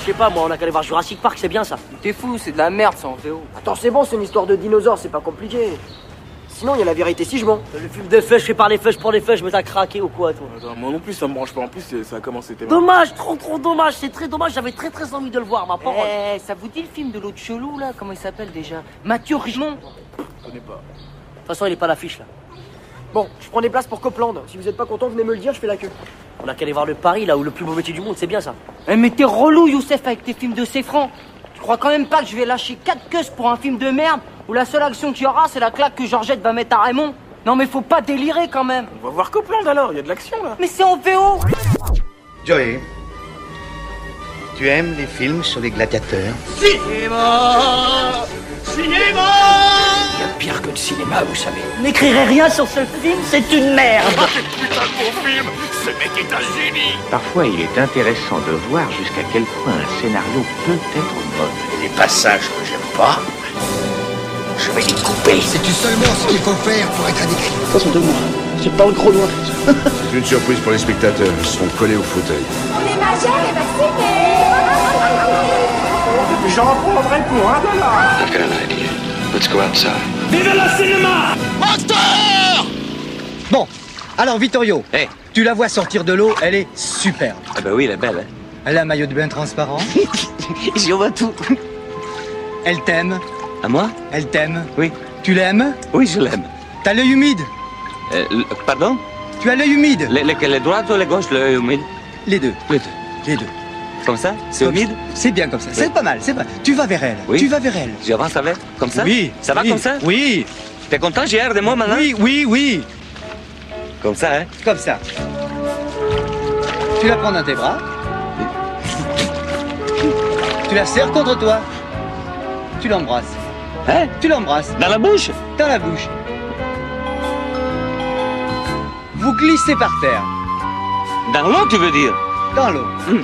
Je sais pas, moi, on a qu'à aller voir Jurassic Park, c'est bien ça. T'es fou, c'est de la merde ça en VO. Attends, c'est bon, c'est une histoire de dinosaures, c'est pas compliqué. Sinon, il y a la vérité si je mens. Le film des feuilles, je fais par les feuilles, je prends les feuilles, je me t'as craqué ou quoi, toi Attends, moi non plus, ça me branche pas. En plus, ça a commencé tes Dommage, trop trop dommage, c'est très dommage, j'avais très très envie de le voir, ma parole. Eh, ça vous dit le film de l'autre chelou là Comment il s'appelle déjà? Mathieu Richemont? Je connais pas. De toute façon, il est pas à l'affiche là. Bon, je prends des places pour Copland. Si vous êtes pas content, venez me le dire, je fais la queue. On a qu'à aller voir le Paris, là où le plus beau métier du monde, c'est bien ça. Eh mais t'es relou Youssef avec tes films de francs Tu crois quand même pas que je vais lâcher 4 queues pour un film de merde où la seule action qu'il y aura c'est la claque que Georgette va mettre à Raymond? Non mais faut pas délirer quand même On va voir Copland alors, il y a de l'action là. Mais c'est en VO Joey, tu aimes les films sur les gladiateurs? Il y a pire que le cinéma, vous savez. N'écrirez rien sur ce film, c'est une merde. Parfois, il est intéressant de voir jusqu'à quel point un scénario peut être mauvais. Les passages que j'aime pas, je vais les couper. Sais-tu seulement ce qu'il faut faire pour être un écrivain C'est pas le gros noir. C'est une surprise pour les spectateurs. Ils seront collés au fauteuil. I've got an idea. Let's go outside. Bon, alors Vittorio, Eh. tu la vois sortir de l'eau, elle est superbe. Ah bah oui, elle est belle, hein. Elle a un maillot de bain transparent, J'y vois tout. elle t'aime, À moi? Elle t'aime. Oui. Tu l'aimes? Oui, je l'aime. T'as l'œil humide Euh, le- pardon? Tu as l'œil humide le, lequel, le droit ou le gauche, le humide? Les deux, Le deux. les deux. Comme ça C'est humide C'est bien comme ça, c'est pas mal, c'est pas Tu vas vers elle, Oui. tu vas vers elle. J'avance avec Comme ça Oui. Ça va oui, comme ça Oui, T'es content, JR, de moi maintenant oui, oui, oui. Comme ça, hein Comme ça. Tu la prends dans tes bras. Tu la serres contre toi. Tu l'embrasses. Hein Tu l'embrasses Dans la bouche dans la bouche. Vous glissez par terre, Dans l'eau, tu veux dire dans l'eau. Hmm.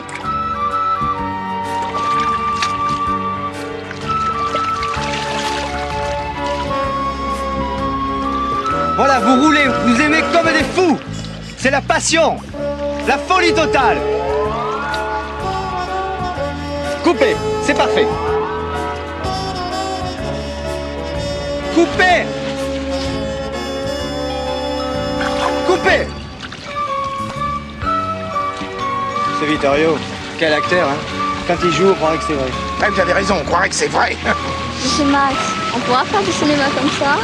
Voilà, vous roulez, vous aimez comme des fous. C'est la passion, la folie totale. Coupez, c'est parfait. Coupez. Coupez. C'est Vittorio, quel acteur, hein. Quand il joue, on croirait que c'est vrai. Ah, Vous avez raison, on croirait que c'est vrai. Monsieur Max, on pourra faire du cinéma comme ça?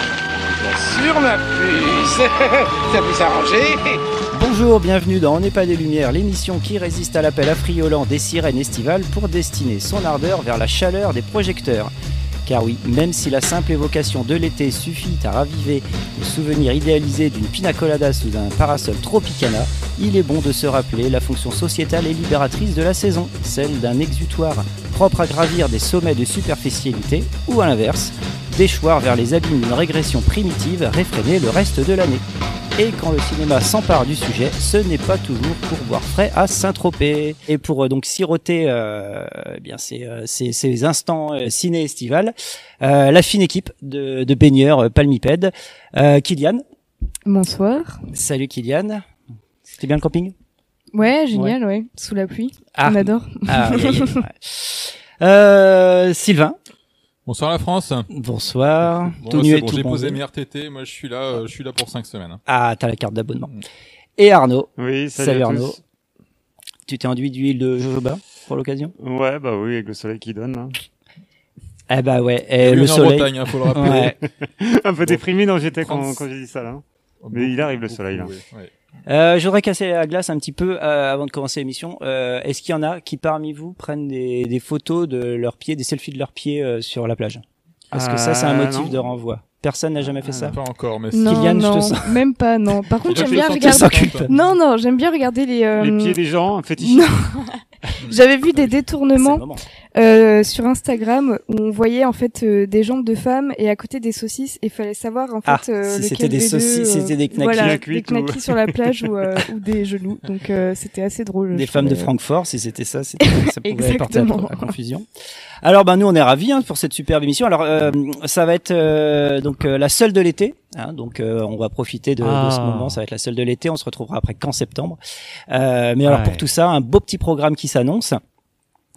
Sur ma puce. Ça vous arranger Bonjour, bienvenue dans On n'est pas des lumières, l'émission qui résiste à l'appel affriolant des sirènes estivales pour destiner son ardeur vers la chaleur des projecteurs. Car oui, même si la simple évocation de l'été suffit à raviver le souvenir idéalisé d'une pina colada sous un parasol tropicana, il est bon de se rappeler la fonction sociétale et libératrice de la saison, celle d'un exutoire propre à gravir des sommets de superficialité, ou à l'inverse, déchoir vers les abîmes d'une régression primitive réfréner le reste de l'année. Et quand le cinéma s'empare du sujet, ce n'est pas toujours pour boire frais à Saint-Tropez. Et pour euh, donc siroter euh, eh bien ces, euh, ces, ces instants euh, ciné estival, euh, la fine équipe de, de baigneurs palmipèdes, euh, Kylian. Bonsoir. Salut Kylian. C'était bien le camping? Ouais, génial, ouais. Sous la pluie. Ah. On adore. Ah. Euh, Sylvain. Bonsoir la France. Bonsoir. Bon, Tout nu bon, tout j'ai posé mes RTT, moi je suis là, euh, je suis là pour 5 semaines. hein. Ah, t'as la carte d'abonnement. Et Arnaud. Oui, Salut, salut, à Arnaud. tous. Tu t'es enduit d'huile de jojoba pour l'occasion? Ouais, bah oui, avec le soleil qui donne. Là. Eh bah ouais, et eu le une en soleil. Bretagne, hein, faut le rappeler. Ouais. Un peu déprimé non j'étais quand, 30. quand j'ai dit ça là. Mais il arrive le soleil là. Oui, ouais. Euh, je voudrais casser la glace un petit peu euh, avant de commencer l'émission. Euh, Est-ce qu'il y en a qui parmi vous prennent des, des photos de leurs pieds, des selfies de leurs pieds euh, sur la plage? Parce que ça, c'est un Euh, motif non. de renvoi. Personne n'a jamais fait ça. Pas encore, mais Non, Kylian, je te non, sens- même pas, non. Par contre, j'aime bien regarder. Non, non, j'aime bien regarder les. euh, Les pieds des gens, un fétiche. Non. J'avais vu des le détournements moment. Euh, sur Instagram où on voyait en fait euh, des jambes de femmes et à côté des saucisses et il fallait savoir en fait Ah, euh, si c'était des saucisses, euh, c'était des knackis. voilà, des ou- knackis sur la plage ou, euh, ou des genoux. Donc euh, c'était assez drôle. Des femmes de. Francfort, si c'était ça, c'était- ça pouvait apporter à, Exactement. à confusion. Alors ben nous on est ravis hein, pour cette superbe émission. Alors euh, ça va être euh, donc euh, la seule de l'été. Hein, donc euh, on va profiter de, de ce Ah. moment. Ça va être la seule de l'été. On se retrouvera après qu'en septembre. Euh, mais alors Ouais. pour tout ça, un beau petit programme qui s'annonce.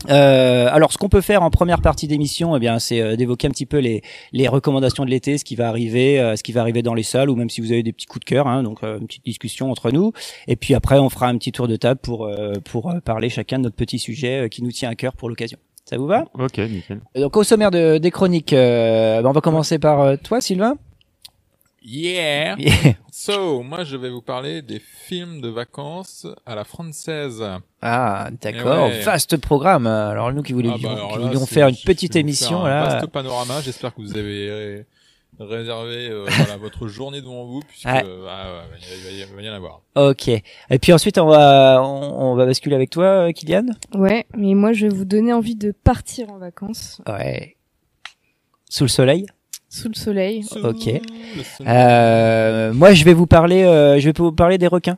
Euh, alors, ce qu'on peut faire en première partie d'émission, eh bien, c'est euh, d'évoquer un petit peu les, les recommandations de l'été, ce qui va arriver, euh, ce qui va arriver dans les salles, ou même si vous avez des petits coups de cœur, hein, donc euh, une petite discussion entre nous. Et puis après, on fera un petit tour de table pour euh, pour euh, parler chacun de notre petit sujet euh, qui nous tient à cœur pour l'occasion. Ça vous va? Ok, nickel. Donc, au sommaire de, des chroniques, euh, ben, on va commencer par euh, toi, Sylvain. Yeah. Yeah. So, moi, je vais vous parler des films de vacances à la française. Ah, d'accord. Eh ouais. Vaste programme. Alors nous qui voulions, Ah bah, alors qui là, voulions c'est- faire une petite émission faire un là. vaste panorama. J'espère que vous avez ré- réservé euh, voilà, votre journée devant vous, puisque euh, ah, ouais, il va y- il va y en avoir. Ok. Et puis ensuite on va on, on va basculer avec toi, euh, Kylian. Ouais, mais moi je vais vous donner envie de partir en vacances Ouais. Sous le soleil. Sous le soleil. Ok. Euh, moi je vais vous parler euh, je vais vous parler des requins.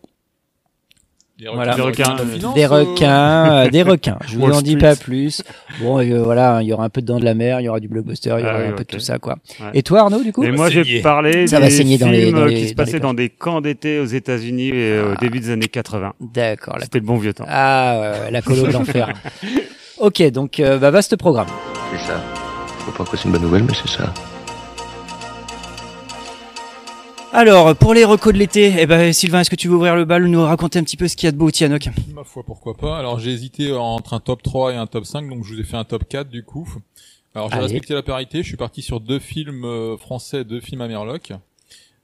Des requins, Voilà. Des requins. Des requins, euh, des requins. Je vous en dis pas plus. Bon, euh, voilà, il y aura un peu de dents de la mer, il y aura du blockbuster, il y aura Ah oui, un peu de tout ça, quoi. Ouais. Et toi, Arnaud, du coup Et moi, j'ai parlé Ça des va saigner dans les- films dans euh, les- qui se passaient dans des camps d'été aux États-Unis et au début des années 80. D'accord. La... C'était le bon vieux temps. Ah, ouais, la colo de l'enfer. Ok, donc euh, bah, vaste programme. C'est ça. Faut pas que c'est une bonne nouvelle, mais c'est ça. Alors, pour les recos de l'été, eh ben, Sylvain, est-ce que tu veux ouvrir le bal, nous raconter un petit peu ce qu'il y a de beau au Tianoc? Ma foi, pourquoi pas. Alors, j'ai hésité entre un top 3 et un top 5, donc je vous ai fait un top 4 du coup. Alors, j'ai respecté la parité. Je suis parti sur deux films euh, français, deux films Amerloc.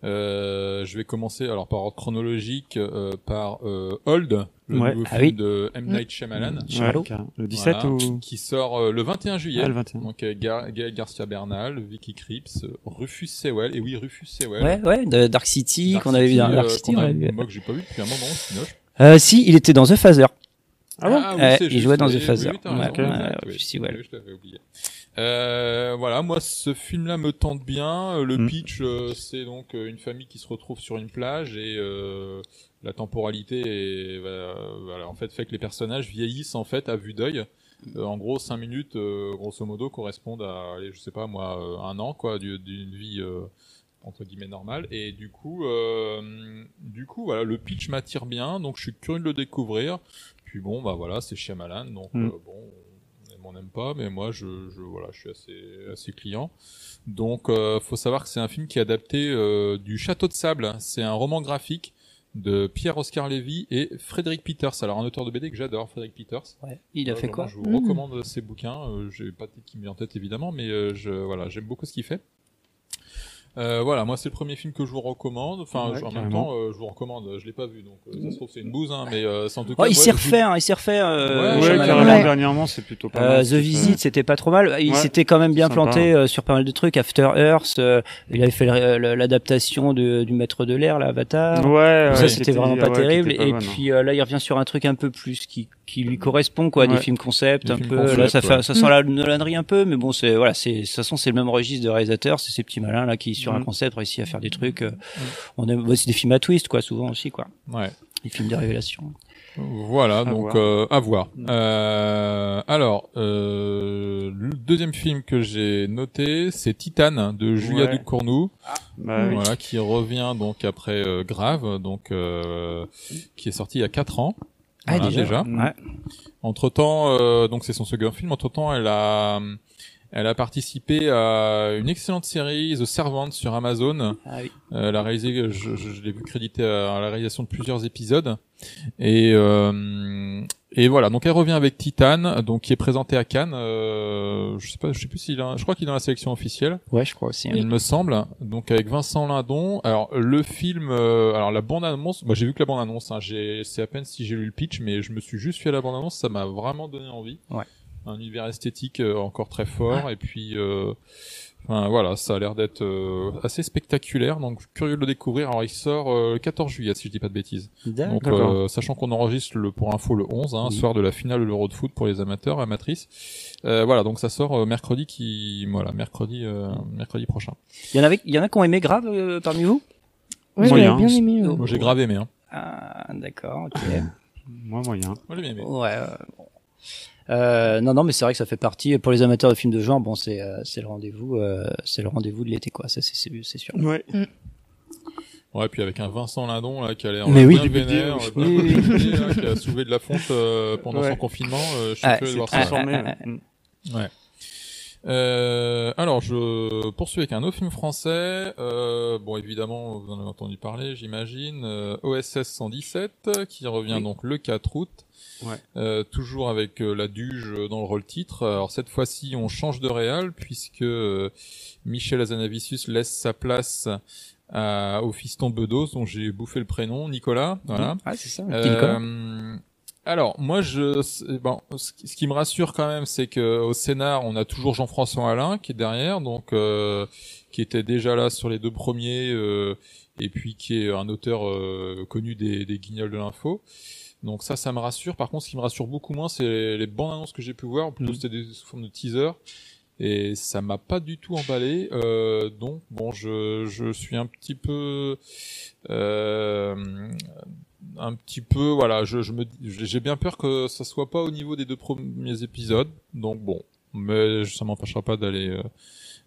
Euh, je vais commencer alors par ordre chronologique euh, par euh, Old, le Ouais. nouveau Ah film oui. de M Night Shyamalan. Ouais, carrément. le 17 Voilà, ou qui sort euh, le 21 juillet. Ah, le 21. Donc euh, Gar- Gaël Garcia Bernal, Vicky Krieps, Rufus Sewell et oui Rufus Sewell. Ouais, ouais, de Dark City, qu'on avait vu dans City, Dark euh, City. a- vu. Moi que j'ai pas vu depuis un moment, Sinoche. Euh, si, il était dans The Phaser. Ah bon oui, Ouais, c'est il jouait dans The Phaser. oui, Ouais, ouais. Oui, je t'avais oublié. Euh, voilà, moi ce film-là me tente bien. Euh, Le Mm. pitch, euh, c'est donc une famille qui se retrouve sur une plage et euh, la temporalité est, voilà, en fait fait que les personnages vieillissent en fait à vue d'œil. En gros, 5 minutes, grosso modo, correspondent à, allez, je sais pas moi, un an quoi, du- d'une vie entre guillemets normale. Et du coup, du coup, voilà, le pitch m'attire bien, donc je suis curieux de le découvrir. Puis bon, bah voilà, c'est Shyamalan, donc Mm. bon, on aime, on n'aime pas, mais moi, je, je, voilà, je suis assez, assez client. Donc, euh, faut savoir que c'est un film qui est adapté euh, du Château de Sable. C'est un roman graphique de Pierre-Oscar Lévy et Frédéric Peters. Alors, un auteur de BD que j'adore, Frédéric Peters. Ouais. Il a Euh, fait quoi Je vous recommande ses bouquins. Euh, J'ai pas de titre qui me vient en tête évidemment, mais je, voilà, j'aime beaucoup ce qu'il fait. Euh, voilà, moi c'est le premier film que je vous recommande. Enfin, Ouais, je- en même temps, euh, je vous recommande. Je l'ai pas vu, donc euh, ça se trouve c'est une bouse, hein, mais euh, tout cas. Oh, il s'est refait, hein, il s'est refait. Euh, Ouais, Ouais, carrément, Ouais. dernièrement, c'est plutôt pas Euh, mal. The Visit, c'était pas trop mal. Il Ouais. s'était quand même bien Sympa. planté euh, sur pas mal de trucs. After Earth, euh, il avait fait l'adaptation du Maître de l'air, l'Avatar. Ouais, ouais, ça c'était était- vraiment pas terrible. pas Et hein. puis euh, là, il revient sur un truc un peu plus qui, qui lui correspond, quoi, des films concept, Des un films peu. concept, là, ça fait, ouais. ça sent la Nolanerie un peu, mais bon, c'est voilà, c'est de toute façon c'est le même registre de réalisateur, c'est ces petits malins là qui sur un Mm. concept réussissent à faire des trucs. euh, On aime, bah, c'est des films à twist, quoi, souvent aussi, quoi. Ouais. Des films de révélation. Voilà, donc voir. euh, à voir. Euh, alors, euh, le deuxième film que j'ai noté, c'est Titane de Julia Ouais. Ducournau, Bah oui. voilà, qui revient donc après euh, Grave, donc euh, qui est sorti il y a quatre ans. Ah, Voilà, déjà. Ouais. Entre temps, donc c'est son second film. Entre temps, elle a, elle a participé à une excellente série The Servant sur Amazon. Ah oui. Euh, elle a réalisé, je, je, je l'ai vu crédité à, la réalisation de plusieurs épisodes. Et euh, et voilà, donc elle revient avec Titan, donc qui est présenté à Cannes. Euh, je sais pas, je sais plus s'il a, je crois qu'il est dans la sélection officielle. Ouais, je crois aussi. hein. Il me semble. Donc avec Vincent Lindon. Alors le film, euh, alors la bande annonce. Moi j'ai vu que la bande annonce. Hein, j'ai, c'est à peine si j'ai lu le pitch, mais je me suis juste fait la bande annonce. Ça m'a vraiment donné envie. Ouais. Un univers esthétique euh, encore très fort. Et puis, euh, enfin voilà, ça a l'air d'être euh, assez spectaculaire. Donc curieux de le découvrir. Alors il sort euh, le 14 juillet, si je dis pas de bêtises. Donc D'accord. euh, sachant qu'on enregistre le pour info le 11, hein, Oui. soir de la finale de l'Euro de foot pour les amateurs amatrices. Euh, voilà, donc ça sort euh, mercredi qui, voilà, mercredi, euh, mercredi prochain. Il y en avait, il y en a qui ont aimé grave euh, parmi vous? Ouais, Moyen. bien aimé. Moi j'ai gravé, mais hein. Ah, d'accord. ok. Moi, moyen. Moi j'ai bien aimé. Ouais. euh, bon. Euh, non, non, mais c'est vrai que ça fait partie pour les amateurs de films de genre. Bon, c'est euh, c'est le rendez-vous, euh, c'est le rendez-vous de l'été, quoi. Ça, c'est sûr. Ouais. Ouais, puis avec un Vincent Lindon là qui a l'air oui. bien vénère, oui, oui. compliqué, là, qui a soulevé de la fonte euh, pendant Ouais. son confinement. euh, je suis Ah, curieux de voir ça. transformé, ouais. Ouais. Euh, alors, je poursuis avec un autre film français. Euh, bon, évidemment, vous en avez entendu parler, j'imagine. Euh, OSS 117, qui revient Oui. donc le 4 août. Ouais. Euh, toujours avec euh, la Duge dans le rôle titre. Alors cette fois-ci, on change de réal puisque euh, Michel Azanavicius laisse sa place à, au fiston Bedos, dont j'ai bouffé le prénom, Nicolas. Voilà. Ah, c'est ça. Euh, alors moi je bon ce qui me rassure quand même c'est que au scénar on a toujours Jean-François Alain qui est derrière donc euh, qui était déjà là sur les deux premiers euh, et puis qui est un auteur euh, connu des, des guignols de l'info. Donc ça ça me rassure. Par contre ce qui me rassure beaucoup moins c'est les bandes annonces que j'ai pu voir plutôt c'était des sous forme de teaser et ça m'a pas du tout emballé. Euh, donc bon je je suis un petit peu euh, un petit peu voilà je, je me j'ai bien peur que ça soit pas au niveau des deux premiers épisodes. Donc bon mais ça m'empêchera pas d'aller euh,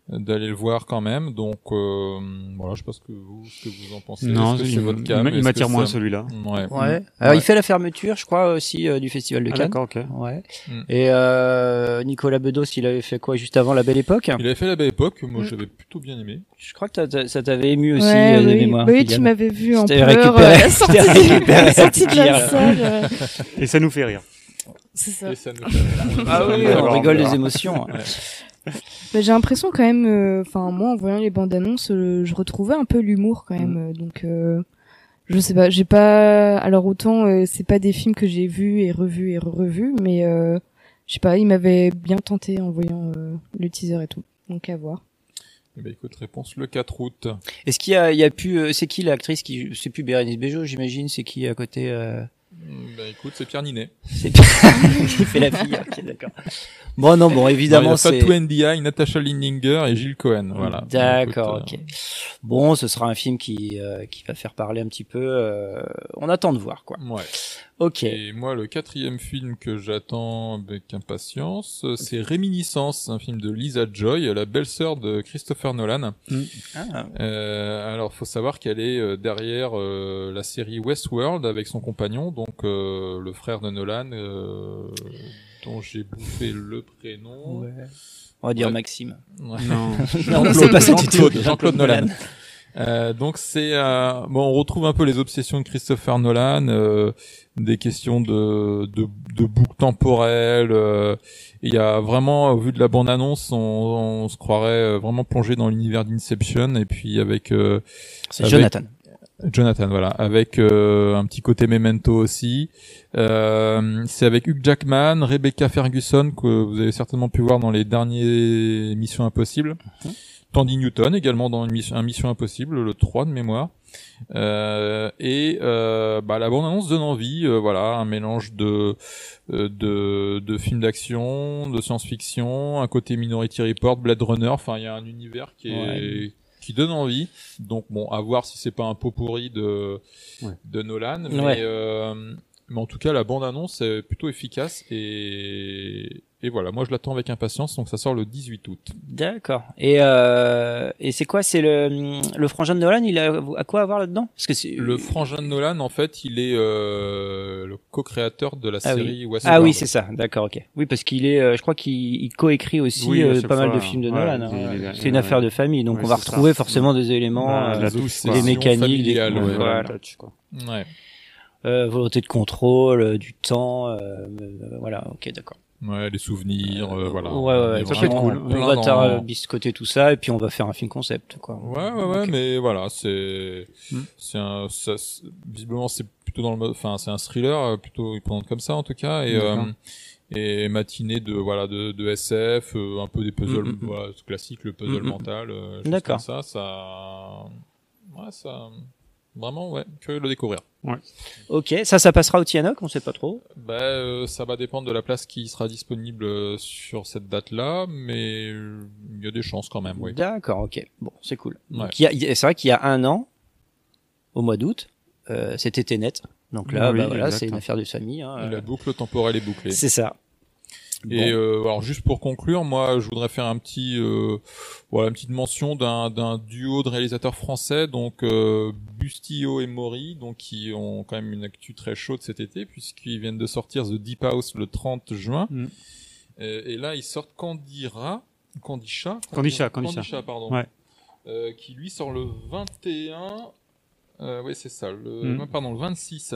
d'aller le voir quand même donc euh, voilà je sais pas ce que vous ce que vous en pensez Non, Est-ce que il c'est votre m- il m'attire moins, ça- celui-là. ouais Ouais. Alors il fait la fermeture, je crois aussi euh, du festival de Ah, Cannes. d'accord, ok. Ouais. Mm. Et euh, Nicolas Bedos, il avait fait quoi juste avant la Belle Époque il avait fait la belle époque moi Mm. j'avais plutôt bien aimé Je crois que ça t'avait ému aussi Ouais, euh, de oui. mémoire. Oui, tu m'avais vu en pleurs récupéré- euh, à la sortie, la sortie de la salle. Et ça nous fait rire. C'est ça. et ça nous fait- Ah oui, on rigole des émotions. Bah, j'ai l'impression quand même, euh, enfin moi en voyant les bandes annonces, euh, je retrouvais un peu l'humour quand même. euh, donc euh, je sais pas, j'ai pas. Alors autant euh, c'est pas des films que j'ai vus et revus et revus, mais euh, je sais pas, il m'avait bien tenté en voyant euh, le teaser et tout. Donc à voir. Eh ben, écoute réponse le 4 août Est-ce qu'il y a, il y a pu, euh, c'est qui l'actrice qui, c'est plus Bérénice Bejo, j'imagine, c'est qui à côté euh... ben écoute c'est Pierre Ninet C'est qui fait la fille. Ok, d'accord. Bon non, bon évidemment c'est. Fatou NDI Natasha Lindinger et Gilles Cohen voilà D'accord, écoute, ok. Bon, ce sera un film qui euh, qui va faire parler un petit peu. euh, on attend de voir quoi. euh, ouais Ok. Et moi, le quatrième film que j'attends avec impatience, euh, c'est Réminiscence, un film de Lisa Joy, la belle-sœur de Christopher Nolan. Ah. Euh, alors, faut savoir qu'elle est euh, derrière euh, la série Westworld avec son compagnon, donc euh, le frère de Nolan, euh, dont j'ai bouffé le prénom. Ouais. On va dire Ouais. Maxime. Ouais. Non. non, c'est pas ça du tout. Jean-Claude, Jean-Claude Nolan. Euh, donc c'est euh, bon, on retrouve un peu les obsessions de Christopher Nolan, euh, des questions de de, de boucles temporelles. euh, Il y a vraiment, au vu de la bande annonce, on, on se croirait euh, vraiment plongé dans l'univers d'Inception et puis avec euh, C'est avec- Jonathan. Jonathan, voilà, avec euh, un petit côté memento aussi. Euh, c'est avec Hugh Jackman, Rebecca Ferguson que vous avez certainement pu voir dans les derniers Missions Impossibles. Tandy Newton également dans une mission, un Mission Impossible, le 3 de mémoire. Euh, et euh, bah, la bande annonce donne envie, euh, voilà, un mélange de euh, de, de films d'action, de science-fiction, un côté Minority Report, Blade Runner. Enfin, il y a un univers qui est Ouais. qui donne envie. Donc bon, à voir si c'est pas un pot pourri de Ouais. de Nolan, mais Ouais. euh, mais en tout cas la bande annonce est plutôt efficace et et voilà, moi je l'attends avec impatience. Donc ça sort le 18 août. D'accord. Et euh, et c'est quoi C'est le le frangin de Nolan. Il a à quoi avoir là-dedans? Parce que c'est Le frangin de Nolan, en fait, il est euh, le co-créateur de la Ah série oui. Westworld. Ah oui, c'est ça. D'accord, ok. Oui, parce qu'il est, euh, je crois qu'il il coécrit aussi Oui, euh, pas mal fois, de films de ouais, Nolan. hein. il C'est une ouais. affaire de famille, donc Ouais, on va ça. retrouver forcément des éléments, euh, la touche, des mécaniques, des ouais. voilà. touch, quoi. Ouais. Euh, volonté de contrôle, euh, du temps, euh, euh, voilà, ok, d'accord. Ouais, les souvenirs, euh, voilà. Ouais, ouais, ça peut être cool. On va dans- tar- biscotter tout ça et puis on va faire un film concept, quoi. Ouais, ouais, ouais, mais voilà, c'est, Hmm. c'est un, ça, visiblement c'est plutôt dans le mode, enfin c'est un thriller, euh, plutôt il présente comme ça en tout cas, et euh, et matinée de voilà de, de SF, euh, un peu des puzzles, Mm, mm, mm. voilà, ce classique, le puzzle Mm, mm. mental, euh, D'accord. ça, ça, ouais, ça, vraiment, ouais, curieux de le découvrir. Ok, ça, ça passera au Tianoc, on sait pas trop. Bah, euh, ça va dépendre de la place qui sera disponible euh, sur cette date-là, mais euh, il y a des chances quand même, oui. D'accord, ok. Bon, c'est cool. Ouais. C'est vrai qu'il y a un an, au mois d'août, euh, c'était net. Donc là, Oui, bah voilà, c'est une affaire de famille. Hein, La euh, boucle temporelle est bouclée. c'est ça. Et euh, alors juste pour conclure, moi je voudrais faire un petit euh, voilà une petite mention d'un d'un duo de réalisateurs français donc euh, Bustillo et Maury donc qui ont quand même une actu très chaude cet été puisqu'ils viennent de sortir The Deep House le 30 juin. Mm. Euh, et là ils sortent Candira, Candisha, Candisha, Candisha. pardon. Ouais. Euh, qui lui sort le 21 euh, oui, c'est ça, le Mm. pardon, le 26.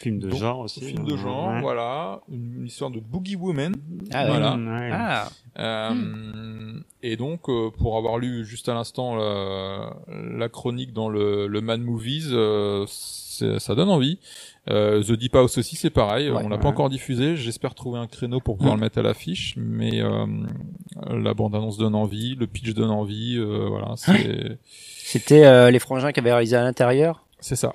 Film de Donc, genre aussi, Film de euh, genre, ouais. voilà, une histoire de Boogie Woman. Ah ouais. voilà. Mm, ouais. Ah. Euh, Et donc, euh, pour avoir lu juste à l'instant la, la chronique dans le, le Mad Movies, euh, c'est- ça donne envie. Euh, The Deep House aussi, c'est pareil. Ouais. On l'a Ouais. pas encore diffusé. J'espère trouver un créneau pour pouvoir Mm. le mettre à l'affiche, mais euh, la bande-annonce donne envie, le pitch donne envie. euh, voilà, C'était euh, les frangins qui avaient réalisé à l'intérieur. C'est ça.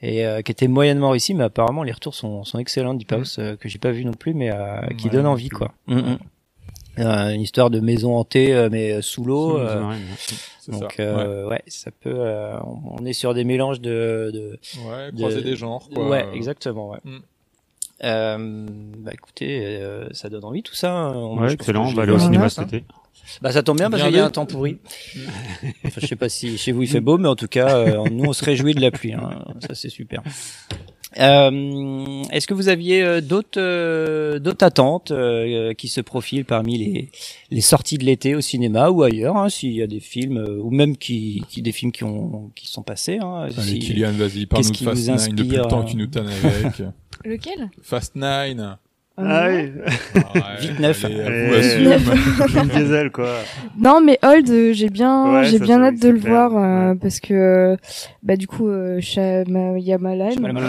Et euh, qui était moyennement réussi, mais apparemment les retours sont, sont excellents. Deep House euh, que j'ai pas vu non plus, mais euh, qui Ouais, donne envie quoi. Mm, mm. Une histoire de maison hantée, euh, mais sous l'eau. Sous euh, marines, C'est donc ça, euh, ouais. ça peut. euh, on on est sur des mélanges de. de Ouais, de- croiser des genres, quoi. Ouais, exactement. Ouais. Mm. Euh, bah écoutez, euh, ça donne envie tout ça. hein. Moi, Ouais, excellent, on va aller au cinéma cet été. Bah ça tombe bien parce qu'il y a un temps pourri. Enfin, je sais pas si chez vous il fait beau, mais en tout cas, euh, nous on se réjouit de la pluie. Hein. Ça c'est super. Euh, Est-ce que vous aviez euh, d'autres euh, d'autres attentes euh, qui se profilent parmi les les sorties de l'été au cinéma ou ailleurs hein, S'il y a des films euh, ou même qui, qui des films qui ont qui sont passés. Hein, Allez, si- Kylian, vas-y, parle-nous de Fast Nine depuis le temps euh, que tu nous tannes avec. Lequel? Fast Nine. Ah oui. Vite neuf. Diesel, quoi. Non mais Old, euh, j'ai bien, Ouais, j'ai bien hâte de le clair. voir euh, parce que bah du coup euh, Shyamalan, Shyamalan.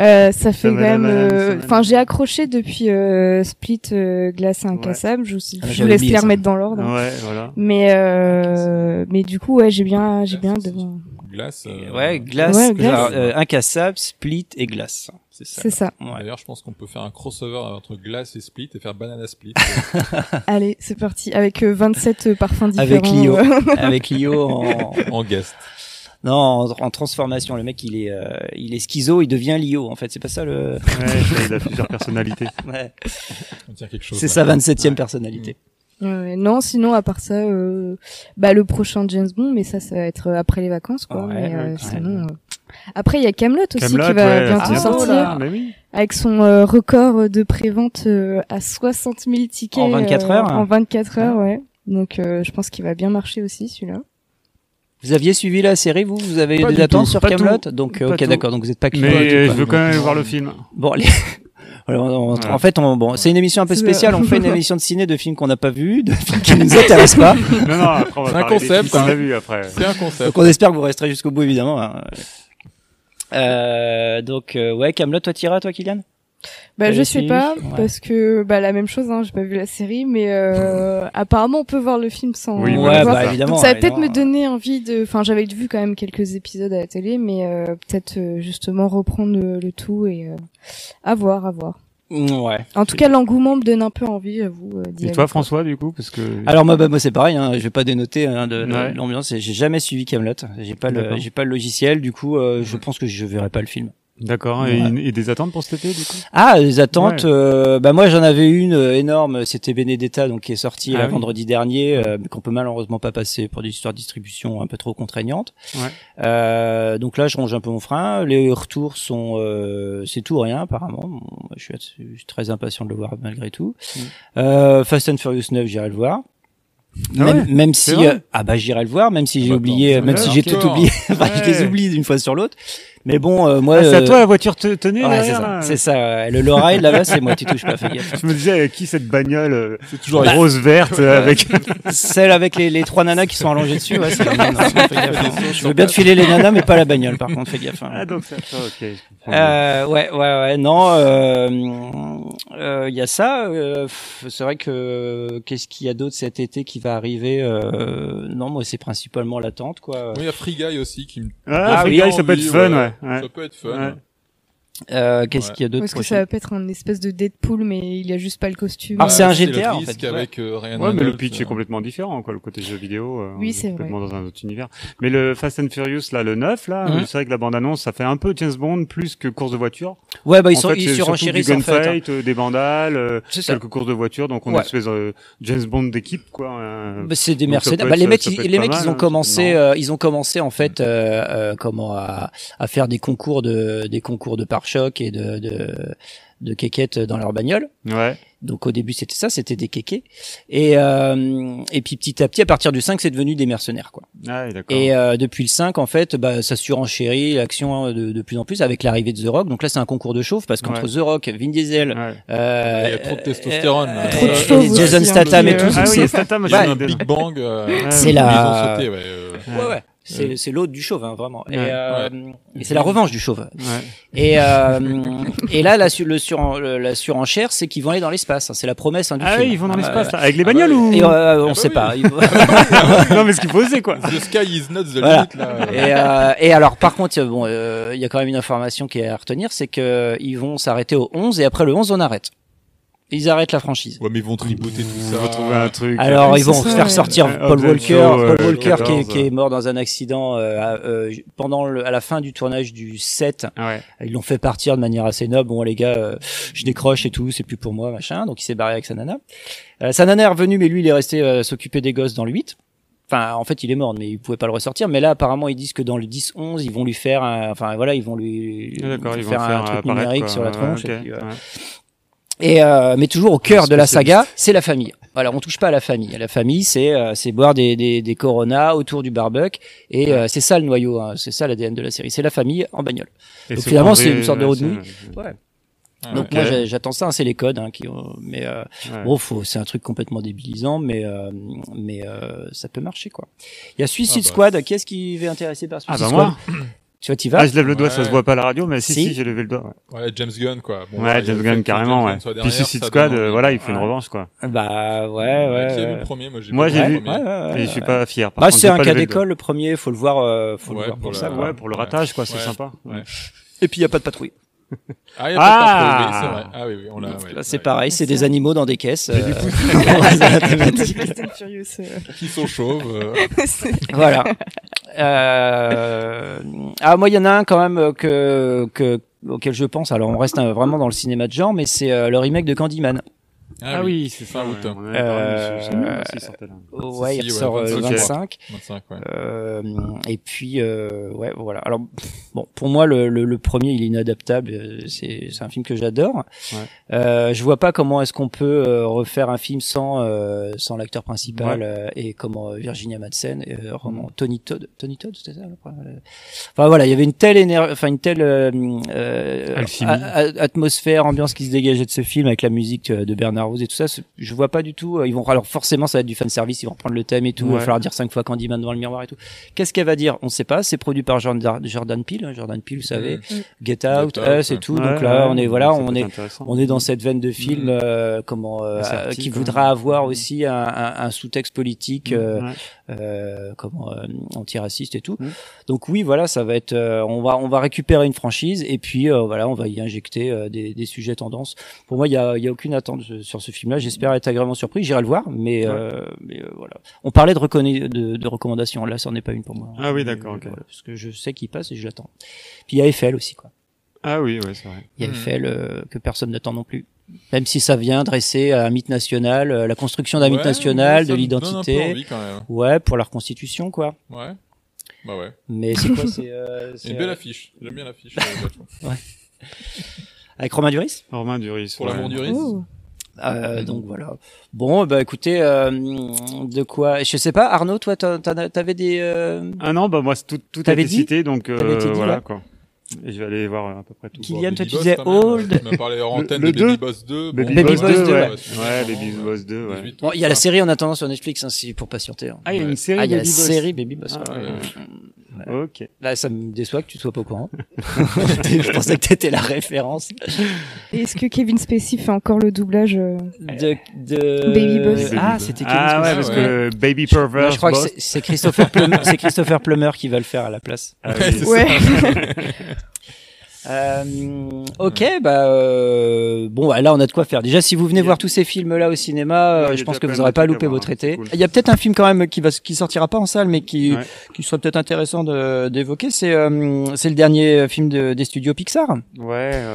euh, ça fait quand même, euh, enfin j'ai accroché depuis euh, Split, euh, Glace Incassable. Je, je Ah, vous laisse les remettre dans l'ordre. hein. Ouais, voilà. Mais euh, mais du coup ouais j'ai bien, j'ai bien hâte de voir. Glace. euh, Ouais, glace, Ouais, glace. genre, euh, incassable, split et glace. C'est ça. C'est ça. Ouais. D'ailleurs, je pense qu'on peut faire un crossover entre Glace et Split et faire Banana Split. Allez c'est parti avec euh, 27 parfums différents. Avec Lio, euh. avec Lio en, en guest. non, en, en transformation. Le mec, il est, euh, il est schizo, il devient Lio. En fait, c'est pas ça le. Ouais, il a plusieurs personnalités. Ouais. On tient quelque chose. C'est sa 27e personnalité. Ouais. non, sinon à part ça, euh, bah le prochain James Bond, mais ça, ça va être euh, après les vacances, quoi. Ouais, mais, euh, ouais, sinon, euh, après il y a Camelot aussi Camelot, qui va ouais, bientôt bientôt, sortir, oui. avec son euh, record de prévente euh, à 60 000 tickets En 24 euh, heures En 24 heures, ouais. Donc euh, je pense qu'il va bien marcher aussi celui-là. Vous aviez suivi la série, vous? Vous avez Pas des attentes tout, sur Camelot? tout. Donc, euh, Pas ok, d'accord. Donc vous êtes pas. Mais je veux quand même voir le film. Bon, les... Alors, on- Voilà. En fait, on, bon, c'est une émission un peu spéciale. On fait une émission de ciné de films qu'on n'a pas vus, de films qui nous intéressent pas. Non, non, après, on va C'est un concept, hein. a vu après. C'est un concept. Donc on espère que vous resterez jusqu'au bout, évidemment. hein. Euh, donc euh, ouais, Camelot, toi t'iras, toi, Kylian? Bah je sais pas Ouais. parce que bah la même chose, hein, j'ai pas vu la série, mais euh, apparemment on peut voir le film sans. Oui, voir. bah ça. évidemment. Donc ça va peut-être me évidemment. donner envie de. Enfin, j'avais vu quand même quelques épisodes à la télé, mais euh, peut-être euh, justement reprendre le, le tout et euh, à voir, à voir. Ouais. En tout cas, l'engouement me donne un peu envie, j'avoue. euh, Et toi, quoi. François, du coup, parce que. Alors moi, bah, moi c'est pareil. Hein, je vais pas dénoter hein, de, de Ouais. l'ambiance. J'ai jamais suivi Camelot. J'ai pas le, j'ai pas le logiciel. Du coup, euh, je pense que je verrai pas le film. D'accord. Et, Ouais. et des attentes pour cet été, du coup? Ah, les attentes. Ouais. euh, bah moi j'en avais une euh, énorme. C'était Benedetta, donc qui est sorti Ah là, oui. vendredi dernier, euh, qu'on peut malheureusement pas passer pour des histoires de distribution un peu trop contraignantes. Ouais. Euh, donc là, je ronge un peu mon frein. Les retours sont, euh, c'est tout ou rien apparemment. Bon, je, suis, je suis très impatient de le voir malgré tout. Mm. Euh, Fast and Furious 9, j'irai le voir. Ah même, ouais même si euh, ah bah j'irai le voir même si j'ai bah, oublié même si j'ai tout oublié enfin, je les Ouais. oublie d'une fois sur l'autre mais bon euh, moi Ah, c'est à euh, toi la voiture te tenait ouais, c'est derrière, ça ça ouais. le Lorraine là-bas c'est moi tu touches pas fais gaffe Je me disais, avec qui cette bagnole euh, C'est toujours rose verte euh, avec. Celle avec les, les trois nanas qui sont allongées dessus, ouais, c'est la mienne, hein. Je veux bien te filer les nanas, mais pas la bagnole, par contre, fais gaffe. hein. ah, donc ça, ok. Euh, ouais, ouais, ouais, non, euh, euh, il y a ça. euh, c'est vrai que qu'est-ce qu'il y a d'autre cet été qui va arriver euh, Non, moi, c'est principalement l'attente, quoi. Oui, il y a Free Guy aussi qui me. Ah, Ah Free Guy, ça peut être fun, ouais. Ouais. Ça peut être fun. Ouais. Euh, Qu'est-ce qu'il y a d'autre Est-ce que ça va pas être un espèce de Deadpool, mais il a juste pas le costume Alors, c'est un euh, GTA, en fait, ouais. avec euh, Ryan Ouais, mais le pitch euh, est complètement différent, quoi, le côté jeu vidéo. euh, Oui, c'est complètement vrai. dans un autre univers. Mais le Fast and Furious, là, le 9, là, Mhm. c'est vrai que la bande-annonce, ça fait un peu James Bond plus que course de voiture. Ouais, bah ils En sont fait, ils surenchérissent en fait. hein. gunfight, euh, des bandales, euh, quelques courses de voiture, donc on Ouais. est espèce de James Bond d'équipe, quoi. euh. Bah, c'est des Donc peut Bah, les mecs, les mecs, ils ont hein, commencé, euh, ils ont commencé en fait, euh, euh, comment à, faire des concours de, des concours de pare-choc et de, de, de kékettes dans leur bagnole. Ouais. Donc au début c'était ça, c'était des kékés. Et euh, et puis petit à petit, à partir du 5, c'est devenu des mercenaires quoi. Ah. Et euh, depuis le 5, en fait, bah, ça surenchérit l'action de, de plus en plus avec l'arrivée de The Rock. Donc là, c'est un concours de chauffe parce qu'entre Ouais. The Rock, Vin Diesel, Ouais. euh, Il y a trop de testostérone, euh, là. Trop de Jason hein, Statham et tout. Ah oui, c'est- Statham, Il y a j'ai un des- Big Bang. euh, C'est ils la- ont sauté, ouais. euh, Ouais, ouais. C'est, c'est l'autre du chauve, hein, vraiment. Et, Ouais. euh, et c'est la revanche du chauve. Ouais. Et, euh, et là, la, su- le sur, le- la surenchère, c'est qu'ils vont aller dans l'espace. hein. C'est la promesse hein, du Ah film. oui, ils vont dans Ah, l'espace, ouais. là. Avec les Ah bagnoles oui. ou? Et euh, on bah sait oui. pas. Non, mais ce qu'il faut oser, quoi. The sky is not the Voilà. limit, là. Et, euh, et alors, par contre, euh, bon, euh, il y a quand même une information qui est à retenir, c'est que ils vont s'arrêter au 11 et après le 11, on arrête. Ils arrêtent la franchise. Ouais, mais ils vont tribouter tout ça. va trouver un truc. Alors Oui, ils vont ça, faire ouais. sortir Ouais, Paul Walker, Paul euh, Walker qui, est, 14, qui est mort dans un accident euh, à- euh, pendant le, à la fin du tournage du 7. Ouais. Ils l'ont fait partir de manière assez noble. Bon les gars, euh, je décroche et tout, c'est plus pour moi machin. Donc il s'est barré avec sa nana. Euh, sa nana est revenue, mais lui il est resté euh, s'occuper des gosses dans le 8. Enfin, en fait, il est mort, mais il pouvait pas le ressortir. Mais là, apparemment, ils disent que dans le 10-11, ils vont lui faire, un- enfin voilà, ils vont lui Ah, ils vont faire un truc numérique quoi. sur la Ouais, tronche. et puis, euh, ouais. Et euh, mais toujours au cœur de la saga, c'est la famille. Voilà, on touche pas à la famille. La famille, c'est euh, c'est boire des, des des Corona autour du barbecue et euh, c'est ça le noyau, hein, c'est ça l'ADN de la série. C'est la famille en bagnole. Et Donc finalement, c'est une sorte de road movie. Ouais. Donc Ok. moi j'attends ça, hein, c'est les codes hein, qui ont- mais euh, Ouais. bon faut c'est un truc complètement débilisant mais euh, mais euh, ça peut marcher quoi. Il y a Suicide Ah bah. Squad, qui est-ce qui est intéressé par Ah Suicide bah Squad? moi. Tu vois, t'y vas Ah, je lève le doigt, ça Ouais. se voit pas à la radio, mais si, Si. si, j'ai levé le doigt. Ouais, Ouais, James Gunn, quoi. Bon, ouais James le Gunn, carrément, James ouais. Puis Suicide ça Squad, euh, voilà, il fait une revanche, quoi. Bah ouais Ouais. Qui a vu le premier Moi, j'ai Moi, vu ouais. Et je suis pas fier. Par Bah, c'est un pas cas d'école, le premier, faut le voir, euh, faut le Ouais, voir pour ça. Ouais, pour le ratage, quoi, c'est sympa. Ouais. Et puis il y a pas de patrouille. Ah, il y a pas Ah vrai. Ah oui, oui, on l'a. ouais, c'est ouais. pareil, c'est des animaux dans des caisses. euh, euh, Qui sont chauves. euh. c'est- voilà. Euh... Ah moi il y en a un quand même que que auquel je pense. Alors on reste vraiment dans le cinéma de genre, mais c'est euh, le remake de Candyman. Ah oui, c'est ça. Fin ouais. août. On ce- Euh, sortait là. Ouais, il si, ouais, ressort euh, le 25. 25. 25, ouais. Euh, et puis euh, ouais voilà. Alors bon pour moi le, le, le premier il est inadaptable. euh, C'est c'est un film que j'adore. Ouais. Euh, je vois pas comment est-ce qu'on peut euh, refaire un film sans euh, sans l'acteur principal Ouais. euh, et comment euh, Virginia Madsen, euh, roman Tony Todd, Tony Todd c'était ça. euh, Enfin voilà, il y avait une telle éner- enfin une telle euh, euh, atmosphère, ambiance qui se dégageait de ce film avec la musique euh, de Bernard Rose et tout ça. Je vois pas du tout. euh, Ils vont alors forcément ça va être du fan service. Ils vont reprendre le thème et tout. Il va falloir dire cinq fois Candyman devant le miroir et tout. Qu'est-ce qu'elle va dire? On sait pas. C'est produit par Jordan, Jordan Peele. hein, Jordan Peele, vous savez, Mm. Get Out, Get Out, Us et tout. Ouais, Donc là, ouais, on est voilà, ça on est on est dans cette veine de film, Mm. euh, comment euh, euh, qui voudra avoir aussi un, un, un sous-texte politique, euh, Ouais. Euh, comment euh, antiraciste et tout. Mm. Donc oui, voilà, ça va être, euh, on va on va récupérer une franchise et puis euh, voilà, on va y injecter euh, des, des sujets tendances. Pour moi, il y a, il y a aucune attente sur ce film-là. J'espère être agréablement surpris. J'irai le voir, mais, euh, mais euh, voilà. On parlait de, reconna- de, de recommandations. Là, ça n'en est pas une pour moi. Ah oui, d'accord, ok. voilà, parce que je sais qu'il passe et je l'attends. Puis il y a Eiffel aussi, quoi. Ah oui, ouais, c'est vrai. Il y a Mhm. Eiffel euh, que personne n'attend non plus. Même si ça vient dresser un mythe national, euh, la construction d'un mythe Ouais, national, de l'identité. Ouais, pour la reconstitution, quoi. Ouais. Bah ouais. Mais c'est quoi C'est euh, une belle euh, affiche. J'aime bien l'affiche. euh, vachement. avec Romain Duris? Romain Duris. Pour ouais. l'amour du risque. Oh. Euh, donc voilà. Bon, bah écoutez, euh, de quoi Je sais pas, Arnaud, toi, t'en- t'en as- t'avais des. euh, Ah non, bah moi, c'est tout, tout a T'avais été dit cité, donc euh, dit, voilà ouais. quoi. Et je vais aller voir à peu près tout. Kylian, Bon, toi, tu disais. Old. Tu m'as parlé hors antenne le de Baby deux. Boss 2. Baby, Baby Boss Boss 2, 2, ouais. ouais. Ouais, Baby Boss 2, ouais. 18 Bon, il y a la série en attendant sur Netflix, hein, si pour patienter. hein. Ah, il y a une série Ah, il y a la Baby Boss. série Baby Boss. Ok. Là, ça me déçoit que tu sois pas au courant. je pensais que t'étais la référence est-ce que Kevin Spacey fait encore le doublage euh, de, de... Baby Boss. Ah, c'était Kevin Ah ouais, Spacey. parce ouais. que Baby Non, Perverse je crois Boss. que c'est- Christopher Plummer, c'est Christopher Plummer qui va le faire à la place. Ah oui. Ouais. Euh, ok, bah euh, bon, bah, là on a de quoi faire. Déjà, si vous venez voir tous ces films-là au cinéma, euh, Ouais, je pense que vous de aurez pas loupé votre été. cool. Il y a peut-être un film quand même qui va, qui sortira pas en salle, mais qui, Ouais. qui serait peut-être intéressant d'évoquer. C'est, euh, c'est le dernier film de, des studios Pixar. Ouais,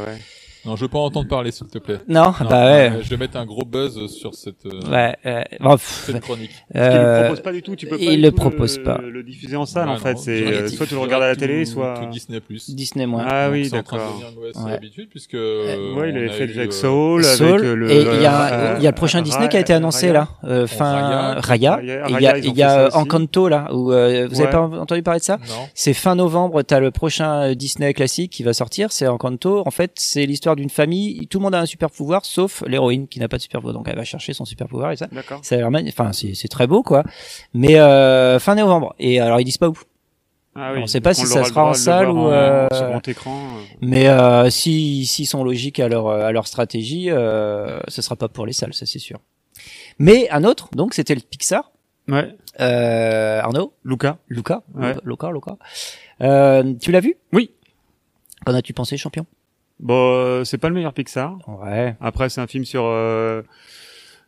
ouais. Non, je veux pas en entendre parler, s'il te plaît. Non, bah ouais. Je vais mettre un gros buzz sur cette, euh, Ouais, ouais. Bon, pff, cette chronique. Parce qu'il euh, le propose pas du tout, tu peux pas il du le tout propose le, pas. le diffuser en salle Ah en fait, c'est euh, soit tu le regardes à la tout- télé, soit tout Disney+. Disney moins. Ah Donc, oui, d'accord. c'est Ouais. l'habitude puisque euh, Ouais, il on avait fait avec euh, Soul, Soul, avec euh, le et il y a, euh, il y a le prochain Disney qui a été annoncé là, euh, fin Raya. Il y a, il y a. Encanto là, où euh, vous avez pas entendu parler de ça? Non. C'est fin novembre, t'as le prochain euh, Disney classique qui va sortir, c'est Encanto. En fait, c'est l'histoire d'une famille, tout le monde a un super pouvoir, sauf l'héroïne qui n'a pas de super pouvoir, donc elle va chercher son super pouvoir et ça. D'accord. Ça a l'air magn- enfin c'est c'est très beau quoi. Mais euh, fin novembre. Et alors ils disent pas où. Ah On sait pas si ça sera en salle ou, en- euh, sur grand écran. euh. Mais euh, si s'ils sont logiques à leur à leur stratégie, euh, ce sera pas pour les salles, ça c'est sûr. Mais un autre, donc c'était le Pixar. Ouais. Euh, Arnaud, Luca. Luca, Ouais. Luca, Luca. Euh, tu l'as vu? Oui. Qu'en as-tu pensé, champion? Bon, euh, c'est pas le meilleur Pixar. Ouais. Après, c'est un film sur euh,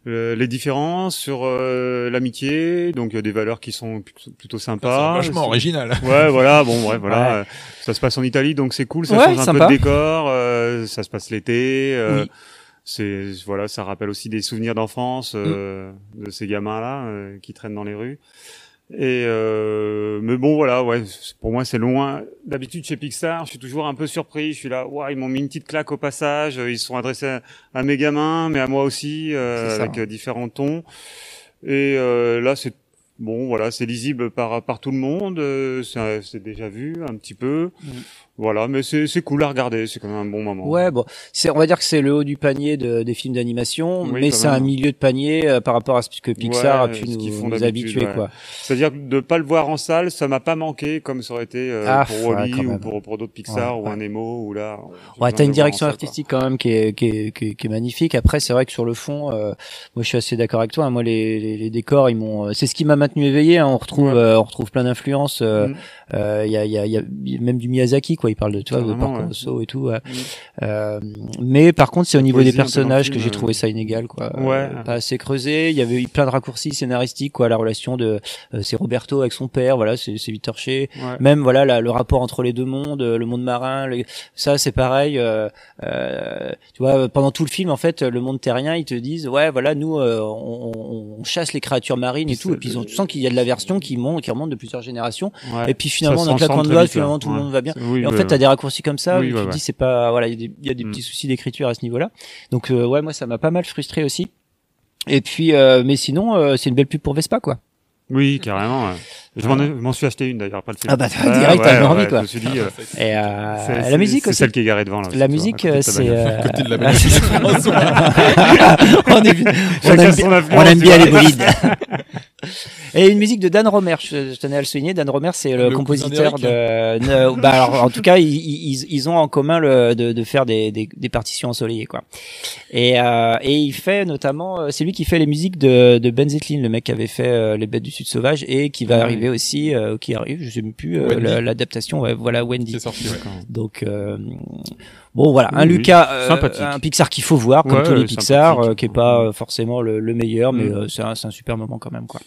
les différences, sur euh, l'amitié, donc il y a des valeurs qui sont plutôt, sympas. vachement original. Ouais, voilà, bon, ouais, voilà. Ouais. Ça se passe en Italie, donc c'est cool. Ça Ouais, change un sympa. peu de décor. euh, ça se passe l'été. euh, Oui. C'est voilà, ça rappelle aussi des souvenirs d'enfance euh, Mm. de ces gamins-là euh, qui traînent dans les rues. Et euh, mais bon voilà ouais pour moi c'est loin. D'habitude chez Pixar je suis toujours un peu surpris. Je suis là ouais ils m'ont mis une petite claque au passage. Ils se sont adressés à, à mes gamins mais à moi aussi euh, avec euh, différents tons. Et euh, là c'est bon voilà c'est lisible par par tout le monde. Euh, c'est c'est déjà vu un petit peu voilà mais c'est c'est cool à regarder c'est quand même un bon moment Ouais, bon, c'est on va dire que c'est le haut du panier de, des films d'animation, Oui, mais c'est un milieu de panier euh, par rapport à ce que Pixar a Ouais, pu nous, font nous habituer, ouais. quoi. C'est-à-dire que de pas le voir en salle, ça m'a pas manqué comme ça aurait été euh, Ah, pour ouais, Wally quand ou pour, pour d'autres Pixar Ouais, ou un Nemo ou là. Ouais, t'as une direction quoi. artistique quand même qui est, qui est, qui est, qui est magnifique. Après, c'est vrai que sur le fond, euh, moi, je suis assez d'accord avec toi. hein. Moi, les, les, les décors, ils m'ont, euh, c'est ce qui m'a maintenu éveillé. hein. On retrouve, Ouais. euh, on retrouve plein d'influences. euh, Mm. Il y a, y a, il y a il y a même du Miyazaki, quoi. Il parle de toi, de Porco ouais. Rosso et tout. ouais. Euh, mais par contre, c'est au niveau poésie des personnages que j'ai trouvé ça inégal, quoi. Euh, Ouais. pas assez creusé. Il y avait eu plein de raccourcis scénaristiques, quoi. La relation de, euh, c'est Roberto avec son père, voilà, c'est Shea. Ouais. Même voilà la- le rapport entre les deux mondes, euh, le monde marin, le- ça c'est pareil. euh, euh, tu vois, pendant tout le film en fait, le monde terrien, ils te disent ouais voilà nous euh, on, on- on chasse les créatures marines et tout, et puis ils ont- tu sens qu'il y a de la version qui monte, qui remonte de plusieurs générations. Ouais. Et puis finalement dans claquement de doigts, finalement tout le monde va bien. Oui, en fait, t'as des raccourcis comme ça, Oui, où tu te dis c'est pas voilà, il y a des, y a des Mm. petits soucis d'écriture à ce niveau-là. Donc euh, ouais, moi ça m'a pas mal frustré aussi. Et puis euh, mais sinon euh, c'est une belle pub pour Vespa quoi. Oui, carrément. Je m'en ai- je m'en suis acheté une d'ailleurs après le film. Ah bah, direct, ouais, t'as envie, ouais, quoi. Je me suis dit. euh, Et euh, c'est- la c'est- musique c'est aussi. celle qui est garée devant là. La musique, c'est. euh, À côté de la ah, bagnole. on, est- on aime, bien- les bolides. Et une musique de Dan Romer, je, je tenais à le souligner. Dan Romer, c'est le, Le compositeur de. bah alors, en tout cas, ils, ils, ils ont en commun le, de, de faire des, des, des partitions ensoleillées, quoi. Et, euh, et il fait notamment, euh, c'est lui qui fait les musiques de, de Ben Zetlin, le mec qui avait fait euh, Les Bêtes du Sud Sauvage et qui va Ouais. Aussi, euh, qui arrive, je sais même plus, euh, l'adaptation, ouais, voilà Wendy. C'est sorti, ouais. Donc euh, bon voilà, un Oui. Lucas, euh, un Pixar qu'il faut voir comme Ouais, tous les Pixar, qui est pas forcément le, le meilleur, mais Mm. c'est un, c'est un super moment quand même quoi.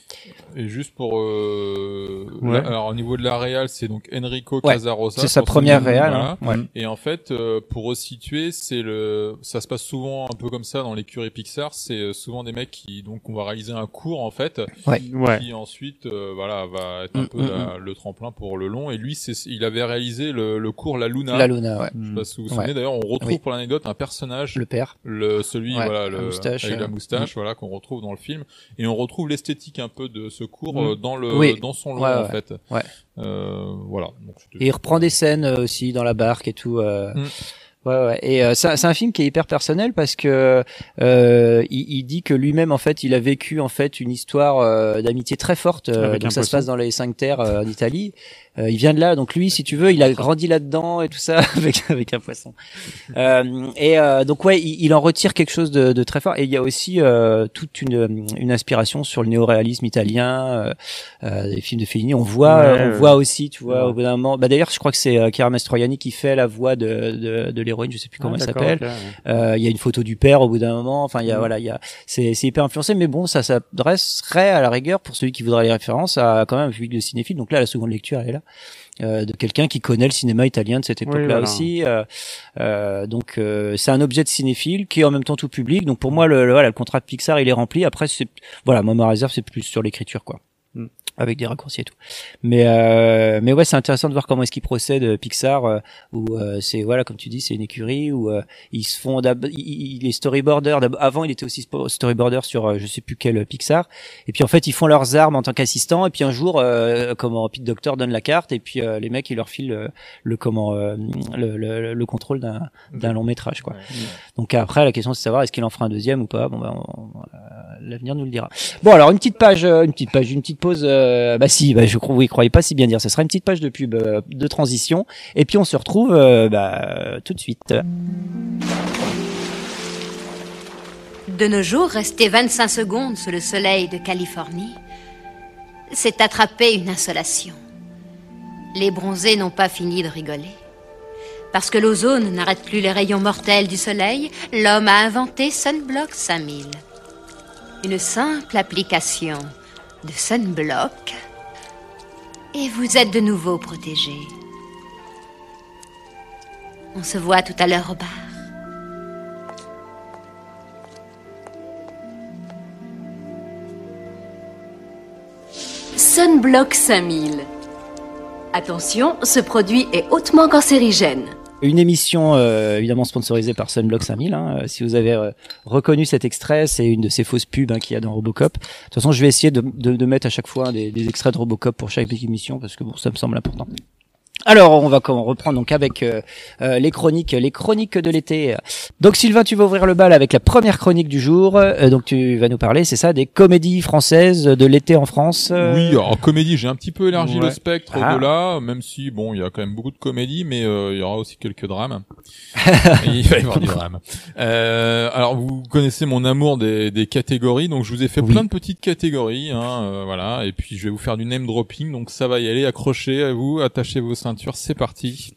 Et juste pour euh, Ouais. la- alors au niveau de la réal, c'est donc Enrico Ouais, Casarosa. c'est sa première voilà. hein, ouais. Et en fait, euh, pour resituer, c'est le, ça se passe souvent un peu comme ça dans les curies Pixar. C'est euh, souvent des mecs qui donc on va réaliser un cours en fait, Ouais. Ouais. qui ensuite euh, voilà va être un Mm, peu mm, la- le tremplin pour le long. Et lui, c'est, il avait réalisé le, le cours La Luna. La Luna, ouais. Je sais pas si vous vous Ouais. souvenez. D'ailleurs, on retrouve Oui. pour l'anecdote un personnage Le père. le celui Ouais, voilà la le moustache, avec euh, la moustache voilà qu'on retrouve dans le film et on retrouve l'esthétique un peu de ce cours Mm. euh, dans le Oui. dans son long Ouais, en ouais. fait Ouais. euh, voilà Donc, Et il reprend des scènes euh, aussi dans la barque et tout. euh, Mm. Ouais, ouais. Et euh, c'est un film qui est hyper personnel parce que euh, il, il dit que lui-même en fait, il a vécu en fait une histoire euh, d'amitié très forte. donc ça se passe dans les cinq terres en Italie. Euh, il vient de là, donc lui, si tu veux, il a grandi là-dedans et tout ça avec avec un poisson. Euh, et euh, donc ouais, il, il en retire quelque chose de, de très fort. Et il y a aussi euh, toute une une inspiration sur le néoréalisme italien, euh, euh, des films de Fellini. On voit, Ouais, on ouais. voit aussi, tu vois, Ouais. au bout d'un moment. Bah d'ailleurs, je crois que c'est euh, Chiara Mastroianni qui fait la voix de de, de l'héroïne. Je sais plus Ah, comment elle d'accord, s'appelle. ok, ouais. Euh, Il y a une photo du père au bout d'un moment. Enfin, il y a Mhm. voilà, il y a c'est c'est hyper influencé, mais bon, ça s'adresserait à la rigueur pour celui qui voudrait les références à quand même un public de cinéphile. Donc là, la seconde lecture, elle est là. Euh, de quelqu'un qui connaît le cinéma italien de cette époque-là voilà. aussi. Euh, euh, donc euh, c'est un objet de cinéphile qui est en même temps tout public. Donc pour moi, le, le- voilà, le contrat de Pixar, il est rempli. Après, c'est voilà, moi ma réserve, c'est plus sur l'écriture, quoi. Avec des raccourcis et tout. Mais euh, mais ouais, c'est intéressant de voir comment est-ce qu'ils procèdent euh, Pixar, euh, où euh, c'est voilà, comme tu dis, c'est une écurie où euh, ils se font il est storyboarder. Avant, il était aussi storyboarder sur euh, je sais plus quel Pixar. Et puis en fait, ils font leurs armes en tant qu'assistants. Et puis un jour, euh, comment Pete Doctor donne la carte et puis euh, les mecs ils leur filent le, comment euh, le, le, le contrôle d'un d'un long métrage quoi. Donc après, la question c'est de savoir est-ce qu'il en fera un deuxième ou pas? Bon ben, l'avenir nous le dira. Bon alors une petite page, une petite page, une petite pause. Euh, bah si, bah, je oui, croyez pas si bien dire. Ce sera une petite page de pub euh, de transition. Et puis on se retrouve euh, bah, tout de suite. De nos jours, rester 25 secondes sous le soleil de Californie, c'est attraper une insolation. Les bronzés n'ont pas fini de rigoler. Parce que l'ozone n'arrête plus les rayons mortels du soleil, l'homme a inventé Sunblock 5000. Une simple application de Sunblock. Et vous êtes de nouveau protégé. On se voit tout à l'heure au bar. Sunblock 5000. Attention, ce produit est hautement cancérigène. Une émission euh, évidemment sponsorisée par Sunblock 5000. Hein. Euh, Si vous avez euh, reconnu cet extrait, c'est une de ces fausses pubs hein, qu'il y a dans Robocop. De toute façon, je vais essayer de, mettre à chaque fois des, des extraits de Robocop pour chaque émission parce que bon, ça me semble important. Alors, on va reprendre donc avec euh, euh, les chroniques, les chroniques de l'été. Donc, Sylvain, tu vas ouvrir le bal avec la première chronique du jour. Euh, donc, tu vas nous parler, c'est ça, des comédies françaises de l'été en France. euh, Oui, alors comédie, j'ai un petit peu élargi Ouais. le spectre Ah. de là, même si bon, il y a quand même beaucoup de comédies, mais euh, il y aura aussi quelques drames. Il va y avoir du drame. Euh, alors vous connaissez mon amour des, des catégories, donc je vous ai fait plein de petites catégories, hein, euh, voilà, et puis je vais vous faire du name dropping, donc ça va y aller, accrochez à vous, attachez vos ceintures, c'est parti.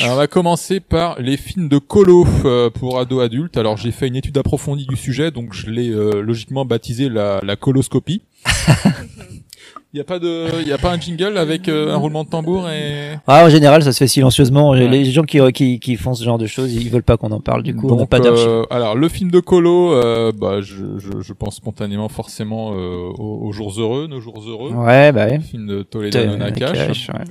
Alors, on va commencer par les films de colo euh, pour ados adultes. Alors j'ai fait une étude approfondie du sujet, donc je l'ai euh, logiquement baptisé la, la coloscopie. Il y a pas de, il y a pas un jingle avec euh, un roulement de tambour et. Ah, en général, ça se fait silencieusement. Les gens qui, qui, qui font ce genre de choses, ils veulent pas qu'on en parle. Du coup, on Donc, pas euh, alors le film de Colo, euh, bah je, je, je pense spontanément forcément euh, aux, aux jours heureux, nos jours heureux. Ouais, bah ouais. Film de Toledano Nakash. Nakash, ouais.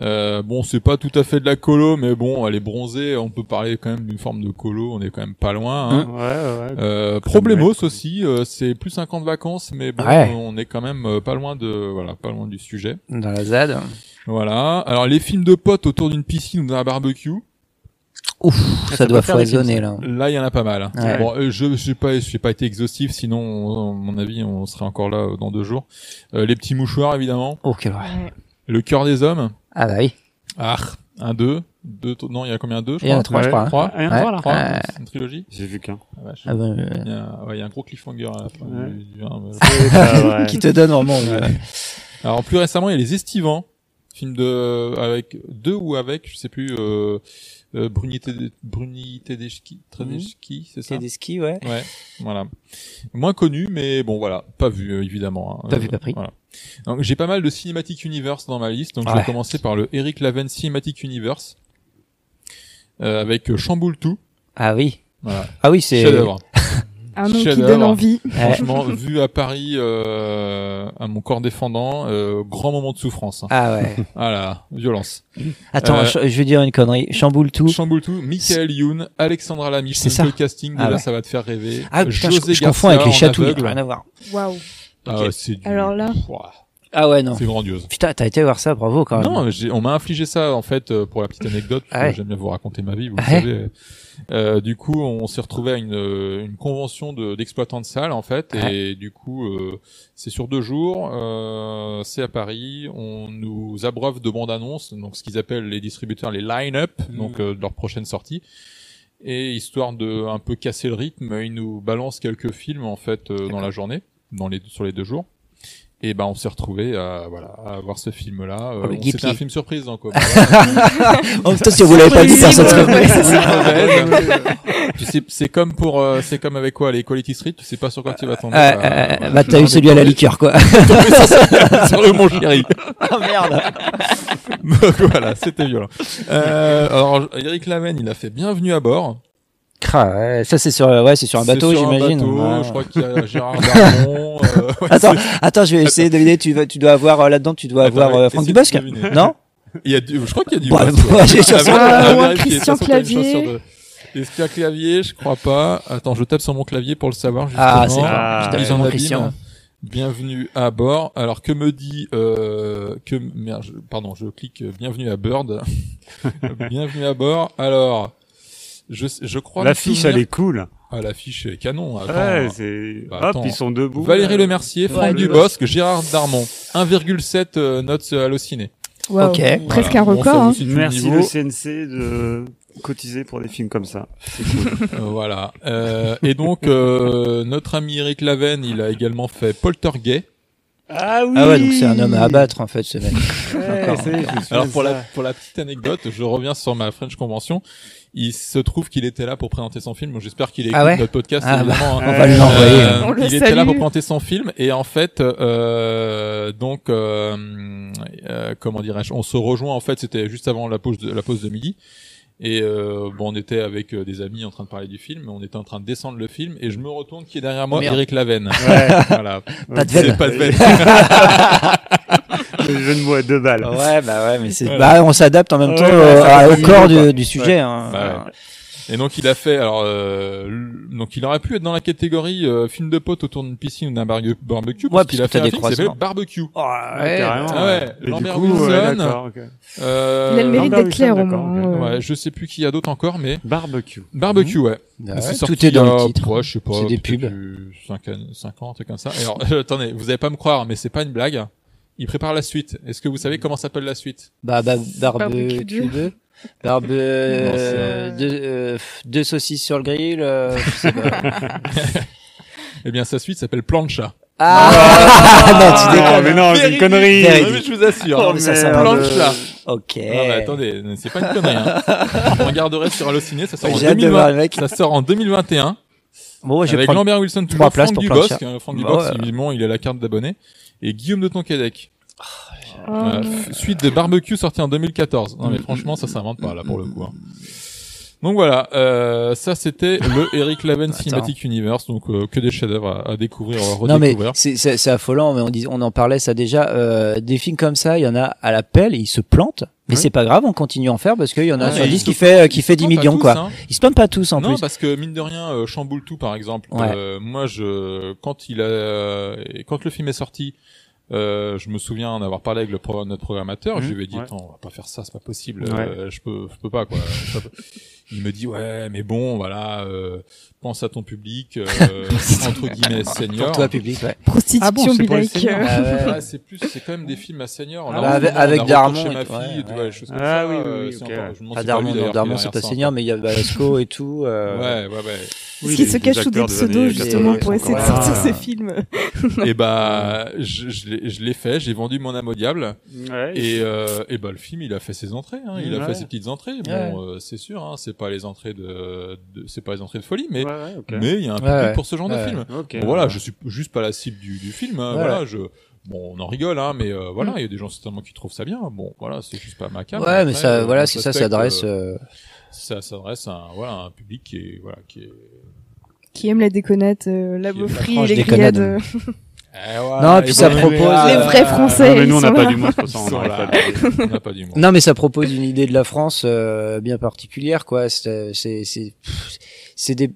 Euh, bon, c'est pas tout à fait de la colo, mais bon, elle est bronzée. On peut parler quand même d'une forme de colo. On est quand même pas loin. Hein. Ouais, ouais. Euh, Problemos aussi. euh, c'est plus un camp de vacances, mais bon, Ouais. on est quand même euh, pas loin de, voilà, pas loin du sujet. Dans la ZAD. Voilà. Alors les films de potes autour d'une piscine ou d'un barbecue. Ouf, ça doit foisonner, là. Là, il y en a pas mal. Ouais. Bon, euh, je j'ai pas, j'ai pas été exhaustif, sinon, on- à mon avis, on serait encore là euh, dans deux jours. Euh, les petits mouchoirs, évidemment. Oh, quelle horreur. Le cœur des hommes. Ah bah oui. Ah, un, deux, deux. Non, il y a combien? Deux je Il y en a trois, je crois, hein. Trois? Il y en a trois, là. Trois? C'est une trilogie? J'ai vu qu'un. Ah. Ah bah, euh, il, y a, ouais, il y a un gros cliffhanger à la fin. Ouais. du- du un, euh, C'est pas vrai. Qui te donne vraiment ouais. Alors plus récemment, il y a les Estivants, film de avec deux ou avec, je sais plus. Euh, euh, Bruni Tede- Bruni Tedeschi, Tedeschi, c'est ça? Tedeschi, ouais. Ouais, voilà. Moins connu, mais bon, voilà, pas vu euh, évidemment. hein. Pas vu, pas pris. Voilà. Donc j'ai pas mal de Cinematic Universe dans ma liste, donc je vais commencer par le Eric Laven Cinematic Universe euh, avec euh, Chamboule tout. Ah oui. Voilà. Ah oui, c'est-. Un nom qui donne envie. Franchement, vu à Paris, euh, à mon corps défendant, euh, grand moment de souffrance. hein. Ah ouais. Voilà, violence. Attends, Euh, je, je vais dire une connerie. Chamboule tout. Chamboule tout, Michael Youn, Alexandra Lamy, C'est je ça. le casting, Ah déjà ouais. ça va te faire rêver. Ah putain, je, José je confonds avec les chatouilles. Rien à voir. Waouh. Ah ouais, c'est du... Alors là. Ouah. Ah ouais, non. C'est grandiose. Putain, t'as été voir ça, bravo quand même. Non, on m'a infligé ça en fait euh, pour la petite anecdote. Ah ouais. J'aime bien vous raconter ma vie, vous Ah ouais. le savez. Euh, du coup, on s'est retrouvé à une, euh, une convention de- d'exploitants de, salles en fait, et du coup, euh, c'est sur deux jours. euh, c'est à Paris. On nous abreuve de bandes annonces, donc ce qu'ils appellent les distributeurs les line-up, Mmh. donc euh, de leur prochaine sortie. Et histoire de un peu casser le rythme, ils nous balancent quelques films en fait euh, dans la journée, dans les sur les deux jours. Et ben on s'est retrouvé à voilà à voir ce film là. Oh, le C'était un film surprise donc. euh, voilà. En même temps, si vous l'avez pas dit, personne serait tu sais, c'est comme pour, euh, c'est comme avec quoi, les Quality Street, tu sais pas sur quoi tu vas tomber. Euh, bah, euh, voilà. bah, t'as eu celui à la liqueur, quoi. Le mon chéri. Ah merde. Donc voilà, c'était violent. Euh, alors, Eric Laven, il a fait Bienvenue à bord. Cra, ouais, ça c'est sur, ouais, c'est sur un C'est bateau, sur un j'imagine. bateau, Ouais. Je crois qu'il y a Gérard Darmon. euh, ouais, attends, c'est- attends, je vais essayer de deviner. Tu vas, tu dois avoir euh, là-dedans, tu dois Attends, avoir euh, Franck Dubosc, non? Il y a du, je crois qu'il y a du. Bon, Bosc, ouais, j'ai Ah, Ah. Christian Clavier. chance sur deux. Christian Clavier, je crois pas. Attends, je tape sur mon clavier pour le savoir. Ah, justement. c'est Ah, je tape Mise sur en mon abîme. Christian. Bienvenue à bord. Alors que me dit euh, que merde, je- pardon, je clique euh, bienvenue à Bird. bienvenue à bord. Alors je je crois L'affiche, elle est cool. Ah l'affiche est canon. Attends, Ouais, c'est. Bah, Hop, attends. ils sont debout. Valérie là. Lemercier, Franck Ouais, Dubosc, Gérard Darmon. 1,7 euh, notes hallucinées. Waouh. Ok. Presque Voilà. un record. hein. le Merci niveau. le CNC de cotiser pour des films comme ça. C'est cool. Euh, voilà. Euh, et donc euh, notre ami Eric Laven, il a également fait Poltergeist. ah oui. Ah ouais, donc c'est un homme à abattre en fait, ce mec. Ouais, Alors pour la pour la petite anecdote, je reviens sur ma French Convention. Il se trouve qu'il était là pour présenter son film. J'espère qu'il écoute Ah ouais notre podcast. Ah bah, on va lui l'envoyer. Euh, On le il était là pour présenter son film et en fait, euh, donc euh, euh, comment dirais-je, on se rejoint en fait. C'était juste avant la pause de la pause de midi. Et euh, bon, on était avec euh, des amis en train de parler du film, on était en train de descendre le film, et je me retourne qui est derrière moi, Merde. Eric Laven. Ouais. voilà. Pas de veine. Pas de veine. Le jeu de mots à deux balles. Ouais, bah ouais, mais c'est, Voilà. bah on s'adapte en même Ouais, temps ouais, euh, à- au corps du, du sujet. Ouais. hein. Bah ouais. Et donc il a fait alors euh, donc il aurait pu être dans la catégorie euh, film de potes autour d'une piscine ou d'un barbecue Ouais, parce qu'il a fait un des film qui s'appelle. Barbecue. Oh, Ouais, ouais. carrément. Ah ouais, du Lambert coup, Wilson. ok. Euh, Il a le mérite d'être clair au moins. Ouais, je sais plus qui y a d'autres encore mais Barbecue. Barbecue ouais. Ouais, C'est tout est dans le titre. ouais, je sais pas, C'est des pubs. du 5 ans, 5 ans, un truc comme ça. Alors attendez, vous allez pas me croire mais c'est pas une blague. Il prépare la suite. Est-ce que vous savez comment s'appelle la suite? Bah, bah Barbecue. 2. Barbe, euh, Non, deux, euh, deux saucisses sur le grill. euh, je sais pas. Eh bien sa suite s'appelle Plancha. Ah, non, tu Ah, déconnes. mais non, c'est une connerie. Ouais, mais je vous assure. Oh, hein, ça. Plancha. Ok. Non, mais attendez, c'est pas une connerie. Hein. Je regarderai sur Allociné, ça sort, Ouais, en j'ai hâte de voir 2020, le mec. ça sort en 2021. Bon, je vais avec Lambert Wilson, toujours trois places Franck pour Dubosc. Plancha. hein, Franck Bah Dubosc, ouais. évidemment, il a la carte d'abonné. Et Guillaume de Tonquédec. Oh, Euh, suite de Barbecue sorti en 2014. Non Mm. mais franchement, ça s'invente pas là pour le coup. hein. Donc voilà, euh, ça c'était le Eric Laven Cinematic Universe, donc euh, que des chefs-d'œuvre à, à découvrir, à Non mais redécouvrir. c'est c'est c'est affolant, mais on dit on en parlait ça déjà. Euh, des films comme ça, il y en a à la pelle, ils se plantent, mais Ouais. c'est pas grave, on continue à en faire parce qu'il y en a Ouais, sur ils 10 se qui fait euh, qui fait se 10 plantent pas millions tous, quoi. hein. Ils se plantent pas tous en non, plus. parce que mine de rien, euh, chamboule tout par exemple. Ouais. Euh, moi, je quand il a euh, quand le film est sorti, euh, je me souviens en avoir parlé avec le pro- notre programmateur. Je lui ai dit, ouais. attends, on va pas faire ça, c'est pas possible. Ouais. euh, je peux, je peux pas quoi. Il me dit, ouais, mais bon, voilà, euh, pense à ton public, euh, entre guillemets senior. Pour toi public, ouais. Prostitution Ah bon, c'est. Ah ouais. Ouais, c'est plus, c'est quand même des films à senior. Ah Là, ce avec- moment, on avec a Darmon et ma fille, ouais, tu ouais. vois, les choses comme Ah ça. oui, oui, euh, oui, encore- ouais. je demande Pas Darmon, lui, non, Darmon qui est c'est pas senior, mais il y a Balasco et tout. euh, Ouais, ouais, ouais. Oui, les- se cache sous des pseudos justement 80 pour essayer de sortir là. films Et bah, je, l'ai- fait, j'ai vendu mon âme au diable. Ouais. Et, euh, et bah le film il a fait ses entrées, hein, il a Ouais. fait ses petites entrées. Bon, Ouais. euh, c'est sûr, hein, c'est pas les entrées de, de c'est pas les entrées de folie, mais Ouais, ouais, ok. mais il y a un public ouais. pour ce genre de film. Ok. Bon, voilà, je suis juste pas la cible du, du film. hein, Ouais. Voilà, je bon, on en rigole, hein, mais euh, voilà, il y a des gens certainement qui trouvent ça bien. Bon, voilà, c'est juste pas ma cam. Ouais, mais Après, ça, euh, voilà, c'est ça s'adresse. euh, euh, ça s'adresse à un, voilà, un public qui est voilà qui est. qui aime la déconnette, euh, la beaufrie les grillades. Eh ouais, Non, puis et ça bon, propose, mais- Les euh, vrais Français. Non, mais nous, on n'a pas d'humour, ça, on n'a pas d'humour. Non, mais ça propose une idée de la France euh, bien particulière, quoi. C'est, c'est, c'est, des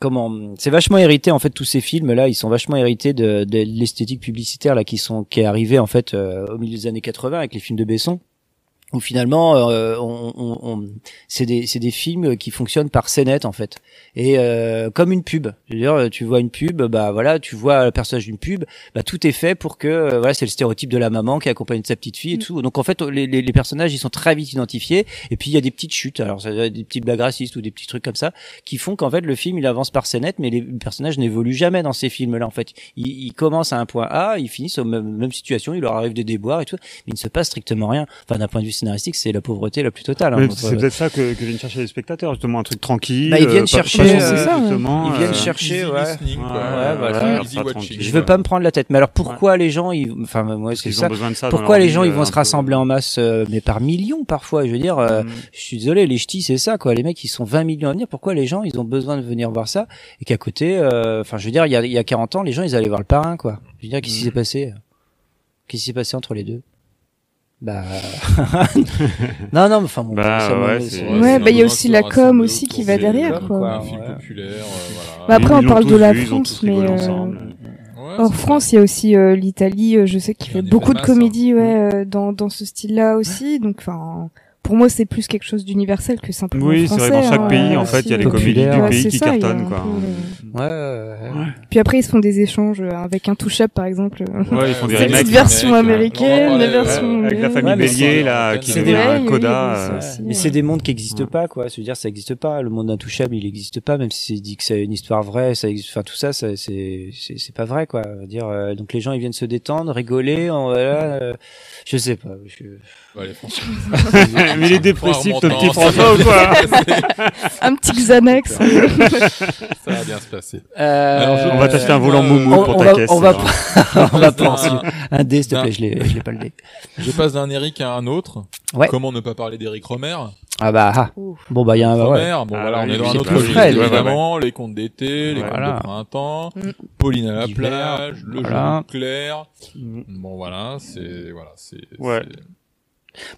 comment c'est vachement hérité en fait tous ces films là ils sont vachement hérités de, de l'esthétique publicitaire là qui sont qui est arrivée en fait euh, au milieu des années 80 avec les films de Besson où finalement euh, on, on, on- c'est des c'est des films qui fonctionnent par scénette en fait. Et euh, comme une pub. Dire tu vois une pub bah voilà tu vois le personnage d'une pub bah tout est fait pour que euh, voilà c'est le stéréotype de la maman qui accompagne sa petite fille et tout. Donc en fait les, les, les personnages ils sont très vite identifiés. Et puis il y a des petites chutes. Alors ça des petites blagues racistes ou des petits trucs comme ça qui font qu'en fait le film il avance par scénette mais les personnages n'évoluent jamais dans ces films là en fait. Ils, ils commencent à un point A ils finissent aux même, même situation il leur arrive des déboires et tout mais il ne se passe strictement rien. Enfin d'un point de vue scénaristique c'est la pauvreté la plus totale hein. C'est euh, peut-être ça que, que viennent chercher les spectateurs, justement, un truc tranquille. bah, ils viennent euh, pas- chercher, pas euh, ils viennent euh, chercher, easy ouais. listening, quoi. Ouais, Ouais, voilà. voilà, easy pas watching. tranquille. Je veux pas me prendre la tête, mais alors pourquoi les gens, ils, enfin moi c'est ça. pourquoi les gens ils vont se rassembler en masse, euh, mais par millions parfois? Je veux dire, euh, Mm. je suis désolé, les ch'tis c'est ça quoi. Les mecs ils sont 20 millions à venir. Pourquoi les gens ils ont besoin de venir voir ça et qu'à côté, euh, enfin je veux dire, il y a, il y a 40 ans, les gens ils allaient voir le parrain quoi. Je veux dire, qu'est-ce qui Mm. s'est passé? Qu'est-ce qui s'est passé entre les deux? Bah non non, mais enfin bon. Bah, ça, ouais, c'est- c'est- Ouais, bah il y a aussi la com aussi qui va derrière quoi. quoi. Un film ouais. populaire, euh, voilà. Bah, après on parle de la vu, France, mais euh. Ouais, hors France il y a aussi euh, l'Italie, euh, je sais qu'il fait beaucoup de hein. comédies ouais euh, dans dans ce style-là aussi, donc enfin pour moi c'est plus quelque chose d'universel que simplement Oui, c'est vrai, français. dans chaque hein, pays, en aussi, fait, il y a les euh, comédies du ouais, pays qui ça, cartonnent, quoi. peu, euh, Ouais, ouais, ouais. Puis après ils se font des échanges euh, avec un touch-up par exemple. Ouais, ils font des remakes. petite version remakes, américaine, on en la parlait, version ouais, Avec la famille Bélier, là, qui devient oui, oui, coda. oui, euh, Mais c'est des mondes qui n'existent Ouais. pas, quoi. Je veux dire, ça n'existe pas. Le monde intouchable, il n'existe pas, même si c'est dit que c'est une histoire vraie. Ça, existe- enfin, tout ça, ça c'est, c'est, c'est pas vrai, quoi. Je veux dire, euh, donc les gens, ils viennent se détendre, rigoler, en, voilà, euh, je sais pas. Bah, les Français. Mais il est dépressif, ton petit François ou quoi Un petit Xanax. Ça va bien se passer. Euh, Alors, je- On va t'acheter un volant euh, Moumou pour on ta va, caisse. on va, on prendre un dé, s'il te plaît. Je l'ai, je l'ai pas le dé. Je passe d'un Eric à un autre. Ouais. Comment ne pas parler d'Eric Romer? Ah bah, ah. bon bah, il y a un, ouais. Romer, bon Ah voilà, on est dans un autre ouais, évidemment, les contes d'été, les contes de printemps, Mm. Pauline à la plage, le jeu clair. Mm. Bon voilà, c'est voilà, c'est-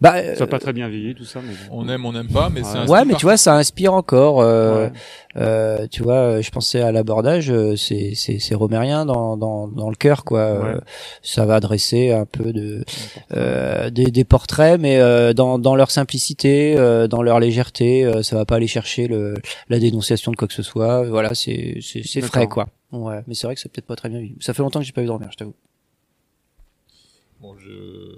Bah, euh, Ça a pas très bien vieilli, tout ça, mais bon. on aime on n'aime pas mais c'est un Ouais, mais tu vois, ça inspire encore. Euh, Ouais. euh, tu vois, je pensais à l'abordage, euh, c'est c'est c'est romérien dans dans dans le cœur, quoi. Euh, Ouais. ça va dresser un peu de euh, des des portraits, mais euh, dans dans leur simplicité, euh, dans leur légèreté. euh, ça va pas aller chercher le la dénonciation de quoi que ce soit. Voilà, c'est c'est c'est frais, quoi. Ouais, mais c'est vrai que c'est peut-être pas très bien vu. Ça fait longtemps que j'ai pas vu de Romer, je t'avoue. Bon, je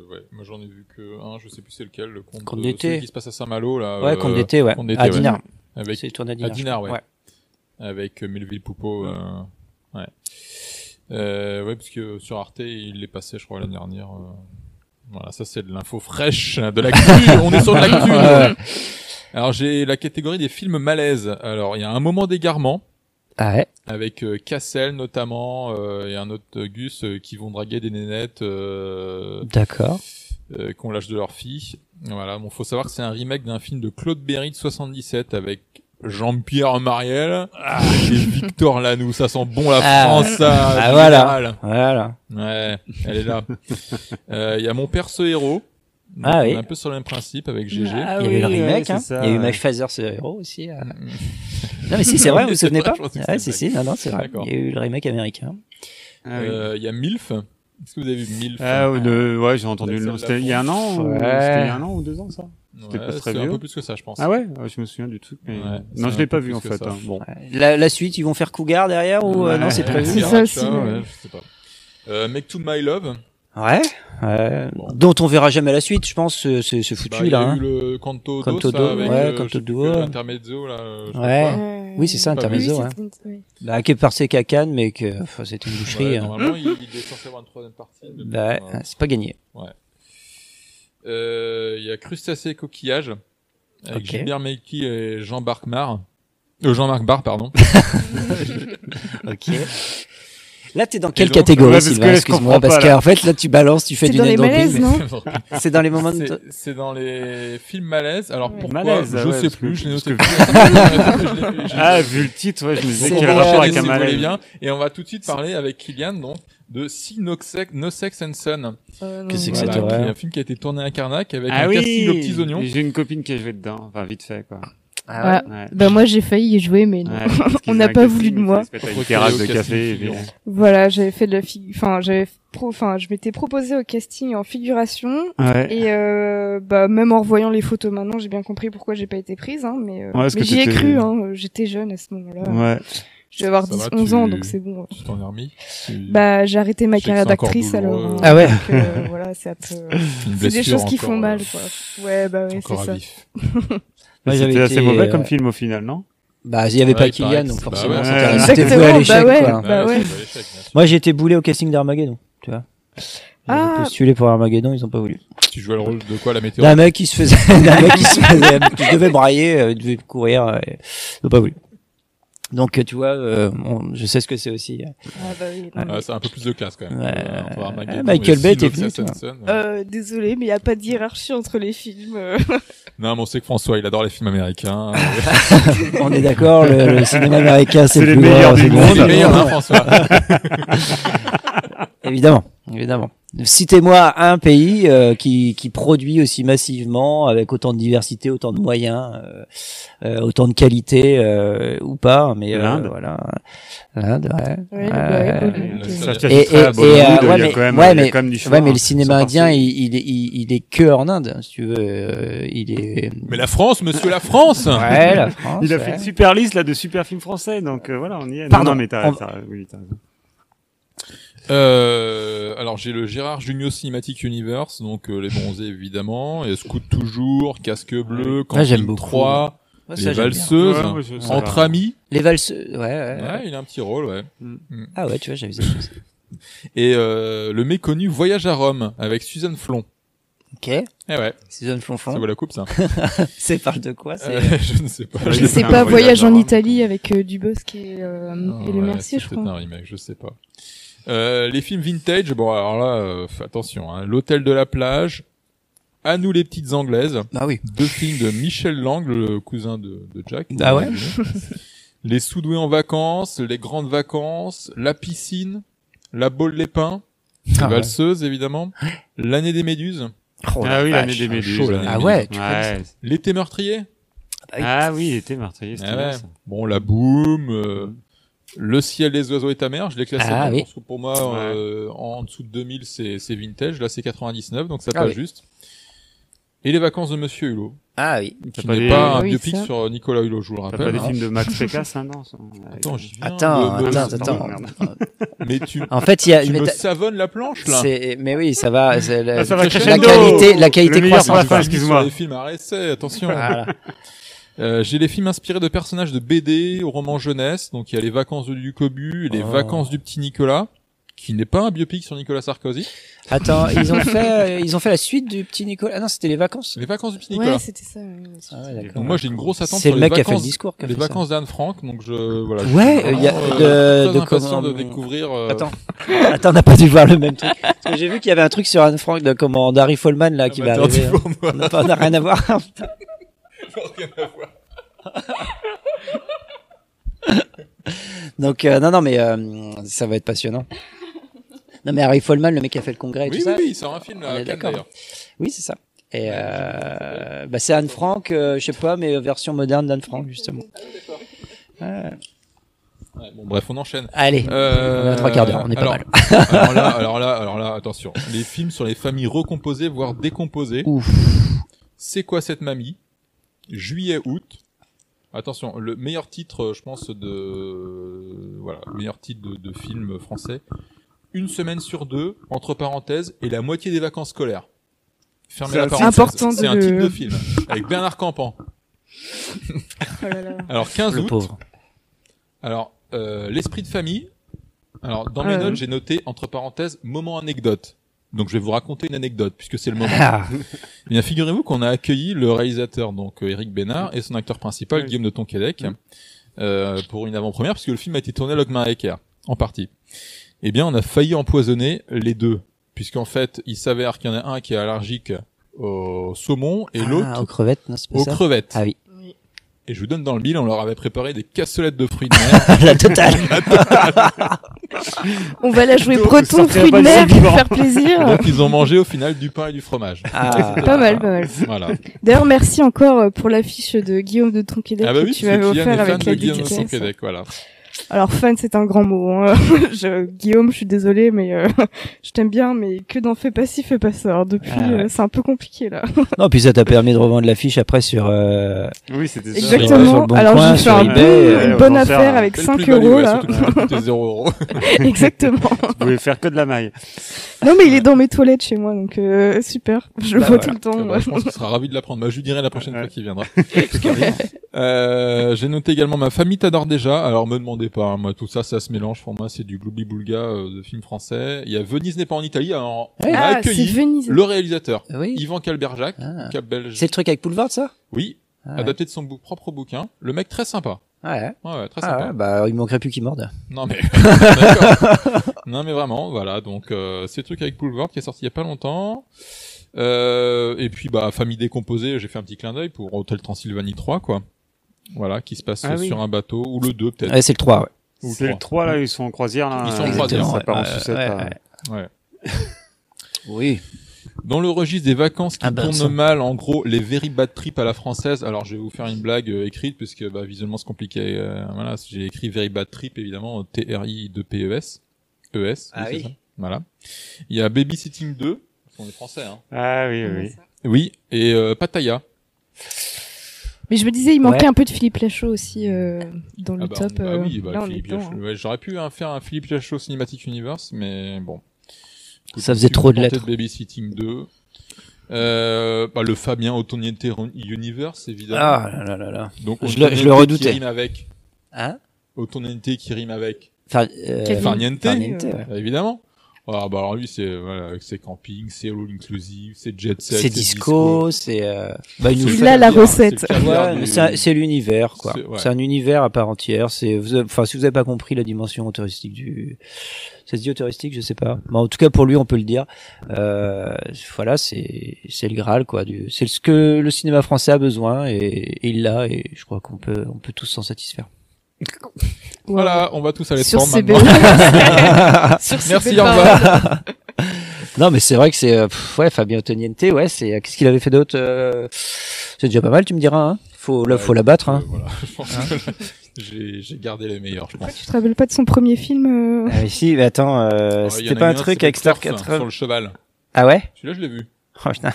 ouais, moi j'en ai vu que un, je sais plus c'est lequel, le conte, Conte de- d'été. qui se passe à Saint-Malo là. Ouais, euh, conte d'été, ouais. Conte d'été, À ouais. Dinard. Avec C'est tourné à Dinard. crois. ouais. Avec euh, Melville Poupeau. Euh, ouais. Euh, ouais, parce que sur Arte, il les passait, je crois, l'année dernière. euh. Voilà, ça c'est de l'info fraîche, de l'actu. On est sur de l'actu. Ouais. Alors j'ai la catégorie des films malaises. Alors il y a un moment d'égarement Ah ouais. avec euh, Cassel notamment euh, et un autre euh, Gus euh, qui vont draguer des nénettes euh, D'accord. euh, qu'on lâche de leur fille. Voilà, bon, faut savoir que c'est un remake d'un film de Claude Berry de 77 avec Jean-Pierre Mariel et Victor Lanoux. Ça sent bon la Ah. France, ça. Ah, voilà. Voilà. Ouais, elle est là. Euh, Il y a mon père ce héros. Ah on oui. est un peu sur le même principe avec GG. il y Ah avait oui, le remake, hein. ça, il y a eu. Mike Phaser, ce héros aussi. euh. Mm. Non mais si c'est vrai, vous vous souvenez pas c'était si si, non non c'est vrai. Il y a eu le remake américain. Ah. Euh, Il y a MILF. Est-ce que vous avez vu MILF? Ah, ou de... ouais, j'ai entendu le nom. C'était il y a un an ou... Ouais. C'était il y a un an ou deux ans, ça? C'était Ouais, pas très c'est un vieux. peu plus que ça, je pense. Ah ouais? Ouais, Je me souviens du truc, mais... Ouais, non, je l'ai pas vu, en fait. hein. Bon. La, la suite, ils vont faire Cougar derrière ou euh, non c'est prévu? C'est ça aussi, ouais, ouais. ouais, je sais pas. Euh, Make to My Love. Ouais. ouais. Bon. Dont on verra jamais la suite, je pense. C'est c'est- c'est foutu Bah, il y là. a hein. eu le Canto, Canto do, là, avec, ouais, euh, Canto duo. Intermezzo, là. euh, Ouais. pas. Ouais. Oui c'est ça, Intermezzo. Oui, hein. oui. Bah, qui est passé qu'à Cannes, mais que enfin, c'était une boucherie. Ouais, hein. normalement, il, il est censé avoir une troisième partie. Bah, ouais, euh, c'est pas gagné. Euh, Il y a Crustacés et Coquillages. Avec Ok. Gilbert Meiki et Jean-Marc Mar. Euh, Jean-Marc Barr, pardon. ok. Là, t'es dans quelle donc- catégorie, Ouais, parce que Sylvain Excuse-moi, parce qu'en fait, là, tu balances, tu fais C'est du dans les name dropping, C'est dans les moments de... C'est- C'est dans les films malaises. Alors Ouais. pourquoi Malaise, Je ouais, sais plus. que- Je l'ai parce noté. que- J'ai- Ah, vu le titre, ouais, je me disais C'est bon, rapport avec si un malaise. Et on va tout de suite parler avec Kylian donc de See No Sex, no Sex and Son. Euh, non. Qu'est-ce que Voilà, c'est un film qui a été tourné à Carnac avec Ah un casting aux oui petits oignons. J'ai une copine qui a joué dedans, enfin vite fait quoi. Ah, Bah moi j'ai failli y jouer mais non. Ouais, on n'a pas voulu de moi. terrasse de café, Voilà, j'avais fait de la fig... enfin j'avais pro... enfin je m'étais proposé au casting en figuration Ouais. et euh, bah même en revoyant les photos maintenant, j'ai bien compris pourquoi j'ai pas été prise hein mais, euh, mais j'y ai cru hein, j'étais jeune à ce moment-là. Ouais. Je devais avoir Ça va, 10 11 tu- ans donc c'est bon. Tu t'en es remis? Tu- Bah j'ai arrêté ma carrière d'actrice alors. euh, Ah ouais. donc, euh, voilà, c'est un peu Une c'est des choses qui font mal euh, quoi. Ouais bah ouais, c'est ça. C'était assez été, mauvais euh, comme film au final, non? Bah, il y avait Ouais, pas Kylian, donc forcément, bah ouais, c'était voué à bah l'échec, bah ouais. Moi, j'ai été boulé au casting d'Armageddon, tu vois. J'ai Ah. postulé pour Armageddon, ils ont pas voulu. Tu jouais le rôle de quoi la météo D'un mec qui se faisait, d'un mec qui se faisait, je devais brailler, euh, je devais courir, euh, ils ont pas voulu. Donc, tu vois, euh, on- je sais ce que c'est aussi. Ah bah oui. Ah, c'est un peu plus de classe quand même. Ouais. Euh, Armageddon, Michael Bay était venu, Euh, désolé, mais il n'y a pas de hiérarchie entre les films. Non, mais on sait que François, il adore les films américains. On est d'accord, le, le cinéma américain, c'est C'est le grand, du c'est le monde. Les meilleurs, grand. hein, François évidemment, évidemment. Citez-moi un pays euh, qui, qui produit aussi massivement, avec autant de diversité, autant de moyens, euh, euh, autant de qualité euh, ou pas, mais euh, L'Inde. voilà, l'Inde, ouais. Ouais, Euh, et, euh, ouais, a mais, quand même- du ouais, mais le cinéma indien, il, il, est- il, il est que en Inde, si tu veux. euh, il est. Mais la France, monsieur la France Ouais, la France. Il a ouais. fait une super liste là de super films français, donc euh, voilà, on y est. Pardon, non, non, mais t'as, on- t'as- oui, t'as raison. Euh, alors j'ai le Gérard Jugnot Cinematic Universe, donc euh, les bronzés évidemment, et Scout toujours, casque bleu, Ah, j'aime Camping beaucoup. 3, Ouais, les bien. valseuses, Ouais, moi, je- ça entre va. amis. Les valseuses, ouais, ouais. Ouais, il a un petit rôle, ouais. Ah ouais, tu vois, j'avais ça. Et euh, le méconnu Voyage à Rome avec Suzanne Flon. Ok. Eh ouais. Suzanne Flonflon. Ça vaut la coupe ça. C'est parle de quoi c'est... Euh, je ne sais pas. C'est fait pas Voyage en. Italie avec euh, Dubosc et, euh, Ah et Le Mercier, je crois. un remake, je sais pas. Euh, les films vintage, bon alors là, euh, fais attention, hein, l'hôtel de la plage, à nous les petites anglaises, Ah oui. deux films de Michel Lang, le cousin de, de Jack. Ah ouais Les soudoués en vacances, les grandes vacances, la piscine, la boule les pins, Ah ouais. valseuses évidemment, l'année des méduses, Oh la ah oui, l'année des méduses. chaud, Ah des ouais, tu Ouais. l'été meurtrier, Ah oui, il était meurtrier, c'était Ah ouais. bon la boum, euh, le ciel des oiseaux et ta mère, je l'ai classé Ah oui. parce que pour moi euh, en dessous de 2000 c'est c'est vintage, là c'est 99 donc ça Ah passe oui. juste. Et les vacances de Monsieur Hulot, Ah oui. T'as qui pas n'est des- pas un Oui, biopic sur Nicolas Hulot, je vous le T'as rappelle. pas des hein. films de Max Pécasse, hein, non Attends, j'y viens. Attends, me- attends. Mais tu, En fait, il y a, tu mais me t'as- savonnes la planche là. mais oui, ça va, la, Ah, ça va la qualité, la qualité croissante. fin, excuse-moi. Les films à essai, attention. Voilà. Euh, j'ai les films inspirés de personnages de BD, romans jeunesse. Donc il y a les vacances de Ducobu et les Oh. vacances du petit Nicolas, qui n'est pas un biopic sur Nicolas Sarkozy. Attends, ils ont fait, euh, ils ont fait la suite du petit Nicolas? Ah non, c'était les vacances. Les vacances du petit Nicolas. Ouais, c'était ça. Ah ouais, d'accord. donc moi j'ai une grosse attente C'est sur le les mec qui a fait le discours qui a les fait vacances d'Anne Frank. Donc je voilà. Ouais, il y a de- euh, de impatient comment- de découvrir. euh, Attends, attends, on n'a pas dû voir le même truc. Parce que j'ai vu qu'il y avait un truc sur Anne Frank de comment d'Harry Follman là qui va amateur du arriver. hein. on n'a rien à voir. Rien à voir. Donc euh, non, non, mais euh, ça va être passionnant. Non, mais Harry Follman, le mec qui a fait le congrès et Oui tout oui ça. oui, il sort un film là, Cannes, d'accord. Oui, c'est ça. Et euh, bah, c'est Anne Frank, euh, je sais pas, mais version moderne d'Anne Frank justement. Ouais. Ouais, bon bref, on enchaîne. Allez, Euh, on trois quarts d'heure, on est pas mal. alors là, alors là, alors là, attention. Les films sur les familles recomposées, voire décomposées. Ouf. C'est quoi cette mamie? Juillet-août. Attention, le meilleur titre, je pense, de voilà, le meilleur titre de, de film français. Une semaine sur deux, entre parenthèses, et la moitié des vacances scolaires. Fermez C'est la parenthèse. important de C'est un titre de film avec Bernard Campan. Oh là là. Alors 15 Le août. pauvre. Alors euh, l'esprit de famille. Alors dans Ah mes notes, j'ai noté entre parenthèses moment anecdote. Donc je vais vous raconter une anecdote puisque c'est le moment. Ah. Eh bien, figurez-vous qu'on a accueilli le réalisateur, donc euh, Eric Bénard, et son acteur principal, Oui. Guillaume de Tonquédec, euh, pour une avant-première, puisque le film a été tourné à Logmar Ecker, en partie. Eh bien, on a failli empoisonner les deux, puisqu'en fait, il s'avère qu'il y en a un qui est allergique au saumon et Ah, l'autre aux crevettes, non, c'est pas aux ça crevettes. Ah oui. Et je vous donne dans le bill, on leur avait préparé des cassolettes de fruits de mer. La totale. La totale. On va la jouer Donc, breton, fruits de mer, pour faire plaisir. Donc ils ont mangé au final du pain et du fromage. Ah. C'était Pas mal, pas mal. Voilà. D'ailleurs, merci encore euh, pour l'affiche de Guillaume de Tonquédec Ah bah que oui, tu parce m'avais que offert avec la Guillaume de dédicace. Québec, voilà. Alors fan, c'est un grand mot. Hein. je, Guillaume, je suis désolée, mais euh, je t'aime bien, mais que d'en fais pas ci, fais pas ça. Alors, depuis, Ah ouais. euh, c'est un peu compliqué là. Non, puis ça t'a permis de revendre l'affiche après sur. Euh, Oui, c'était sur- Exactement. sur le bon Alors coin, j'ai fait sur un eBay, euh, une on bonne affaire un- avec C'est le 5 plus-value, euros là. surtout que ça coûtait 0 euros. Exactement. Vous pouvez faire que de la maille. Non mais il est dans mes toilettes chez moi, donc euh, super. Je le Bah vois voilà. tout le temps. Ben, je pense qu'il sera ravi de l'apprendre. Bah, je lui dirai la prochaine Ouais. fois qu'il viendra. Euh, j'ai noté également ma famille t'adore déjà. Alors me demandez pas, hein, moi tout ça, ça se mélange pour moi. C'est du gloobly boulga euh, de film français. Il y a Venise n'est pas en Italie. Alors on a Ah, accueilli Venise. le réalisateur, Oui. Yvan Calberjac, Ah. cap belge. C'est le truc avec Boulevard, ça? Oui, Ah ouais. adapté de son bou- propre bouquin. Le mec très sympa. Ouais. Ouais, très Ah sympa. ouais, bah il manquerait plus qu'il morde. Non mais non mais vraiment voilà donc euh, c'est le truc avec Boulevard qui est sorti il y a pas longtemps euh, et puis bah famille décomposée j'ai fait un petit clin d'œil pour Hôtel Transylvanie 3 quoi voilà qui se passe Ah oui. sur un bateau ou le 2 peut-être Ouais, c'est le 3, ouais. Ou C'est le 3 là, ils sont en croisière là. Ils sont en croisière, Ça part en sucette. ouais, Oui. dans le registre des vacances qui Ah bah, tournent ça. mal en gros les very bad trips à la française alors je vais vous faire une blague euh, écrite puisque bah visuellement c'est compliqué euh, voilà j'ai écrit very bad trip évidemment T R I 2 P E S E S Ah oui. ça. voilà il y a Babysitting 2 ce sont des français hein Ah oui, oui. Oui, et euh, Pattaya. Mais je me disais, il manquait Ouais. un peu de Philippe Lachaud aussi euh, dans le Ah bah, top. bah euh, oui, bah, hein. Ouais, J'aurais pu hein, faire un Philippe Lachaud Cinematic Universe, mais bon. Écoute, Ça faisait trop de lettres. Babysitting 2. Euh, bah, le Fabien Otoniente Universe, évidemment. Ah là là là là. Donc, Je le- je le redoutais. Qui rime avec. Hein? Otoniente qui rime avec. Enfin, euh. Farniente. Farniente, ouais. Évidemment. Ah, bah, alors lui, c'est, voilà, c'est camping, c'est all inclusive, c'est jet set, C'est disco, c'est. Euh... Bah, il nous la recette. c'est Ouais, du- l'univers, quoi. C'est- ouais. Un univers à part entière. C'est, vous avez- enfin, si vous avez pas compris la dimension touristique du, ça se dit touristique, je sais pas. Mais en tout cas, pour lui, on peut le dire. Euh, voilà, c'est, c'est le graal, quoi. Du, c'est ce que le cinéma français a besoin et, et il l'a et je crois qu'on peut, on peut tous s'en satisfaire. Voilà, on va tous aller Sur ces maintenant. Sur Merci, au revoir. Non, mais c'est vrai que c'est, euh, pff, ouais, Fabien Toniente, ouais, c'est, qu'est-ce qu'il avait fait d'autre euh, C'est déjà pas mal, tu me diras. Hein faut, là, faut la battre. Hein. Euh, voilà, je pense que là, j'ai j'ai gardé les meilleurs, je pense. Tu te rappelles pas de son premier film euh Ah, mais si, mais attends, euh, Ouais, c'était pas un truc avec Star Turf, 80 Sur le cheval. Ah ouais? Celui-là, je l'ai vu. Oh putain.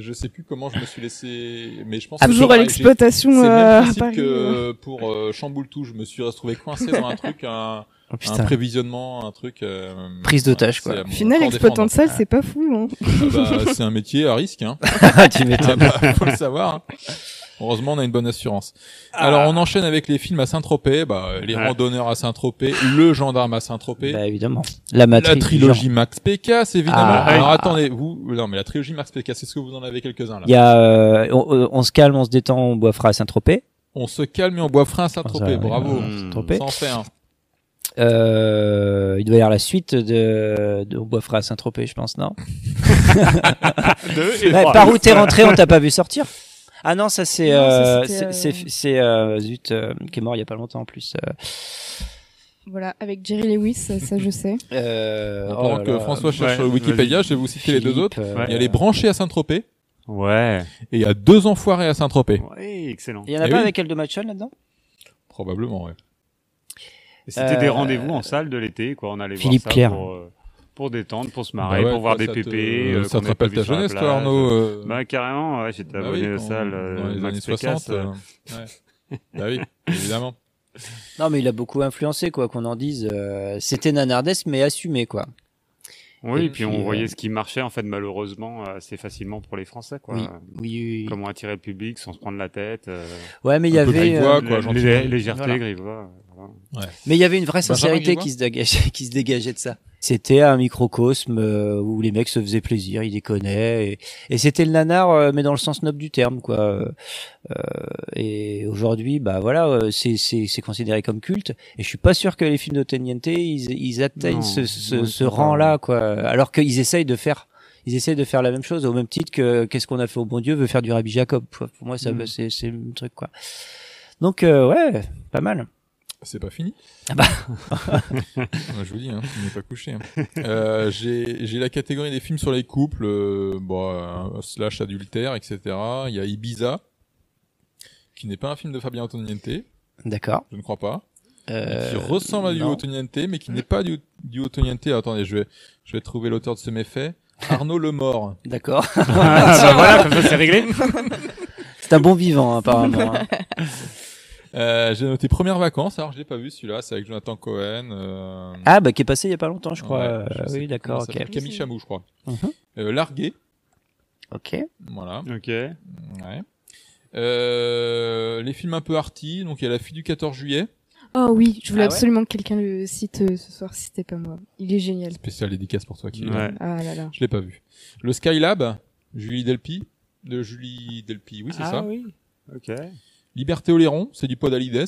Je sais plus comment je me suis laissé, mais je pense Ah, que toujours c'est à l'exploitation, C'est euh, même Paris, que pour euh, Chamboule-Tout, je me suis retrouvé coincé dans un truc, un, Oh, un putain. prévisionnement, un truc. euh, Prise d'otage, quoi. mon Final, exploitant de salle, c'est pas fou. Hein. Ah bah, c'est un métier à risque, hein. tu m'étonnes. Ah bah, faut le savoir. hein. Heureusement, on a une bonne assurance. Alors, on enchaîne avec les films à Saint-Tropez, bah, les Ouais. randonneurs à Saint-Tropez, le gendarme à Saint-Tropez. Bah évidemment. La matrice. La trilogie. Max Pécasse, évidemment. Ah. Alors attendez, vous, non mais la trilogie Max Pécasse, est-ce que vous en avez quelques-uns là Il y a, euh, on, on se calme, on se détend, on boit frais à Saint-Tropez. On se calme et on boit à Saint-Tropez, bravo. euh, Saint-Tropez. Fait un. Euh, il doit y avoir la suite de, de on boit frais à Saint-Tropez, je pense, non Deux et Ouais, trois. Par où t'es rentré, on t'a pas vu sortir Ah non, ça c'est, euh, c'est, euh, c'est, euh, zut, euh, qui est mort il y a pas longtemps en plus. Euh, Voilà, avec Jerry Lewis, ça, je sais. euh, oh pendant là que là. François cherche Ouais, sur Wikipédia, je vais vous citer les deux autres. Il y a les branchés à Saint-Tropez Ouais. et il y a deux enfoirés à Saint-Tropez. Ouais, excellent. Il y en a Eh pas oui. avec Eldo Machon là-dedans? Probablement, ouais. Et C'était des Euh, rendez-vous en salle de l'été, quoi. On allait Philippe voir ça Claire. pour, euh, pour détendre, pour se marrer, Bah ouais, pour voir des ça te- pépés. euh, ça te rappelle ta jeunesse, toi. Arnaud, euh Bah carrément, ouais, j'étais Bah abonné oui, aux salles euh, dans les Max années Pécasse, 60. euh, ouais. bah oui, évidemment. Non, mais il a beaucoup influencé, quoi, qu'on en dise. euh, c'était nanardesque, mais assumé, quoi. Oui, Et puis on voyait euh, ce qui marchait en fait malheureusement euh, assez facilement pour les Français quoi. Oui, oui, oui. Comment attirer le public sans se prendre la tête. euh, Ouais, mais il y avait. grivois, euh, quoi, légèreté, Voilà. grivois. voilà. Ouais. Mais il y avait une vraie sincérité Griveaux qui se dégageait, qui se dégageait de ça. C'était un microcosme euh, où les mecs se faisaient plaisir, ils déconnaient, et, et c'était le nanar, euh, mais dans le sens noble du terme, quoi. Euh, et aujourd'hui, bah voilà, c'est c'est c'est considéré comme culte, et je suis pas sûr que les films de Teniente ils, ils atteignent Non, ce ce, ce rang-là, quoi. Alors qu'ils essayent de faire ils essaient de faire la même chose au même titre que qu'est-ce qu'on a fait au bon Dieu veut faire du Rabbi Jacob. Pour moi, ça, Mhm. c'est c'est le truc quoi. Donc euh, ouais, pas mal. C'est pas fini. Ah bah. Je vous dis, hein, il n'est pas couché. hein. Euh, j'ai j'ai la catégorie des films sur les couples, euh, bon, euh, slash adultère, etc. Il y a Ibiza, qui n'est pas un film de Fabien Antoniente. D'accord. Je ne crois pas. Euh, qui ressemble à du. Antoniente, mais qui n'est pas du, du Antoniente. Attendez, je vais, je vais trouver l'auteur de ce méfait. Arnaud Lemort. D'accord. Ah, bah voilà, comme ça, c'est réglé. C'est un bon vivant apparemment. hein. Euh, j'ai noté Premières vacances, alors je l'ai pas vu celui-là, c'est avec Jonathan Cohen. Euh... Ah bah qui est passé il y a pas longtemps je crois. Ouais, Euh, je oui d'accord. comment ça Ok. s'appelle. Camille Chamou, je crois. Euh, Largué. Ok. Voilà. Ok. Ouais. Euh, les films un peu arty, donc il y a La fille du 14 juillet, Oh oui, je voulais Ah ouais absolument que quelqu'un le cite euh, ce soir si c'était pas moi. Il est génial. spécial dédicace pour toi qui Ouais. Ah là là. Je l'ai pas vu. Le Skylab, Julie Delpy, de Julie Delpy, oui c'est ah ça. oui. Ok. Liberté Oléron, c'est du Podalides.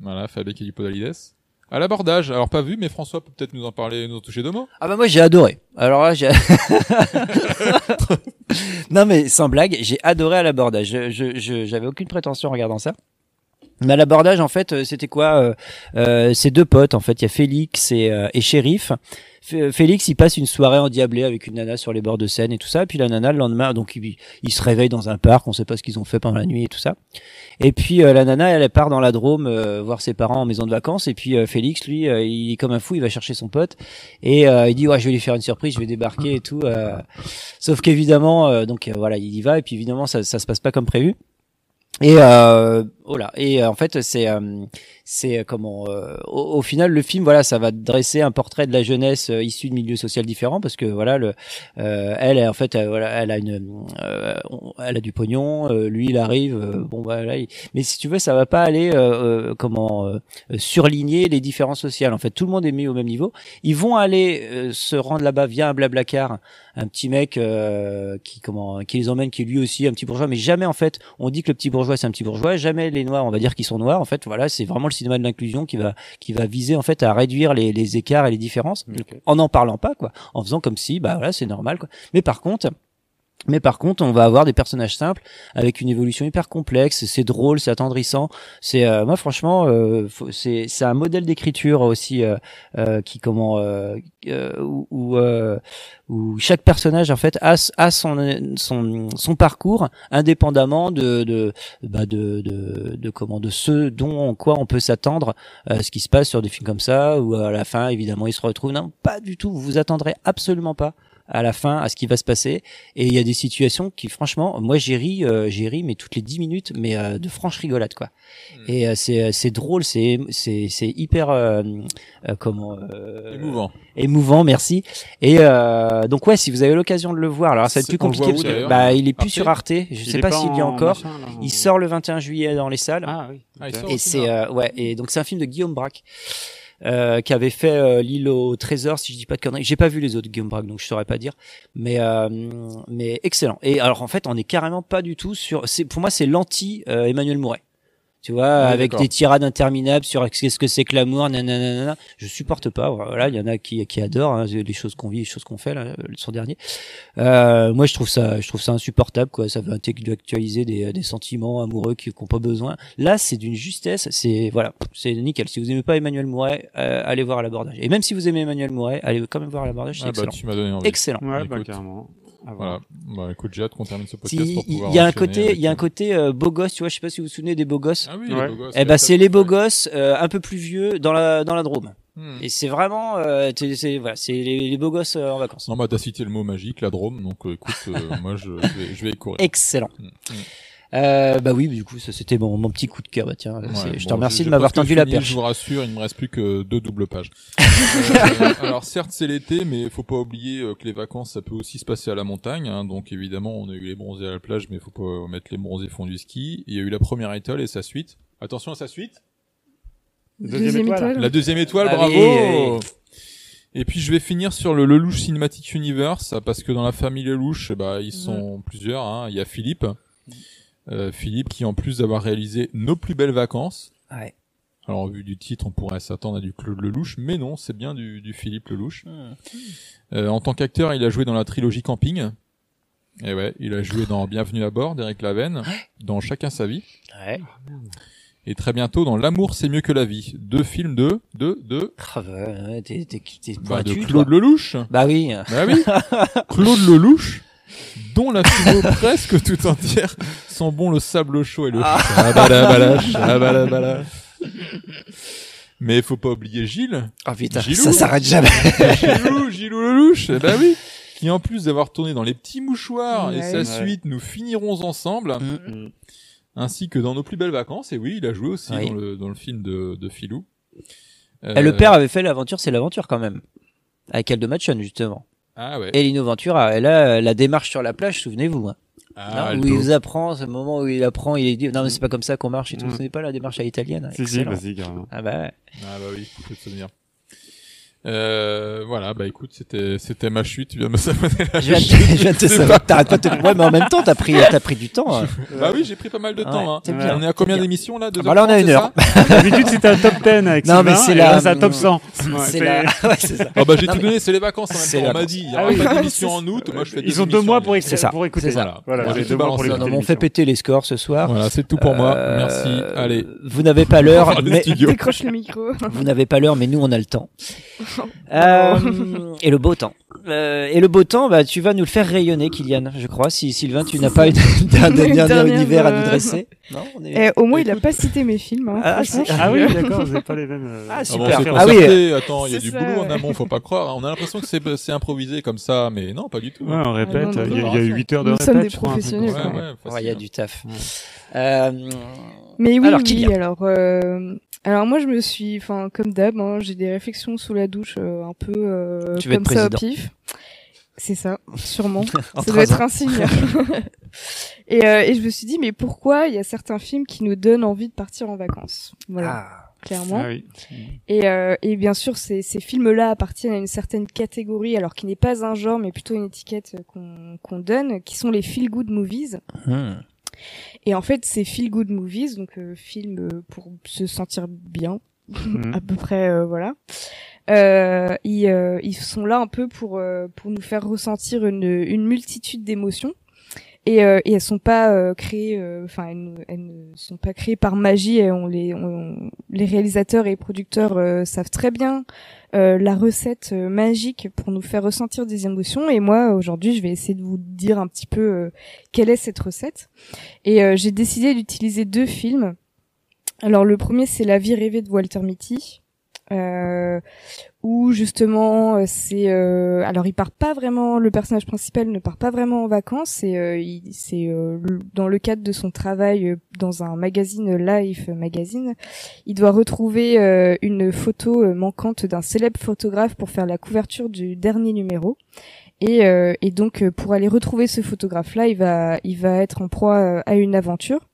Voilà, fait avec du Podalides. À l'abordage, alors pas vu, mais François peut peut-être nous en parler, nous en toucher deux mots. Ah bah moi j'ai adoré. Alors là j'ai Non mais sans blague, j'ai adoré à l'abordage. Je je- je- j'avais aucune prétention en regardant ça. Mais l'abordage en fait, euh, c'était quoi euh, euh, Ces deux potes en fait, il y a Félix et, euh, et Shérif. F- Félix, il passe une soirée endiablée avec une nana sur les bords de Seine et tout ça. Puis la nana le lendemain, donc il, il se réveille dans un parc, on sait pas ce qu'ils ont fait pendant la nuit et tout ça. Et puis euh, la nana, elle, part dans la Drôme euh, voir ses parents en maison de vacances. Et puis euh, Félix, lui, euh, il est comme un fou, il va chercher son pote et euh, il dit ouais, je vais lui faire une surprise, je vais débarquer et tout. euh. Sauf qu'évidemment, euh, donc euh, voilà, il y va et puis évidemment ça, ça se passe pas comme prévu. Et euh, voilà. Et euh, en fait, c'est euh, c'est euh, comment au, au final le film voilà, ça va dresser un portrait de la jeunesse issue de milieux sociaux différents parce que voilà le elle en fait voilà, elle a une elle a du pognon, lui il arrive bon voilà, il- mais si tu veux ça va pas aller comment surligner les différences sociales. En fait, tout le monde est mis au même niveau. Ils vont aller se rendre là-bas via un blablacar, un petit mec qui comment qui les emmène qui est lui aussi un petit bourgeois mais jamais en fait on dit que le petit bourgeois c'est un petit bourgeois jamais les noirs on va dire qu'ils sont noirs en fait voilà c'est vraiment le cinéma de l'inclusion qui va qui va viser en fait à réduire les, les écarts et les différences en n'en parlant pas quoi en faisant comme si bah voilà c'est normal quoi. Mais par contre mais par contre, on va avoir des personnages simples avec une évolution hyper complexe. C'est drôle, c'est attendrissant. C'est euh, moi franchement, euh, c'est c'est un modèle d'écriture aussi euh, euh, qui comment euh, euh, où où, où chaque personnage en fait a, a son son son parcours indépendamment de de bah, de, de de comment de ce dont en quoi on peut s'attendre euh, ce qui se passe sur des films comme ça où à la fin évidemment ils se retrouvent non pas du tout vous vous attendrez absolument pas à la fin à ce qui va se passer. Et il y a des situations qui franchement moi j'ai ri euh, j'ai ri mais toutes les 10 minutes mais euh, de franche rigolade quoi. Et euh, c'est c'est drôle c'est c'est c'est hyper euh, euh, comment euh, Émouvant. émouvant merci. Et euh, donc ouais si vous avez l'occasion de le voir alors ça va être plus compliqué parce que bah il est plus Arte sur Arte. Je Il sais pas s'il y a en encore. machin, là, en- il sort le 21 juillet dans les salles. Ah oui. Ah, il ok. sort et c'est euh, ouais et donc c'est un film de Guillaume Braque euh, qui avait fait euh, l'île au trésor si je dis pas de conneries. J'ai pas vu les autres Guillaume Braque donc je saurais pas dire. Mais euh, mais excellent. Et alors en fait on est carrément pas du tout sur c'est pour moi c'est l'anti euh, Emmanuel Mouret tu vois, Ouais, avec des tirades interminables sur qu'est-ce que c'est que l'amour, nanana. Je supporte pas. Voilà, il y en a qui qui adorent hein, les choses qu'on vit, les choses qu'on fait là, son dernier. Euh, moi, je trouve ça, je trouve ça insupportable quoi. Ça veut intellectualiser des, des sentiments amoureux qui n'ont pas besoin. Là, c'est d'une justesse. C'est voilà, c'est nickel. Si vous aimez pas Emmanuel Mouret, euh, allez voir à l'abordage. Et même si vous aimez Emmanuel Mouret, allez quand même voir à l'abordage. C'est Ah bah, excellent. tu m'as donné envie. Excellent. Ouais, bah Écoute. carrément. À Voilà. Bah, écoute, j'ai hâte qu'on termine ce Si, podcast pour Il pouvoir y a un côté, il y a un côté euh, beau gosse, tu vois. Je sais pas si vous vous souvenez des beaux gosses. Ah oui, Ouais. les beaux gosses. Eh ben c'est les beaux gosses euh, un peu plus vieux dans la dans la Drôme. Hmm. Et c'est vraiment euh, c'est c'est- voilà, c'est les, les beaux gosses euh, en vacances. Non, bah, t'as cité le mot magique, la Drôme, donc euh, écoute, euh, moi je, je vais, je vais y courir. Excellent. Mm, mm. Euh, bah oui, du coup, ça c'était mon, mon petit coup de cœur. Bah tiens, Ouais, je te bon, remercie de m'avoir tendu la perche. Je vous rassure, il ne me reste plus que deux doubles pages. Euh, alors certes c'est l'été, mais il faut pas oublier euh, que les vacances ça peut aussi se passer à la montagne. hein. donc évidemment on a eu les bronzés à la plage, mais il faut pas mettre les bronzés fond du ski. Il y a eu la première étoile et sa suite. Attention à sa suite. Deuxième étoile. La deuxième étoile, bravo. Et puis je vais finir sur le Lelouch Cinematic Universe parce que dans la famille Lelouch, bah, ils sont plusieurs. hein. Il y a Philippe, Euh, Philippe qui en plus d'avoir réalisé Nos plus belles vacances, Ouais. Alors, vu du titre, on pourrait s'attendre à du Claude Lelouch, mais non, c'est bien du, du Philippe Lelouch. Euh, en tant qu'acteur, il a joué dans la trilogie Camping. Et ouais, il a joué dans Bienvenue à bord d'Eric Laven, dans Chacun sa vie. Ouais. Et très bientôt dans L'amour c'est mieux que la vie. Deux films de, de, de, Ah bah, ouais, t'es, t'es, t'es bah, de Claude toi. Lelouch. Bah oui. Bah oui. Claude Lelouch, dont la philo presque tout entière sent bon le sable chaud et le Ah. chabalabala, chabalabala. Mais faut pas oublier Gilles. Ah putain, Gilou. ça s'arrête jamais. Gilou, Gilou Lelouch, eh ben oui. Qui en plus d'avoir tourné dans Les Petits Mouchoirs et sa Ouais. suite Nous finirons ensemble, Mm. ainsi que dans Nos plus belles vacances, et oui, il a joué aussi Oui. dans, le, dans le film de, de Philou. Et le Euh, père avait fait l'aventure, c'est l'aventure quand même. Avec Aldo Machon, justement. Ah ouais. Et Lino Ventura. Et là, la démarche sur la plage, souvenez-vous. hein. Ah, Non, où il vous apprend, ce moment où il apprend, il dit, non mais c'est pas comme ça qu'on marche et tout, Mm. ce n'est pas la démarche à l'italienne. Si, si, Excellent. vas-y, carrément. Ah bah ouais. Ah bah oui, faut te souvenir. Euh, voilà, bah écoute, c'était, c'était ma chute, tu viens de me savonner la Je viens de, chute. je viens de te pas- T'arrêtes pas de te... Ouais, mais en même temps, t'as pris, t'as pris du temps. hein. Bah oui, j'ai pris pas mal de Ouais, temps. Hein. c'est bien, On est à c'est combien bien. d'émissions là Deux Ah bah là, on a une heure. ça D'habitude, c'était un top 10 avec Non, mais c'est et la- là, c'est un top 100. C'est la- ouais, c'est ça. Ah bah j'ai Non, tout mais- donné, c'est les vacances en C'est même temps. On m'a dit, il y aura Ah pas oui. d'émission en août. Moi je fais des Ils ont deux émissions mois en pour, écouter- C'est ça, pour écouter. c'est ça. Voilà, j'ai deux tout mois pour balancé. les Non, non, mais on fait péter les scores ce soir. Voilà, c'est tout pour moi. Euh, Merci. Allez. Vous n'avez pas l'heure, le mais studio. Décroche le micro. vous n'avez pas l'heure, mais nous on a le temps. Euh, et le beau temps. Euh, et le beau temps, bah, tu vas nous le faire rayonner, Kylian, je crois. Si Sylvain, tu n'as pas une, un dernier dernière, univers à nous dresser. Non, on est- Eh, au moins, il a pas cité mes films. Hein. Ah, Ah suis- oui, d'accord, vous n'avez pas les mêmes. euh, Ah, Ah bon, super. c'est Ah oui. Attends, il y a du ça, boulot en ouais. amont, faut pas croire. On a l'impression que c'est c'est improvisé comme ça, mais non, pas du tout. Ouais, on répète. Ah non, non, Il y a- non, il y a eu 8 heures de Nous répète. sommes des professionnels, ça. Ouais, il y a du taf. Ouais. Euh, Mais oui, Alors, oui. Alors, euh, alors moi, je me suis, enfin, comme d'hab, hein, j'ai des réflexions sous la douche, euh, un peu euh, Tu veux comme être ça au pif. C'est ça, sûrement. En ça doit être un signe. et, euh, et je me suis dit, mais pourquoi il y a certains films qui nous donnent envie de partir en vacances? Voilà, ah, clairement. Ah oui. Et, euh, et bien sûr, ces, ces films-là appartiennent à une certaine catégorie, alors qui n'est pas un genre, mais plutôt une étiquette qu'on qu'on donne, qui sont les feel-good movies. hmm. Et en fait, ces feel-good movies, donc euh, films pour se sentir bien, Mhm. à peu près, euh, voilà. Euh, ils, euh, ils sont là un peu pour euh, pour nous faire ressentir une, une multitude d'émotions. Et, euh, et elles sont pas euh, créées, euh, enfin elles, elles ne sont pas créées par magie. Et les, les réalisateurs et producteurs savent très bien la recette magique pour nous faire ressentir des émotions. Et moi aujourd'hui, je vais essayer de vous dire un petit peu quelle est cette recette. Et j'ai décidé d'utiliser deux films. Alors le premier c'est La vie rêvée de Walter Mitty. Euh, où justement euh, c'est euh, alors il part pas vraiment le personnage principal ne part pas vraiment en vacances c'est euh, c'est euh, dans le cadre de son travail euh, dans un magazine Life magazine il doit retrouver une photo manquante d'un célèbre photographe pour faire la couverture du dernier numéro. Et, et donc pour aller retrouver ce photographe là il va il va être en proie à une aventure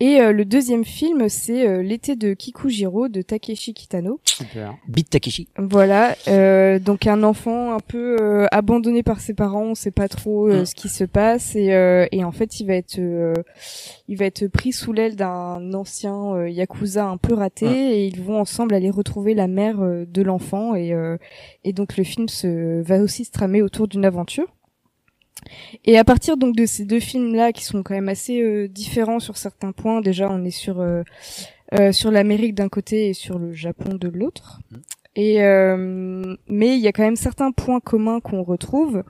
et euh, le deuxième film, c'est euh, L'été de Kikujiro de Takeshi Kitano. Super. Beat Takeshi. Voilà, euh, donc un enfant un peu euh, abandonné par ses parents, on sait pas trop euh, Mm. ce qui se passe et, euh, et en fait il va être euh, il va être pris sous l'aile d'un ancien euh, yakuza un peu raté Mm. et ils vont ensemble aller retrouver la mère euh, de l'enfant et euh, et donc le film se va aussi se tramer autour d'une aventure. Et à partir donc de ces deux films là qui sont quand même assez euh, différents sur certains points, déjà on est sur euh, euh, sur l'Amérique d'un côté et sur le Japon de l'autre. Et euh, mais il y a quand même certains points communs qu'on retrouve.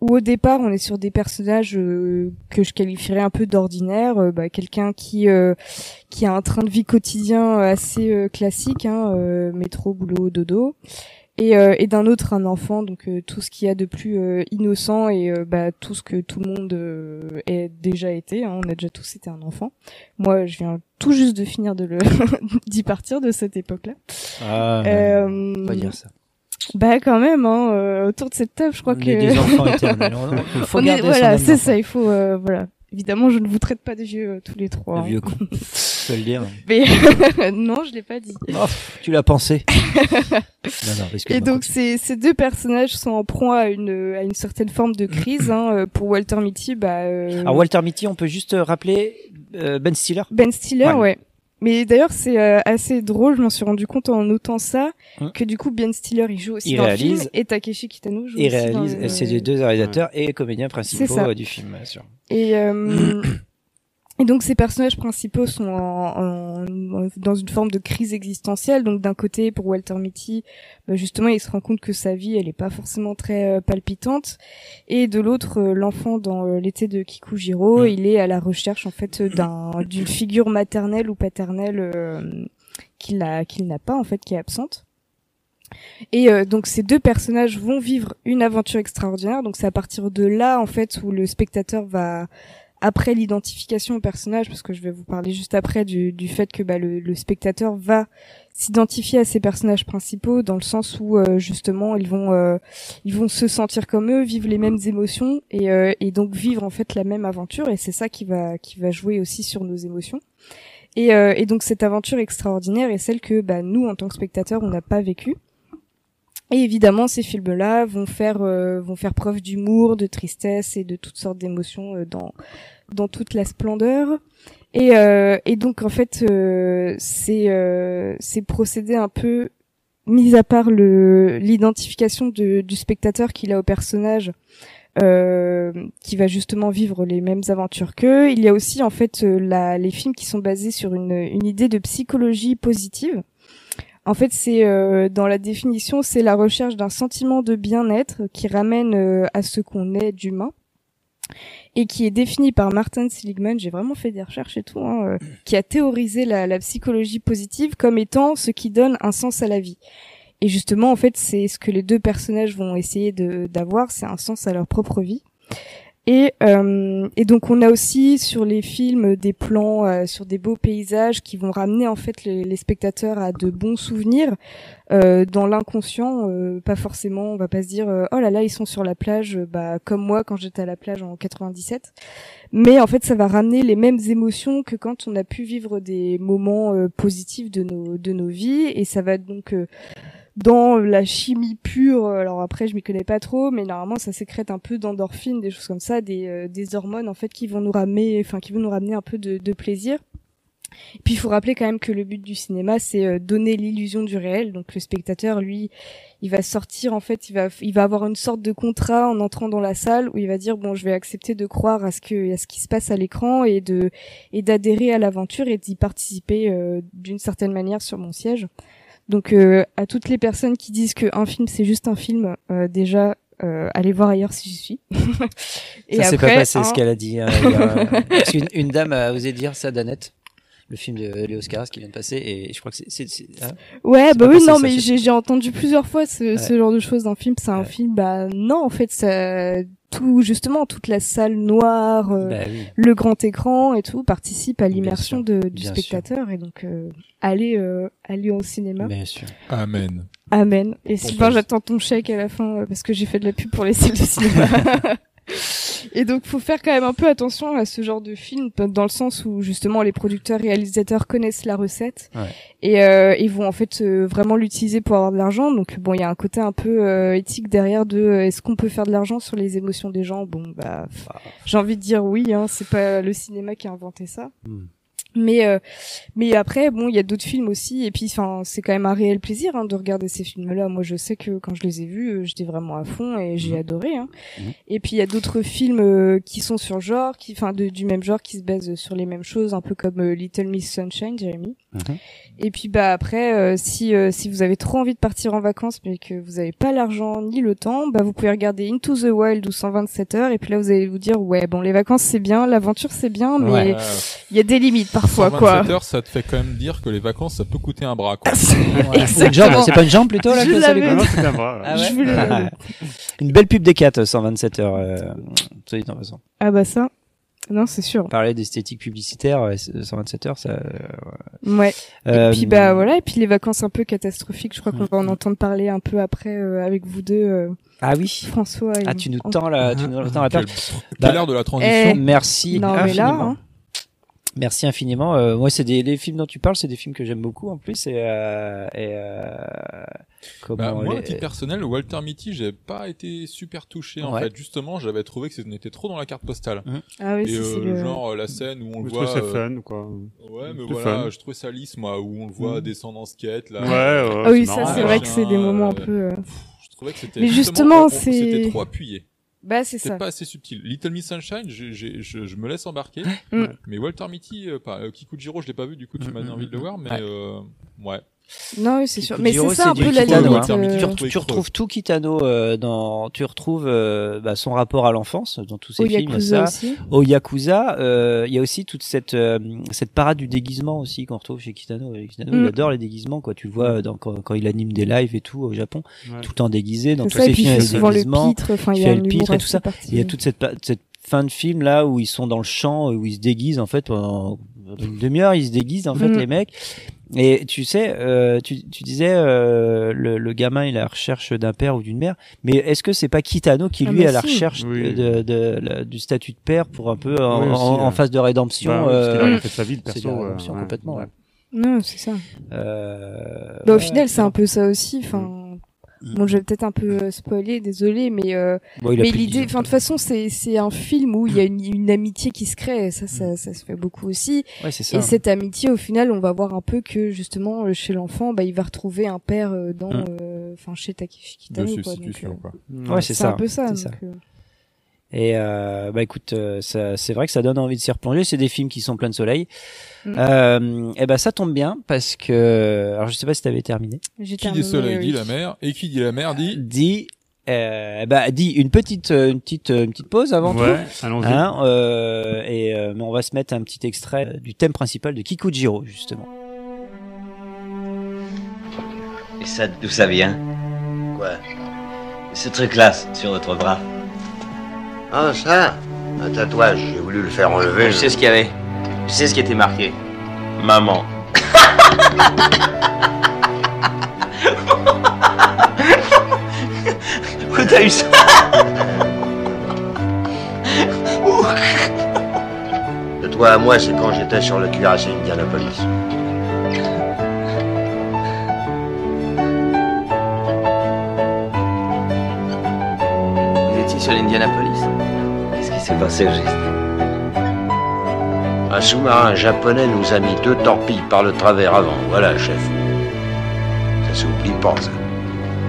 Où au départ on est sur des personnages euh, que je qualifierais un peu d'ordinaires, euh, bah, quelqu'un qui euh, qui a un train de vie quotidien assez euh, classique, hein, euh, métro, boulot, dodo, et, euh, et d'un autre un enfant, donc euh, tout ce qu'il y a de plus euh, innocent et euh, bah, tout ce que tout le monde euh, est déjà été. Hein, on a déjà tous été un enfant. Moi, je viens tout juste de finir de le d'y partir de cette époque-là. Ah, Euh, on va dire ça. Bah quand même, hein, euh, autour de cette table, je crois On que des enfants éternels. Faut On garder voilà, c'est ça. Il faut euh, voilà. Évidemment, je ne vous traite pas de vieux euh, tous les trois. Le hein. vieux con. Je peux le dire. Mais non, je l'ai pas dit. Oh, tu l'as pensé. non, non, Et donc ces, ces deux personnages sont en proie à une à une certaine forme de crise. Hein. Euh, Pour Walter Mitty, bah euh, Alors Walter Mitty, on peut juste rappeler euh, Ben Stiller? Ben Stiller, ouais. Mais d'ailleurs, c'est euh, assez drôle, je m'en suis rendu compte en notant ça, Hum. que du coup, Ben Stiller, il joue aussi Il dans le réalise. film, et Takeshi Kitano joue Il aussi dans réalise, le- c'est les deux réalisateurs et comédiens principaux du film, bien sûr. Et, euh, et donc ces personnages principaux sont en, en- dans une forme de crise existentielle. Donc d'un côté, pour Walter Mitty, bah, justement, il se rend compte que sa vie, elle est pas forcément très euh, palpitante. Et de l'autre, euh, l'enfant dans euh, l'été de Kikujiro, il est à la recherche en fait d'un d'une figure maternelle ou paternelle euh, qu'il a qu'il n'a pas en fait, qui est absente. Et euh, donc ces deux personnages vont vivre une aventure extraordinaire. Donc c'est à partir de là en fait où le spectateur va après l'identification au personnage, parce que je vais vous parler juste après du, du fait que bah, le, le spectateur va s'identifier à ces personnages principaux dans le sens où euh, justement ils vont euh, ils vont se sentir comme eux, vivre les mêmes émotions et, euh, et donc vivre en fait la même aventure et c'est ça qui va qui va jouer aussi sur nos émotions. Et, euh, et donc cette aventure extraordinaire est celle que bah, nous en tant que spectateurs on n'a pas vécue. Et évidemment, ces films-là vont faire euh, vont faire preuve d'humour, de tristesse et de toutes sortes d'émotions euh, dans dans toute la splendeur. Et euh, et donc en fait, euh, c'est euh, c'est procédé un peu mis à part le l'identification de- du spectateur qu'il a au personnage. qui va justement vivre les mêmes aventures qu'eux. Il y a aussi en fait la, les films qui sont basés sur une, une idée de psychologie positive. En fait, c'est euh, dans la définition, c'est la recherche d'un sentiment de bien-être qui ramène euh, à ce qu'on est d'humain et qui est défini par Martin Seligman. J'ai vraiment fait des recherches et tout, hein, euh, qui a théorisé la, la psychologie positive comme étant ce qui donne un sens à la vie. Et justement, en fait, c'est ce que les deux personnages vont essayer d'avoir, c'est un sens à leur propre vie. Et, euh, et donc on a aussi sur les films des plans euh, sur des beaux paysages qui vont ramener en fait les, les spectateurs à de bons souvenirs euh, dans l'inconscient. euh, pas forcément, on va pas se dire euh, oh là là ils sont sur la plage, euh, bah comme moi quand j'étais à la plage en 97. Mais en fait ça va ramener les mêmes émotions que quand on a pu vivre des moments positifs de nos de nos vies et ça va donc dans la chimie pure, alors après je m'y connais pas trop, mais normalement ça sécrète un peu d'endorphines, des choses comme ça, des, euh, des hormones en fait qui vont nous ramener, enfin qui vont nous ramener un peu de, de plaisir. Et puis il faut rappeler quand même que le but du cinéma c'est euh, donner l'illusion du réel, donc le spectateur lui il va sortir en fait, il va il va avoir une sorte de contrat en entrant dans la salle où il va dire bon je vais accepter de croire à ce que à ce qui se passe à l'écran et de et d'adhérer à l'aventure et d'y participer euh, d'une certaine manière sur mon siège. Donc euh, à toutes les personnes qui disent qu'un film c'est juste un film, euh, déjà euh, allez voir ailleurs si j'y suis. ça s'est pas passé hein, ce qu'elle a dit. hein, a- une dame a osé dire ça d'Annette, le film de Léo Scaras qui vient de passer, et je crois que c'est. c'est- c'est- hein Ouais, bah oui, non, ça, mais j'ai j'ai entendu plusieurs fois ce, Ouais. ce genre de choses d'un film. C'est un film, bah non, en fait, ça, tout justement toute la salle noire, euh, Bah oui. le grand écran et tout participe à l'immersion de- du bien spectateur et donc euh, allez euh, allez au cinéma. Bien sûr. Amen. Amen. Et Sylvain, j'attends ton chèque à la fin euh, parce que j'ai fait de la pub pour les salles de cinéma. Et donc, faut faire quand même un peu attention à ce genre de film, dans le sens où justement les producteurs réalisateurs connaissent la recette Ouais. et euh, ils vont en fait euh, vraiment l'utiliser pour avoir de l'argent. Donc bon, il y a un côté un peu euh, éthique derrière de euh, est-ce qu'on peut faire de l'argent sur les émotions des gens? Bon, bah, pff, j'ai envie de dire oui. Hein, c'est pas le cinéma qui a inventé ça. Hmm. Mais euh, mais après bon il y a d'autres films aussi et puis enfin c'est quand même un réel plaisir hein, de regarder ces films là moi je sais que quand je les ai vus euh, j'étais vraiment à fond et j'ai adoré hein. et puis il y a d'autres films euh, qui sont sur genre qui enfin du même genre qui se basent sur les mêmes choses un peu comme euh, Little Miss Sunshine Jérémy et puis bah après euh, si euh, si vous avez trop envie de partir en vacances mais que vous avez pas l'argent ni le temps bah vous pouvez regarder Into the Wild ou 127 heures et puis là vous allez vous dire ouais bon les vacances c'est bien l'aventure c'est bien mais Ouais. il y a des limites parfois 127 quoi heures, ça te fait quand même dire que les vacances, ça peut coûter un bras. Quoi. Ouais. Une jambe, c'est pas une jambe plutôt là Je que ça les un bras. Ah ouais Je voulais. Une belle pub des 4 127 heures. Euh, en passant. ah bah ça non c'est sûr Parler d'esthétique publicitaire, ouais, c'est- 127 heures, ça. euh, ouais. Ouais. Euh, Et puis bah voilà, et puis les vacances un peu catastrophiques, je crois qu'on va en entendre parler un peu après euh, avec vous deux. euh, Ah oui. François. et- Ah, tu nous tends la, tu nous tends la perche. quelle heure de la transition. Eh, Merci. Non mais là, hein. Merci infiniment. Euh, moi, c'est des les films dont tu parles, c'est des films que j'aime beaucoup en plus. Et, euh, et euh, comment Bah, moi, à les- titre personnel, Walter Mitty, j'ai pas été super touché en fait. Justement, j'avais trouvé que c'était trop dans la carte postale. Ah oui, Et ça, euh, c'est le- genre la scène où on le Je voit. trouve c'est euh, fun, quoi. Ouais, mais voilà, fun. je trouvais ça lisse, moi, où on le voit Mm. descendre en skate là. Ouais, ouais, Ah oui, c'est ça, c'est vrai que c'est des moments un euh, peu. euh, Je trouvais que c'était Mais justement, c'est- c'était trop appuyé. Bah, c'est ça. pas assez subtil. Little Miss Sunshine, je, j'ai- je, je me laisse embarquer. Mm. Mais Walter Mitty, euh, pas, euh, Kikujiro, je l'ai pas vu, du coup tu m'as donné envie de le voir, mais Ouais. euh, ouais. Non, oui, c'est sûr. Mais c'est ça un peu la limite. hein. euh, Tu, tu retrouves tout Kitano euh, dans. Tu retrouves euh, bah, son rapport à l'enfance dans tous ses Au films. y Yakuza ça. aussi. Au Yakuza, euh, il y a aussi toute cette euh, cette parade du déguisement aussi qu'on retrouve chez Kitano. Kitano, Mm. il adore les déguisements. Quoi, tu vois dans, quand, quand il anime des lives et tout au Japon, Ouais. tout le temps déguisé dans tous ça, ses puis il films. fait souvent le déguisements. pitre, enfin, il il a le pitre et tout ça. Il y a toute cette fin de film là où ils sont dans le champ où ils se déguisent en fait pendant une demi-heure ils se déguisent en fait Mm. les mecs et tu sais euh, tu, tu disais euh, le, le gamin il est à la recherche d'un père ou d'une mère mais est-ce que c'est pas Kitano qui Ah, lui mais est à la si. recherche Oui. de, de- de- la- du statut de père pour un peu en, Oui, aussi, en- en ouais. phase de rédemption Bah, parce qu'il a euh, fait sa vie, le c'est perso, de la euh, rédemption ouais. complètement ouais. Non, c'est ça. Euh, Bah, au ouais, final, c'est un peu ça aussi. Enfin, bon, je vais peut-être un peu euh, spoiler, désolé, mais euh, Bon, il a mais l'idée, 10 ans, enfin, de toute façon, c'est c'est un film où il y a une, une amitié qui se crée. Et ça, ça, ça se fait beaucoup aussi. Ouais, c'est ça. Et cette amitié, au final, on va voir un peu que justement, euh, chez l'enfant, bah, il va retrouver un père euh, dans, Mm. euh, enfin, chez Takeshi Kitano, De quoi. substitution, donc, euh, quoi. Ouais, c'est c'est ça. un peu ça. c'est ça. donc, euh, Et euh, bah écoute, euh, ça, c'est vrai que ça donne envie de s'y replonger. C'est des films qui sont pleins de soleil. Mm. Euh, et ben ça tombe bien parce que alors je sais pas si t'avais terminé. J'ai Qui dit terminé, soleil oui. dit la mer, et qui dit la mer dit. Dit euh, bah dit une petite euh, une petite une petite pause avant Ouais, tout. allons-y. Hein, euh, et euh, mais on va se mettre un petit extrait euh, du thème principal de Kikujiro justement. Et ça, d'où ça vient? Quoi? Ce truc-là, sur votre bras? Ah, ça Un tatouage, j'ai voulu le faire enlever. Je sais ce qu'il y avait. Je sais ce qui était marqué. Maman. Où t'as eu ça? De toi à moi, c'est quand j'étais sur le cuirassé Indianapolis. Vous étiez sur l'Indianapolis. S'est passé juste Un sous-marin japonais nous a mis deux torpilles par le travers avant. Voilà, chef. Ça s'oublie pas, ça.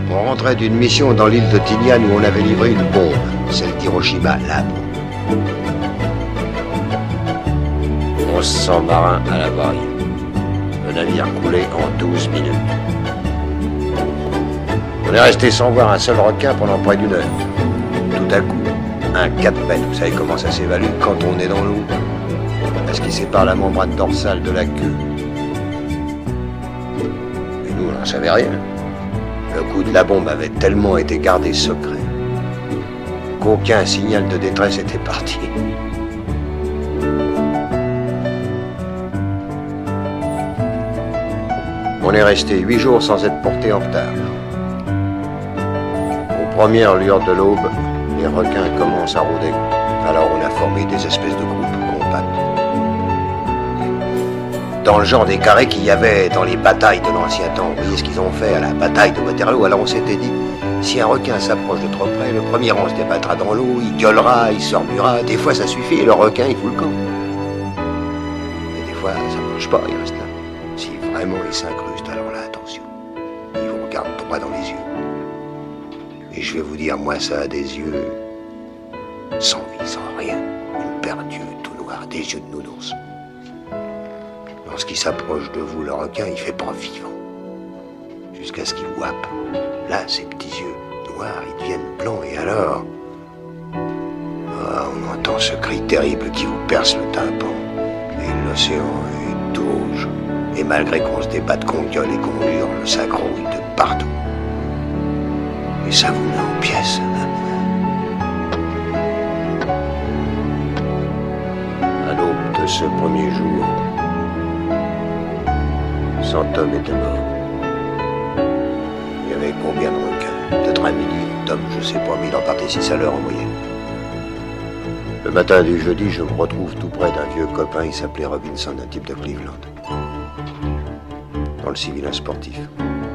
On rentrait d'une mission dans l'île de Tinian où on avait livré une bombe. Celle d'Hiroshima, la bombe. 1100 marins à la barrière. Le navire coulait en 12 minutes. On est resté sans voir un seul requin pendant près d'une heure. Tout à coup, un 4 mètres, vous savez comment ça s'évalue quand on est dans l'eau? Parce qu'il sépare la membrane dorsale de la queue. Et nous, on n'en savait rien. Le coup de la bombe avait tellement été gardé secret qu'aucun signal de détresse était parti. On est resté huit jours sans être porté en retard. Aux premières lueurs de l'aube, les requins commencent à rôder. Alors on a formé des espèces de groupes compacts. Dans le genre des carrés qu'il y avait dans les batailles de l'ancien temps. Vous voyez ce qu'ils ont fait à la bataille de Waterloo Alors on s'était dit, si un requin s'approche de trop près, le premier rang se débattra dans l'eau, il gueulera, il remuera. Des fois ça suffit et le requin il fout le camp. Mais des fois ça marche pas, il reste là. Si vraiment il s'incruste, je vais vous dire, moi ça a des yeux sans vie, sans rien. Une paire d'yeux tout noirs, des yeux de nounours. Lorsqu'il s'approche de vous, le requin, il fait pas vivant. Jusqu'à ce qu'il vous happe. Là, ses petits yeux noirs, ils deviennent blancs, et alors... Ah, on entend ce cri terrible qui vous perce le tympan. Et l'océan est tout rouge. Et malgré qu'on se débatte, qu'on gueule et qu'on hurle, ça grouille de partout. Et ça vous met en pièces. À l'aube de ce premier jour, cent hommes étaient morts. Il y avait combien de requins? Peut-être un millier d'hommes, je sais pas, mais il en partait six à l'heure en moyenne. Le matin du jeudi, je me retrouve tout près d'un vieux copain, il s'appelait Robinson, un type de Cleveland. Dans le civil, un sportif,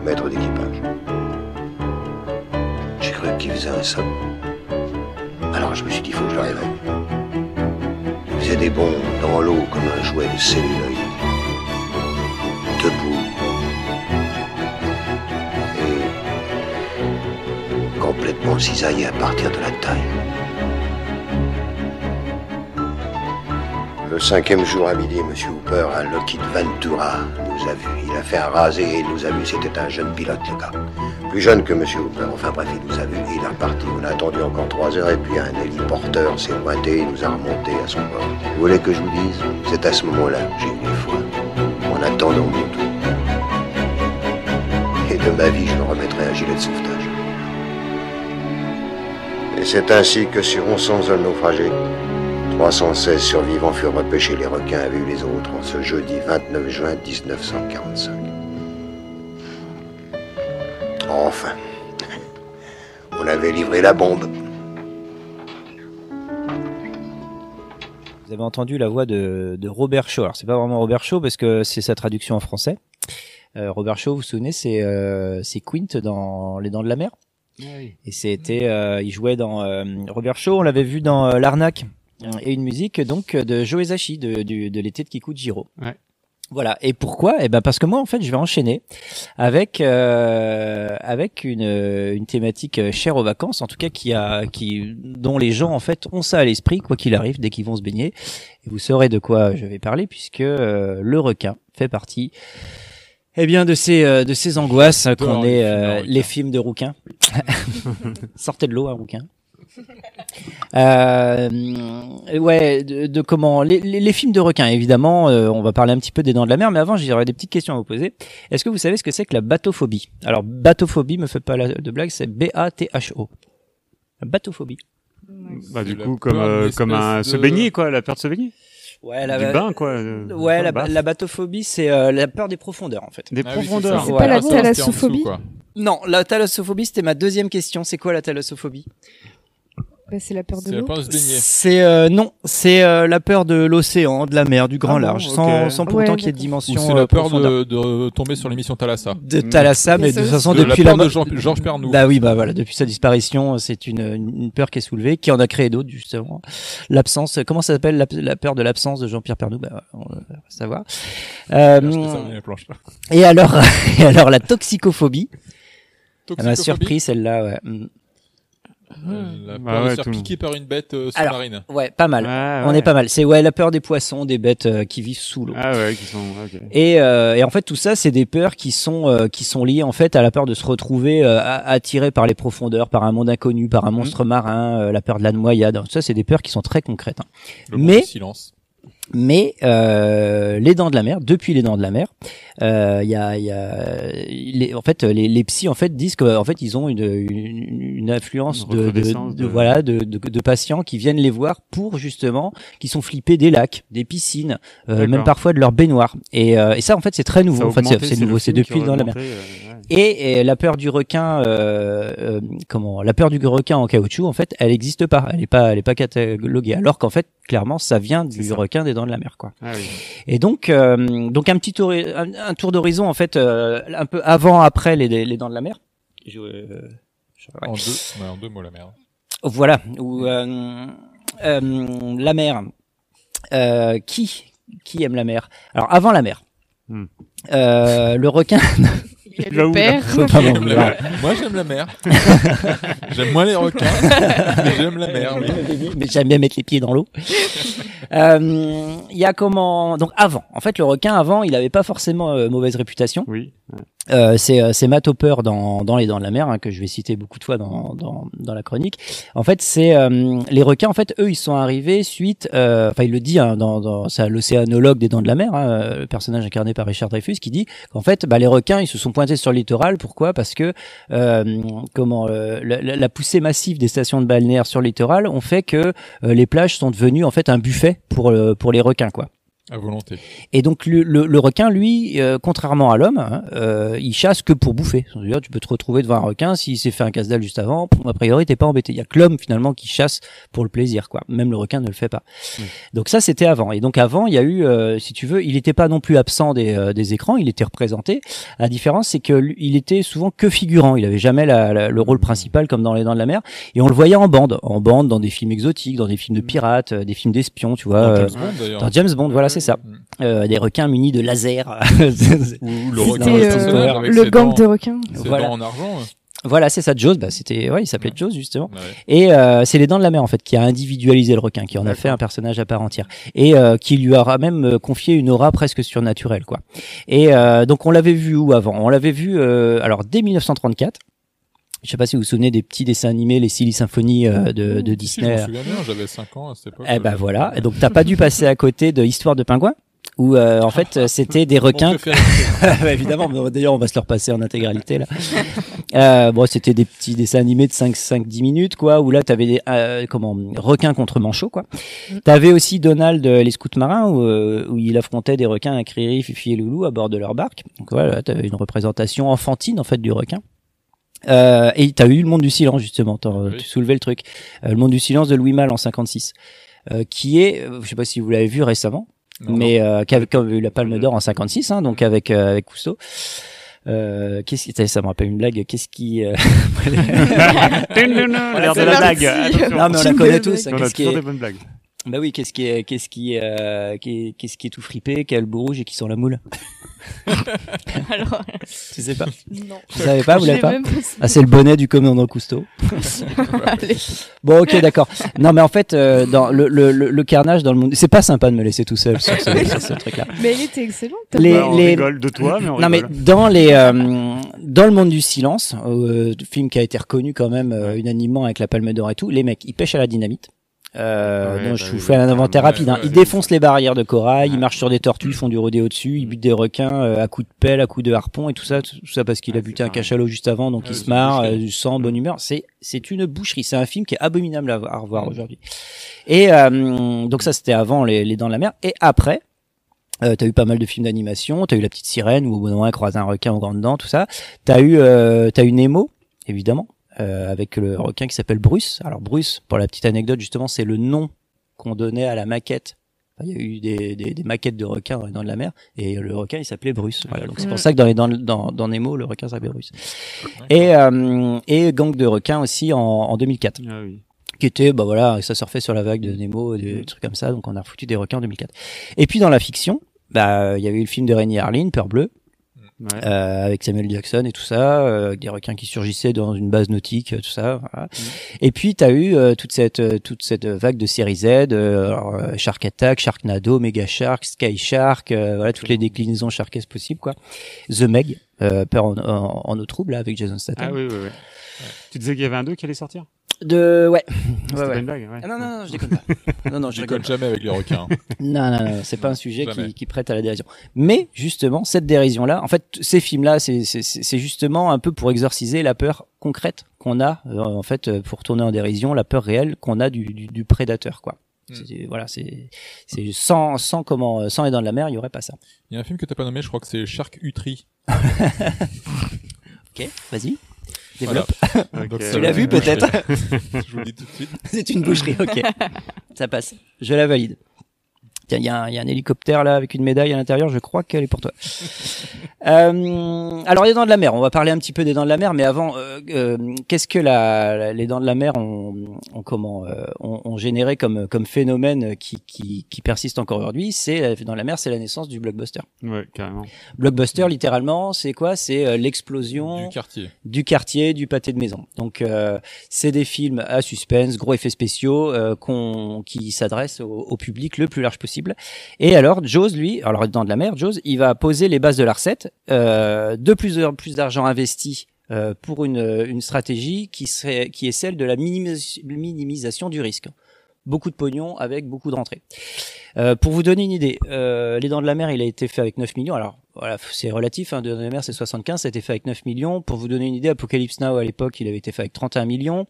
maître d'équipage. Cru qu'il faisait. Alors je me suis dit, il faut que je le réveille. Il faisait des bonds dans l'eau comme un jouet de celluloïd. Debout. Et complètement cisaillé à partir de la taille. Le cinquième jour à midi, M. Hooper, un Lockheed Ventura, nous a vus. Il a fait un rasé et nous a vus. C'était un jeune pilote, le gars. Plus jeune que M. Hooper. Enfin bref, il nous a vus il est reparti. On a attendu encore trois heures et puis un héliporteur s'est pointé et nous a remonté à son bord. Vous voulez que je vous dise C'est à ce moment-là que j'ai eu les foi. En attendant mon tour. Et de ma vie, je me remettrai un gilet de sauvetage. Et c'est ainsi que sur 1100 hommes naufragés, 316 survivants furent repêchés. Les requins avaient eu les autres en ce jeudi 29 juin 1945. Enfin, on avait livré la bombe. Vous avez entendu la voix de, de Robert Shaw. Alors c'est pas vraiment Robert Shaw parce que c'est sa traduction en français. Euh, Robert Shaw, vous vous souvenez, c'est euh, c'est Quint dans Les Dents de la Mer. Et c'était, euh, il jouait dans euh, Robert Shaw. On l'avait vu dans euh, L'Arnaque et une musique donc de Joe Hisaishi de, de l'été de Kikujiro. Ouais. Voilà. Et pourquoi? Eh ben parce que moi en fait je vais enchaîner avec euh, avec une une thématique euh, chère aux vacances, en tout cas qui a qui dont les gens en fait ont ça à l'esprit quoi qu'il arrive dès qu'ils vont se baigner. Et vous saurez de quoi je vais parler puisque euh, le requin fait partie eh bien de ces euh, de ces angoisses qu'on est les films de rouquins. Sortez de l'eau un rouquin. Euh, ouais, de, de comment les, les, les films de requins évidemment. euh, on va parler un petit peu des dents de la mer, mais avant j'aurais des petites questions à vous poser. Est-ce que vous savez ce que c'est que la bathophobie Alors bathophobie, me faites pas la, de blague, c'est B A T H O. La bathophobie. Bah, du coup, comme, euh, comme un, se baigner, quoi, la peur de se baigner. Ouais, la Du bain, quoi. euh, Ouais, la, la bathophobie, c'est euh, la peur des profondeurs en fait. Des Ah oui, c'est profondeurs. ça. C'est pas la thalassophobie? Non, la thalassophobie, c'était ma deuxième question. C'est quoi la thalassophobie? C'est la peur de C'est la l'eau. peur de se baigner. C'est euh, non, c'est euh, la peur de l'océan, de la mer, du grand Ah bon, large, sans, sans pourtant Ouais, qu'il y ait de dimension. C'est la euh, peur de, de tomber sur l'émission Thalassa. de Thalassa, mais Mais de toute façon De la depuis peur la de Jean- Georges Pernou. Bah oui, bah voilà, depuis sa disparition, c'est une, une peur qui est soulevée, qui en a créé d'autres justement. L'absence, comment ça s'appelle la, la peur de l'absence de Jean-Pierre Pernou Bah on va savoir. Euh, et alors, et alors la toxicophobie. Elle m'a surpris celle-là. Ouais. Euh, La Bah peur ouais, de se faire piquer par une bête euh, Alors, sous-marine. Ouais, pas mal. Ouais, On est pas mal. C'est ouais la peur des poissons, des bêtes euh, qui vivent sous l'eau. Ah ouais, qui sont. ok. Et, euh, et en fait tout ça c'est des peurs qui sont euh, qui sont liées en fait à la peur de se retrouver euh, attiré par les profondeurs, par un monde inconnu, par un monstre marin, euh, la peur de la noyade. Tout ça c'est des peurs qui sont très concrètes. hein. Le Mais silence. Mais euh, les dents de la mer, depuis les dents de la mer, euh, il y a, y a les, en fait les, les psys en fait disent que en fait ils ont une, une, une influence Une de, de, voilà de, de, de patients qui viennent les voir pour justement qui sont flippés des lacs, des piscines, euh, même parfois de leur baignoire. Et, euh, et ça en fait c'est très nouveau. En fait c'est nouveau, c'est depuis les dents de la mer. euh, ouais. Et, et la peur du requin, euh, euh, comment La peur du requin en caoutchouc, en fait, elle n'existe pas. Elle n'est pas, elle est pas cataloguée. Alors qu'en fait, clairement, ça vient du requin des dents de la mer, quoi. Ah oui. Et donc, euh, donc un petit tour, un, un tour d'horizon, en fait, euh, un peu avant, après les, les dents de la mer. Je- euh, je- ouais. En deux, ouais, en deux mots, la merde. Voilà. Ou euh, euh, la mer. Euh, qui qui aime la mer? Alors avant la mer. Hmm. Euh, le requin. Il y a le père. J'aime la mer. Moi, j'aime la mer. j'aime moins les requins, mais j'aime la mer. oui. mais j'aime bien mettre les pieds dans l'eau. Euh, Il y a comment donc avant. En fait, le requin avant, il avait pas forcément euh, mauvaise réputation. Oui. Euh, c'est euh, c'est Matt Hopper dans dans les Dents de la Mer hein, que je vais citer beaucoup de fois dans dans, dans la chronique. En fait, c'est euh, les requins. En fait, eux, ils sont arrivés suite. euh, Enfin, il le dit hein, dans dans c'est l'océanologue des Dents de la Mer, hein, euh, le personnage incarné par Richard Dreyfus, qui dit qu'en fait, bah, les requins, ils se sont pointés sur littoral. Pourquoi? Parce que euh, comment euh, la, poussée massive des stations de balnéaires sur littoral ont fait que euh, les plages sont devenues en fait un buffet pour pour les requins, quoi. À volonté. Et donc le, le, le requin, lui, euh, contrairement à l'homme, hein, euh, il chasse que pour bouffer. C'est-à-dire, tu peux te retrouver devant un requin s'il s'est fait un casse-dalle juste avant. A priori, t'es pas embêté. Il y a que l'homme finalement qui chasse pour le plaisir, quoi. Même le requin ne le fait pas. Donc ça, c'était avant. Et donc avant, il y a eu, euh, si tu veux, il n'était pas non plus absent des, euh, des écrans. Il était représenté. La différence, c'est que il était souvent que figurant. Il avait jamais la, la- le rôle principal comme dans Les Dents de la Mer. Et on le voyait en bande, en bande dans des films exotiques, dans des films de pirates, euh, des films d'espions, tu vois. Dans euh, James Bond. Dans James Bond, voilà, c'est ça. Euh, des requins munis de lasers. Ou le requin euh, avec le ses gang dents- de requins. Ses Voilà. dents en argent. Voilà, c'est ça, Jaws. Bah, c'était, ouais, il s'appelait Jaws justement. Et euh, c'est les Dents de la Mer en fait qui a individualisé le requin, qui en a fait un personnage à part entière, et euh, qui lui aura même euh, confié une aura presque surnaturelle, quoi. Et euh, donc on l'avait vu où avant? On l'avait vu euh, alors dès 1934. Je sais pas si vous vous souvenez des petits dessins animés, les Silly Symphony euh, de, de Si, je Disney. m'en souviens bien, j'avais 5 ans à cette époque. Eh ben voilà. Et donc t'as pas dû passer à côté de Histoire de pingouin où euh, en fait euh, c'était des requins? Ouais, évidemment, mais d'ailleurs on va se le repasser en intégralité là. Euh, bon, c'était des petits dessins animés de 5 5 10 minutes quoi où là tu avais des euh, comment requins contre manchots quoi. T'avais aussi Donald euh, les scouts marins où, euh, où il affrontait des requins à Criri, Fifi et Loulou à bord de leur barque. Donc voilà, t'avais une représentation enfantine en fait du requin. Euh, et t'as eu le monde du silence justement, t'en- tu soulevais le truc. Euh, le monde du silence de Louis Malle en 56, euh, qui est, je sais pas si vous l'avez vu récemment, mais euh, qui avait comme eu la Palme d'Or en 56, hein, donc avec euh, avec Cousteau. Euh, qu'est-ce qui, ça, ça me rappelle une blague. Qu'est-ce qui euh... L'air de la blague. Non mais on la connaît tous. Qu'est-ce qui est des bonnes blagues. Bah oui, qu'est-ce qui est, qu'est-ce qui est, euh, qui est- qu'est-ce qui est tout fripé, qui a le beau rouge et qui sent la moule? Alors, Tu sais pas? Non. Vous savez pas, vous l'avez pas? Ah, c'est le bonnet du commandant Cousteau. Allez. Bon, ok, d'accord. Non, mais en fait, euh, dans le, le, le, le carnage dans le monde, c'est pas sympa de me laisser tout seul sur ce, sur ce truc-là. Mais elle était excellente. Les, Bah, on les... rigole de toi, mais on non, mais dans les, euh, dans le monde du silence, euh, film qui a été reconnu quand même euh, unanimement avec la Palme d'Or et tout, les mecs, ils pêchent à la dynamite. Euh, Ouais, donc bah je vous fais un inventaire rapide. hein. ils défoncent les barrières de corail, ils marchent sur des tortues, ils font du rodéo dessus, ils butent des requins euh, à coups de pelle, à coups de harpon et tout ça, tout ça parce qu'il a buté un cachalot juste avant, donc il se marre, euh, du sang, bonne humeur. C'est c'est une boucherie. C'est un film qui est abominable à, à revoir aujourd'hui. Et euh, donc ça c'était avant les, les Dents de la Mer. Et après, euh, t'as eu pas mal de films d'animation. T'as eu La Petite Sirène où au bout d'un croise un requin aux grandes dents, tout ça. T'as eu euh, t'as eu Nemo, évidemment, euh, avec le requin qui s'appelle Bruce. Alors Bruce, pour la petite anecdote justement, c'est le nom qu'on donnait à la maquette. Enfin, Il y a eu des, des, des maquettes de requins dans les dents de la mer et le requin il s'appelait Bruce. Voilà, donc c'est pour ça que dans les dents, dans, dans Nemo le requin s'appelait Bruce. Et euh, et Gang de requins aussi en, en 2004 Ah oui. qui était bah voilà ça surfait sur la vague de Nemo des trucs comme ça donc on a refoutu des requins en 2004 et puis dans la fiction bah il y avait eu le film de Rainy Harlin Peur bleue Ouais. euh, avec Samuel Jackson et tout ça euh, des requins qui surgissaient dans une base nautique euh, tout ça voilà. et puis t'as eu euh, toute cette euh, toute cette vague de série Z euh, alors, Shark Attack Sharknado Mega Shark Sky Shark euh, voilà toutes les déclinaisons sharkesques possibles quoi The Meg euh, peur en, en, en eau trouble là, avec Jason Statham Ah oui, oui, oui. Tu disais qu'il y avait un 2 qui allait sortir? De ouais, ouais, pas ouais. une blague, ouais. Ah non non non je déconne pas non non je déconne jamais avec les requins. Non, non, non, c'est pas un sujet qui, qui prête à la dérision. Mais justement, cette dérision-là, en fait, ces films-là, c'est c'est- c'est- c'est justement un peu pour exorciser la peur concrète qu'on a, euh, en fait, euh, pour tourner en dérision, la peur réelle qu'on a du, du, du prédateur, quoi. C'est- Voilà, c'est c'est sans sans comment euh, sans les dents de la mer, il y aurait pas ça. Il y a un film que t'as pas nommé, je crois que c'est Shark Utri. Ok, vas-y. Développe. Voilà. Tu l'as vu peut-être boucherie. Je vous le dis tout de suite. C'est une boucherie, ok. Ça passe. Je la valide. Tiens, il y, a un- il y a un hélicoptère là avec une médaille à l'intérieur, je crois qu'elle est pour toi. Euh, alors les dents de la mer, on va parler un petit peu des dents de la mer, mais avant, euh, euh, qu'est-ce que la, la- les dents de la mer ont, ont comment euh, ont, ont généré comme comme phénomène qui qui, qui persiste encore aujourd'hui? C'est dans la mer, c'est la naissance du blockbuster. Ouais, carrément. Blockbuster, littéralement, c'est quoi? C'est euh, l'explosion Du quartier. du quartier, du pâté de maison. Donc, euh, c'est des films à suspense, gros effets spéciaux, euh, qu'on, qui s'adressent au, au public le plus large possible. Et alors, Jaws, lui, alors dans de la mer, Jaws, il va poser les bases de la recette, euh, de plus en plus d'argent investi. euh, pour une, stratégie qui est celle de la minimis- minimisation du risque beaucoup de pognon avec beaucoup de rentrées. Euh, pour vous donner une idée, Les Dents de la Mer, il a été fait avec 9 millions. Alors voilà, c'est relatif, hein, Les Dents de la Mer c'est 75, ça a été fait avec 9 millions. Pour vous donner une idée, Apocalypse Now à l'époque, il avait été fait avec 31 millions.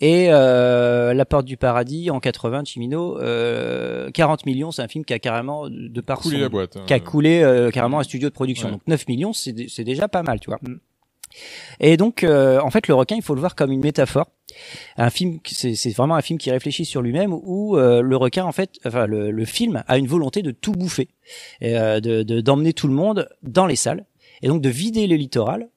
Et euh, La Porte du Paradis en 80 Chimino, euh, 40 millions, c'est un film qui a carrément de par Coulé son- la boîte, qui a coulé euh, carrément un studio de production. Ouais. Donc 9 millions, c'est dé- c'est déjà pas mal, tu vois. Et donc, euh, en fait, le requin, il faut le voir comme une métaphore. Un film, c'est vraiment un film qui réfléchit sur lui-même, où euh, le requin, en fait, enfin, le, le film a une volonté de tout bouffer, et, euh, de de- d'emmener tout le monde dans les salles, et donc de vider le littoral.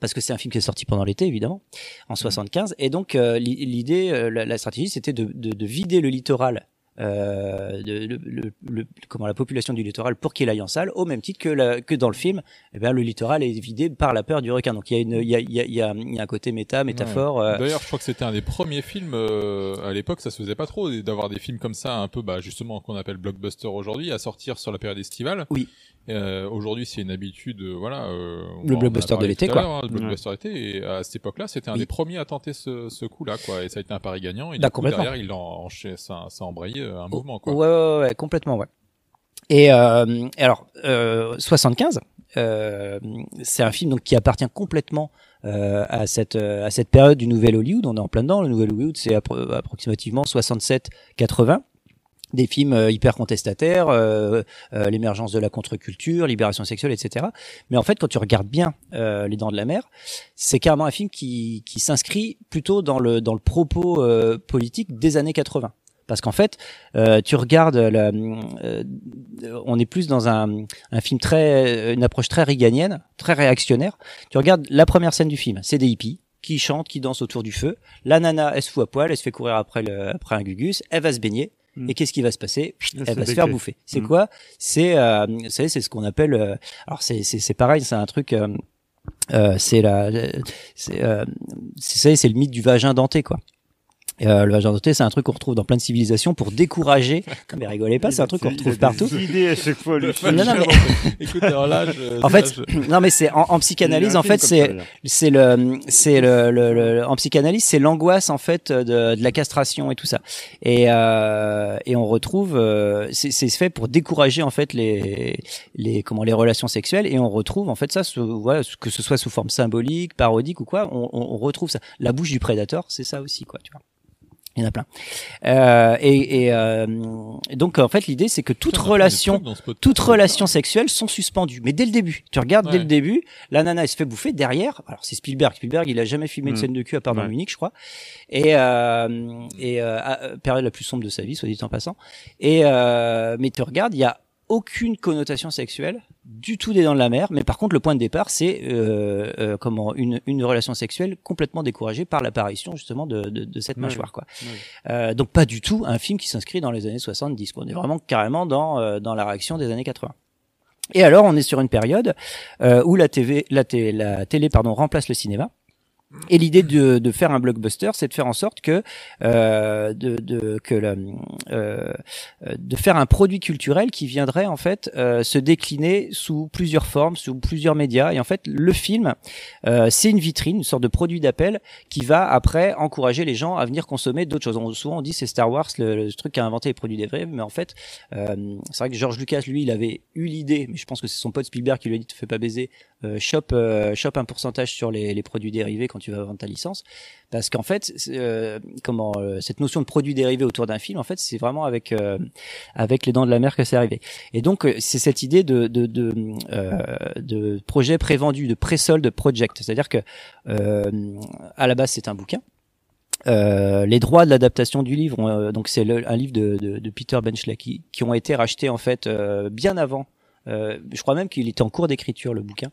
Parce que c'est un film qui est sorti pendant l'été, évidemment, en 75. Et donc, euh, l'i- l'idée, euh, la, la stratégie, c'était de, de, de vider le littoral euh, le, le- le- comment la population du littoral pour qu'il aille en salle, au même titre que, la- que dans le film, eh bien, le littoral est vidé par la peur du requin. Donc il y a une, il y a, il y a, il y a, un côté méta, métaphore. Ouais. euh, D'ailleurs, je crois que c'était un des premiers films euh, à l'époque, ça se faisait pas trop d'avoir des films comme ça, un peu, bah, justement, qu'on appelle blockbuster aujourd'hui, à sortir sur la période estivale. Oui. Euh, aujourd'hui, c'est une habitude, euh, voilà. euh, Le a blockbuster de l'été, quoi. hein, le Ouais. blockbuster été. Et à cette époque-là, c'était un Oui. des premiers à tenter ce, ce coup-là, quoi. Et ça a été un pari gagnant. Et Bah, du coup, derrière, il en, ça, ça a embrayé un mouvement, quoi. Ouais, ouais, ouais, complètement, ouais. Et, euh, alors, euh, 75, euh, c'est un film donc qui appartient complètement euh, à cette euh, à cette période du nouvel Hollywood. On est en plein dedans. Le nouvel Hollywood, c'est appro- approximativement 67-80. Des films euh, hyper contestataires, euh, euh, l'émergence de la contre-culture, libération sexuelle, etc. Mais en fait, quand tu regardes bien euh, Les Dents de la Mer, c'est carrément un film qui, qui s'inscrit plutôt dans le dans le propos euh, politique des années 80. Parce qu'en fait, euh, tu regardes, la, euh, on est plus dans un, un film très, une approche très réganienne, très réactionnaire. Tu regardes la première scène du film, c'est des hippies qui chantent, qui dansent autour du feu. La nana, elle se fout à poil, elle se fait courir après le, après un gugus, elle va se baigner. Mm. Et qu'est-ce qui va se passer? Elle se va se faire bouffer. C'est Mm. quoi? C'est, euh, c'est ce qu'on appelle. euh, alors c'est c'est c'est pareil, c'est un truc. euh, euh, c'est la, c'est, euh, c'est c'est le mythe du vagin denté, quoi. Euh, le vagin denté, c'est un truc qu'on retrouve dans plein de civilisations pour décourager. Non, mais rigolez pas, c'est un truc qu'on Il a retrouve des partout. idées à chaque fois, lui. Non, non, mais- Écoute, alors là, je- en fait, non mais c'est en, en psychanalyse, en fait, c'est c'est le c'est le, le, le- en psychanalyse, c'est l'angoisse en fait de, de la castration et tout ça. Et euh, et on retrouve, euh, c'est c'est fait pour décourager en fait les les comment les relations sexuelles et on retrouve en fait ça, sous, voilà, que ce soit sous forme symbolique, parodique ou quoi, on, on, on retrouve ça. La bouche du prédateur, c'est ça aussi quoi, tu vois. Il y en a plein. Euh, et et, euh, donc en fait l'idée c'est que toute relation, dans toute relation sexuelle sont suspendues. Mais dès le début, tu regardes dès le début, la nana elle se fait bouffer derrière. Alors c'est Spielberg. Spielberg il a jamais filmé une Mm. scène de cul à part dans Ouais. Munich, je crois. Et euh, et euh, à- euh, période la plus sombre de sa vie, soit dit en passant. Et euh, mais tu regardes, il y a aucune connotation sexuelle du tout des dents de la mer, mais par contre le point de départ c'est euh, euh, comment une, une relation sexuelle complètement découragée par l'apparition justement de, de, de cette mâchoire quoi. Euh, donc pas du tout un film qui s'inscrit dans les années 70 quoi. On est vraiment carrément dans euh, dans la réaction des années 80. Et alors on est sur une période euh, où la TV la, la télé pardon remplace le cinéma. Et l'idée de, de faire un blockbuster, c'est de faire en sorte que euh, de, de que la, euh, de faire un produit culturel qui viendrait en fait euh, se décliner sous plusieurs formes, sous plusieurs médias. Et en fait, le film, euh, c'est une vitrine, une sorte de produit d'appel qui va après encourager les gens à venir consommer d'autres choses. On, souvent on dit c'est Star Wars le, le truc qui a inventé les produits dérivés, mais en fait, euh, c'est vrai que George Lucas lui, il avait eu l'idée, mais je pense que c'est son pote Spielberg qui lui a dit te fais pas baiser, euh, chope chope un pourcentage sur les, les produits dérivés quand tu vas vendre ta licence, parce qu'en fait, euh, comment euh, cette notion de produits dérivés autour d'un film, en fait, c'est vraiment avec euh, avec les dents de la mer que c'est arrivé. Et donc euh, c'est cette idée de de de, euh, de projet prévendu, de pré-sold project, c'est-à-dire que euh, à la base c'est un bouquin. Euh, les droits de l'adaptation du livre, euh, donc c'est un livre de, de, de Peter Benchley qui, qui ont été rachetés en fait euh, bien avant. Euh, je crois même qu'il était en cours d'écriture le bouquin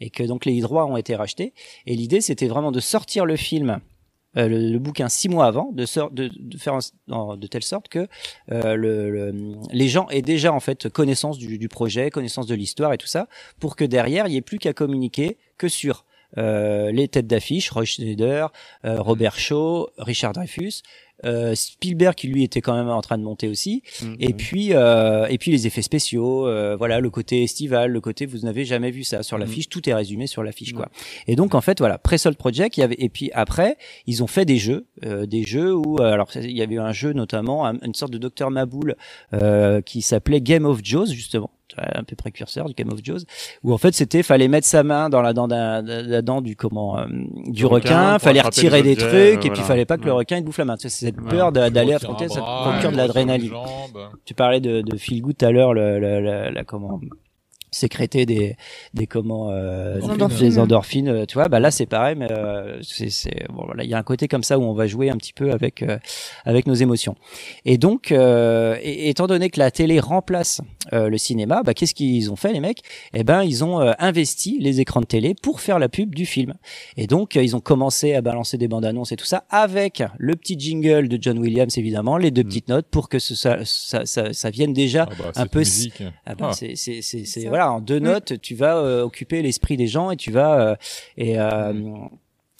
et que donc les droits ont été rachetés. Et l'idée c'était vraiment de sortir le film, euh, le, le bouquin six mois avant, de, de, de faire de telle sorte que euh, le, le- les gens aient déjà en fait connaissance du, du projet, connaissance de l'histoire et tout ça, pour que derrière il n'y ait plus qu'à communiquer que sur euh, les têtes d'affiche, Roy Schneider, euh, Robert Shaw, Richard Dreyfus, euh, Spielberg qui lui était quand même en train de monter aussi, Mhm. et puis euh, et puis les effets spéciaux, euh, voilà le côté estival, le côté vous n'avez jamais vu ça sur l'affiche, tout est résumé sur l'affiche quoi. Et donc en fait voilà Pre-Sold Project, il y avait et puis après ils ont fait des jeux, euh, des jeux où euh, alors il y avait eu un jeu notamment un- une sorte de Docteur Maboul euh, qui s'appelait Game of Jaws justement un peu précurseur du Game of Jaws où en fait c'était fallait mettre sa main dans la dent d'un- la dent du comment euh, du requin fallait retirer des objets, trucs euh, et puis voilà. fallait pas que le Ouais. requin il bouffe la main. C'est cette peur d'aller affronter, ça te procure de l'adrénaline. Tu parlais de, de feel good tout à l'heure, le, le- la, la- comment sécréter des des comment euh, Des endorphines. des endorphines euh, tu vois bah là c'est pareil mais euh, c'est c'est bon voilà il y a un côté comme ça où on va jouer un petit peu avec euh, avec nos émotions et donc euh, et- étant donné que la télé remplace euh, le cinéma bah qu'est-ce qu'ils ont fait les mecs? Eh ben ils ont euh, investi les écrans de télé pour faire la pub du film et donc euh, ils ont commencé à balancer des bandes annonces et tout ça avec le petit jingle de John Williams évidemment les deux petites notes pour que ce, ça, ça, ça ça vienne déjà Ah bah, un peu musique. ah bah, Ah. c'est c'est c'est c'est Ça. Voilà en deux Mm. notes tu vas euh, occuper l'esprit des gens et tu vas euh, et euh,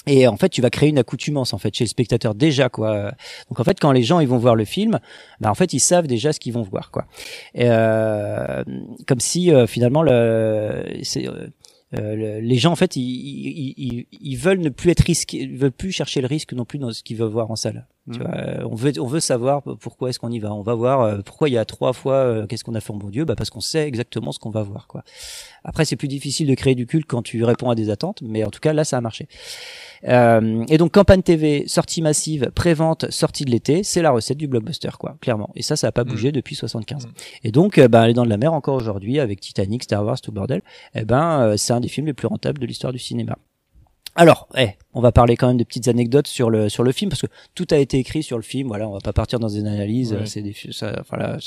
et en fait tu vas créer une accoutumance en fait chez le spectateur déjà quoi. Donc en fait quand les gens ils vont voir le film bah en fait ils savent déjà ce qu'ils vont voir quoi. Et, euh, comme si euh, finalement le c'est euh, euh, le- les gens en fait ils, ils, ils, ils veulent ne plus être risqués ils veulent plus chercher le risque non plus dans ce qu'ils veulent voir en salle. Tu Mhm. vois, on veut on veut savoir pourquoi est-ce qu'on y va. On va voir euh, pourquoi il y a trois fois euh, qu'est-ce qu'on a fait en bon Dieu? Bah parce qu'on sait exactement ce qu'on va voir quoi. Après c'est plus difficile de créer du culte quand tu réponds à des attentes mais en tout cas là ça a marché euh, et donc campagne TV, sortie massive, prévente, sortie de l'été, c'est la recette du blockbuster quoi, clairement. Et ça, ça a pas bougé depuis 75. Et donc, euh, ben, les Dents de la Mer encore aujourd'hui avec Titanic, Star Wars, tout bordel. Eh ben, euh, c'est un des films les plus rentables de l'histoire du cinéma. Alors, eh, on va parler quand même de petites anecdotes sur le sur le film parce que tout a été écrit sur le film. Voilà, on va pas partir dans des analyses. Ouais. C'est des, ça, voilà,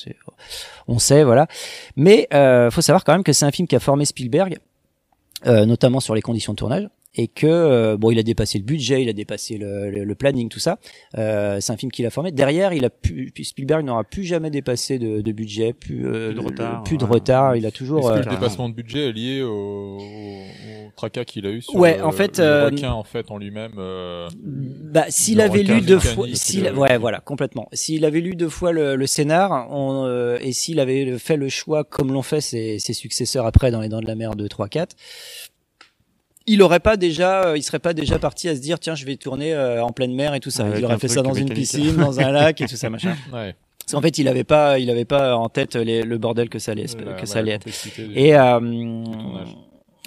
on sait, voilà. Mais euh, faut savoir quand même que c'est un film qui a formé Spielberg, euh, notamment sur les conditions de tournage et que euh, bon il a dépassé le budget il a dépassé le, le, le planning tout ça euh, c'est un film qu'il a formé derrière il a pu Spielberg n'aura plus jamais dépassé de, de budget plus, euh, Plus de retard, plus de ouais. retard il a toujours Est-ce que euh, le dépassement de budget est lié au, au, au tracas qu'il a eu sur Ouais, le, en fait, le euh, requin en fait en lui-même euh, Bah, s'il le avait lu deux fois, s'il, ouais, voilà, complètement. S'il avait lu deux fois le, le scénar, on, euh, et s'il avait fait le choix comme l'ont fait ses, ses successeurs après dans les Dents de la Mer 2, 3, 4, il aurait pas déjà, euh, il serait pas déjà parti à se dire, tiens, je vais tourner euh, en pleine mer et tout ça. Il aurait fait ça dans une piscine, dans un lac et tout ça, machin. Ouais. Parce qu'en fait, il avait pas, il avait pas en tête les- le bordel que ça allait, La- que ouais, ça la allait être. Et euh.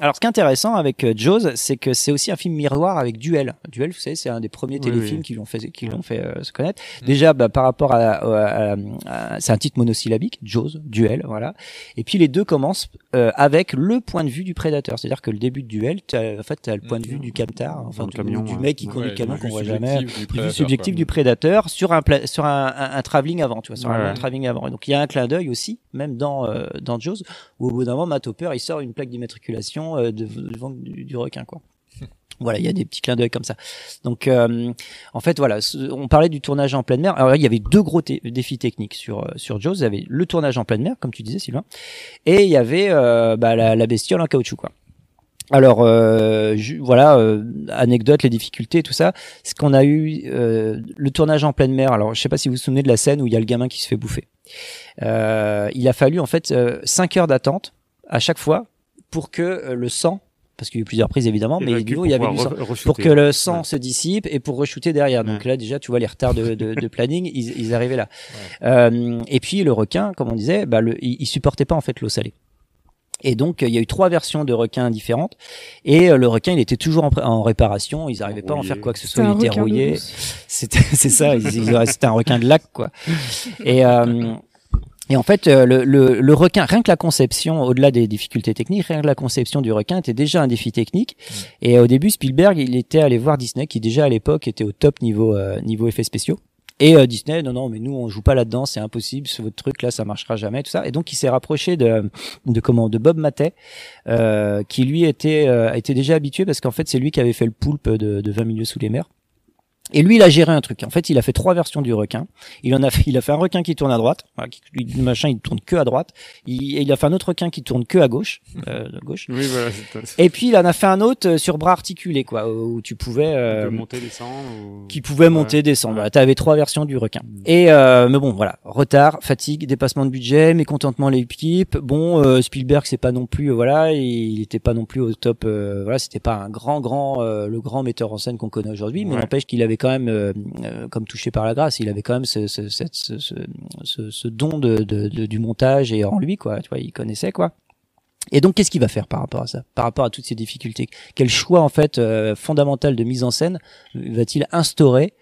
Alors, ce qui est intéressant avec euh, Jaws, c'est que c'est aussi un film miroir avec Duel. Duel, vous savez, c'est un des premiers Oui, téléfilms oui. qui l'ont fait, qui l'ont fait euh, se connaître. Déjà, bah, par rapport à, à- à- à- c'est un titre monosyllabique, Jaws, Duel, voilà. Et puis les deux commencent euh, avec le point de vue du prédateur, c'est-à-dire que le début de Duel, t'as- en fait, t'as le point de vue du captar, enfin du, camion, du ouais. mec qui conduit Ouais, le camion qu'on voit jamais, du vue quoi. du prédateur sur un sur un, un, un travelling avant, tu vois, sur un Ouais, ouais. travelling avant. Et donc il y a un clin d'œil aussi, même dans euh, dans Jaws, où au bout d'un moment, Matt Hopper, il sort une plaque d'immatriculation euh, de- du, requin, quoi. Voilà, il y a des petits clins d'œil comme ça. Donc, euh, en fait, voilà, on parlait du tournage en pleine mer. Alors, il y avait deux gros défis techniques sur euh, sur Jaws. Il y avait le tournage en pleine mer, comme tu disais, Sylvain, et il y avait euh, bah, la, la bestiole en caoutchouc, quoi. Alors euh, voilà, euh, anecdote, les difficultés, tout ça. Ce qu'on a eu, euh, le tournage en pleine mer. Alors je sais pas si vous vous souvenez de la scène où il y a le gamin qui se fait bouffer. Il a fallu en fait 5 heures d'attente à chaque fois pour que euh, le sang, parce qu'il y a eu plusieurs prises évidemment, mais Évacue du coup pour il y avait du sang, pour que le sang Ouais. se dissipe et pour re-shooter derrière. Donc là déjà tu vois les retards de, de, de planning, ils, ils arrivaient là. Euh, et puis le requin, comme on disait, bah, le, il, il supportait pas en fait l'eau salée. Et donc, euh, il y a eu trois versions de requins différentes. Et euh, le requin, il était toujours en, réparation. Ils n'arrivaient pas à en faire quoi que ce soit. Il était rouillé. c'est ça. C'était un requin de lac, quoi. Et, euh, et en fait, euh, le, le, le requin, rien que la conception, au-delà des difficultés techniques, rien que la conception du requin était déjà un défi technique. Et au début, Spielberg, il était allé voir Disney, qui déjà à l'époque était au top niveau euh, niveau effets spéciaux. Et euh, Disney, non, non, mais nous, on joue pas là-dedans, c'est impossible, ce votre truc là, ça marchera jamais, tout ça. Et donc, il s'est rapproché de, de comment, de Bob Mattei, euh, qui lui était, euh, était déjà habitué parce qu'en fait, c'est lui qui avait fait le poulpe de, de 20 milieux sous les mers. Et lui, il a géré un truc. En fait, il a fait trois versions du requin. Il en a fait, il a fait un requin qui tourne à droite, voilà, qui, le machin, il tourne que à droite. Il, et il a fait un autre requin qui tourne que à gauche, euh, de gauche. Oui, voilà. c'est- Et puis il en a fait un autre euh, sur bras articulés, quoi, où tu pouvais euh, monter, descendre. Ou... qui pouvait monter, descendre. Voilà, t'avais trois versions du requin. Et euh, mais bon, voilà, retard, fatigue, dépassement de budget, mécontentement l'équipe. Bon, euh, Spielberg, c'est pas non plus, euh, voilà, il était pas non plus au top. euh, voilà, c'était pas un grand, grand, euh, le grand metteur en scène qu'on connaît aujourd'hui, mais Ouais. n'empêche qu'il avait quand même, euh, euh, comme touché par la grâce, il avait quand même ce, ce, cette- ce, ce, ce- ce don de, de, de- du montage et en lui, quoi. Tu vois, il connaissait, quoi. Et donc, qu'est-ce qu'il va faire par rapport à ça, par rapport à toutes ces difficultés? Quel choix en fait euh, fondamental de mise en scène va-t-il instaurer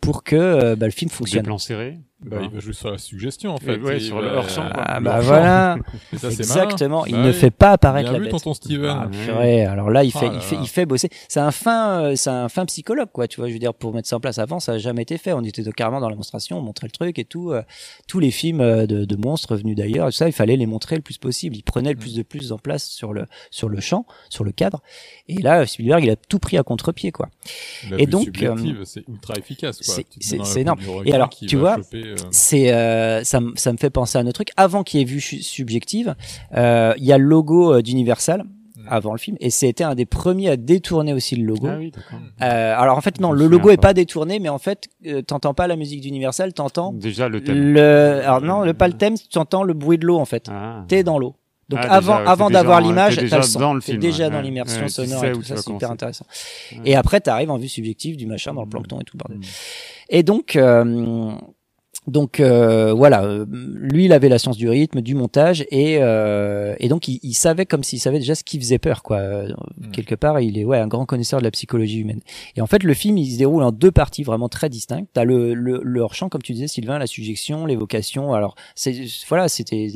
pour que euh, bah, le film Des fonctionne? plans serrés? Bah, il va jouer sur la suggestion en fait. Ouais, sur va- le hors-champ, quoi. Ah le bah voilà, ça, exactement. Il Bah ne oui. fait pas apparaître Bien la vu, bête. tonton Steven. Ah, purée. Alors là, il fait, Ah là il fait, là. il fait bosser. C'est un fin, euh, c'est un fin psychologue, quoi. Tu vois, je veux dire, pour mettre ça en place. Avant, ça a jamais été fait. On était carrément dans la démonstration, on montrait le truc et tout. euh, tous les films euh, de, de monstres venus d'ailleurs, ça, il fallait les montrer le plus possible. Il prenait le plus de plus en place sur le, sur le champ, sur le cadre. Et là, Spielberg, il a tout pris à contre-pied, quoi. La et vue donc, euh, c'est ultra efficace. quoi. c'est- énorme. Et alors, tu vois, choper, euh, c'est euh, ça, me- ça me fait penser à un autre truc. Avant qu'il y ait vue su- subjective, euh, il y a le logo euh, d'Universal avant le film, et c'était un des premiers à détourner aussi le logo. Ah oui. Euh, alors en fait non, le logo est pas. détourné, mais en fait euh, t'entends pas la musique d'Universal, t'entends Déjà le thème. le alors non, le pas le thème, tu entends le bruit de l'eau en fait. T'es dans l'eau. Donc Ah, avant, avant d'avoir l'image, t'as déjà le son. dans le T'es film, déjà ouais, dans l'immersion Ouais, sonore et tout tu ça, c'est hyper intéressant. Ouais. Et après, t'arrives en vue subjective du machin dans le plancton et tout Mm. bordel. Et donc, euh, donc euh, voilà, euh, lui, il avait la science du rythme, du montage, et, euh, et donc il, il savait comme s'il savait déjà ce qui faisait peur, quoi. Euh, Quelque part, il est ouais un grand connaisseur de la psychologie humaine. Et en fait, le film, il se déroule en deux parties vraiment très distinctes. T'as le, le, le hors-champ, comme tu disais, Sylvain, la suggestion, l'évocation. Alors, c'est voilà, c'était,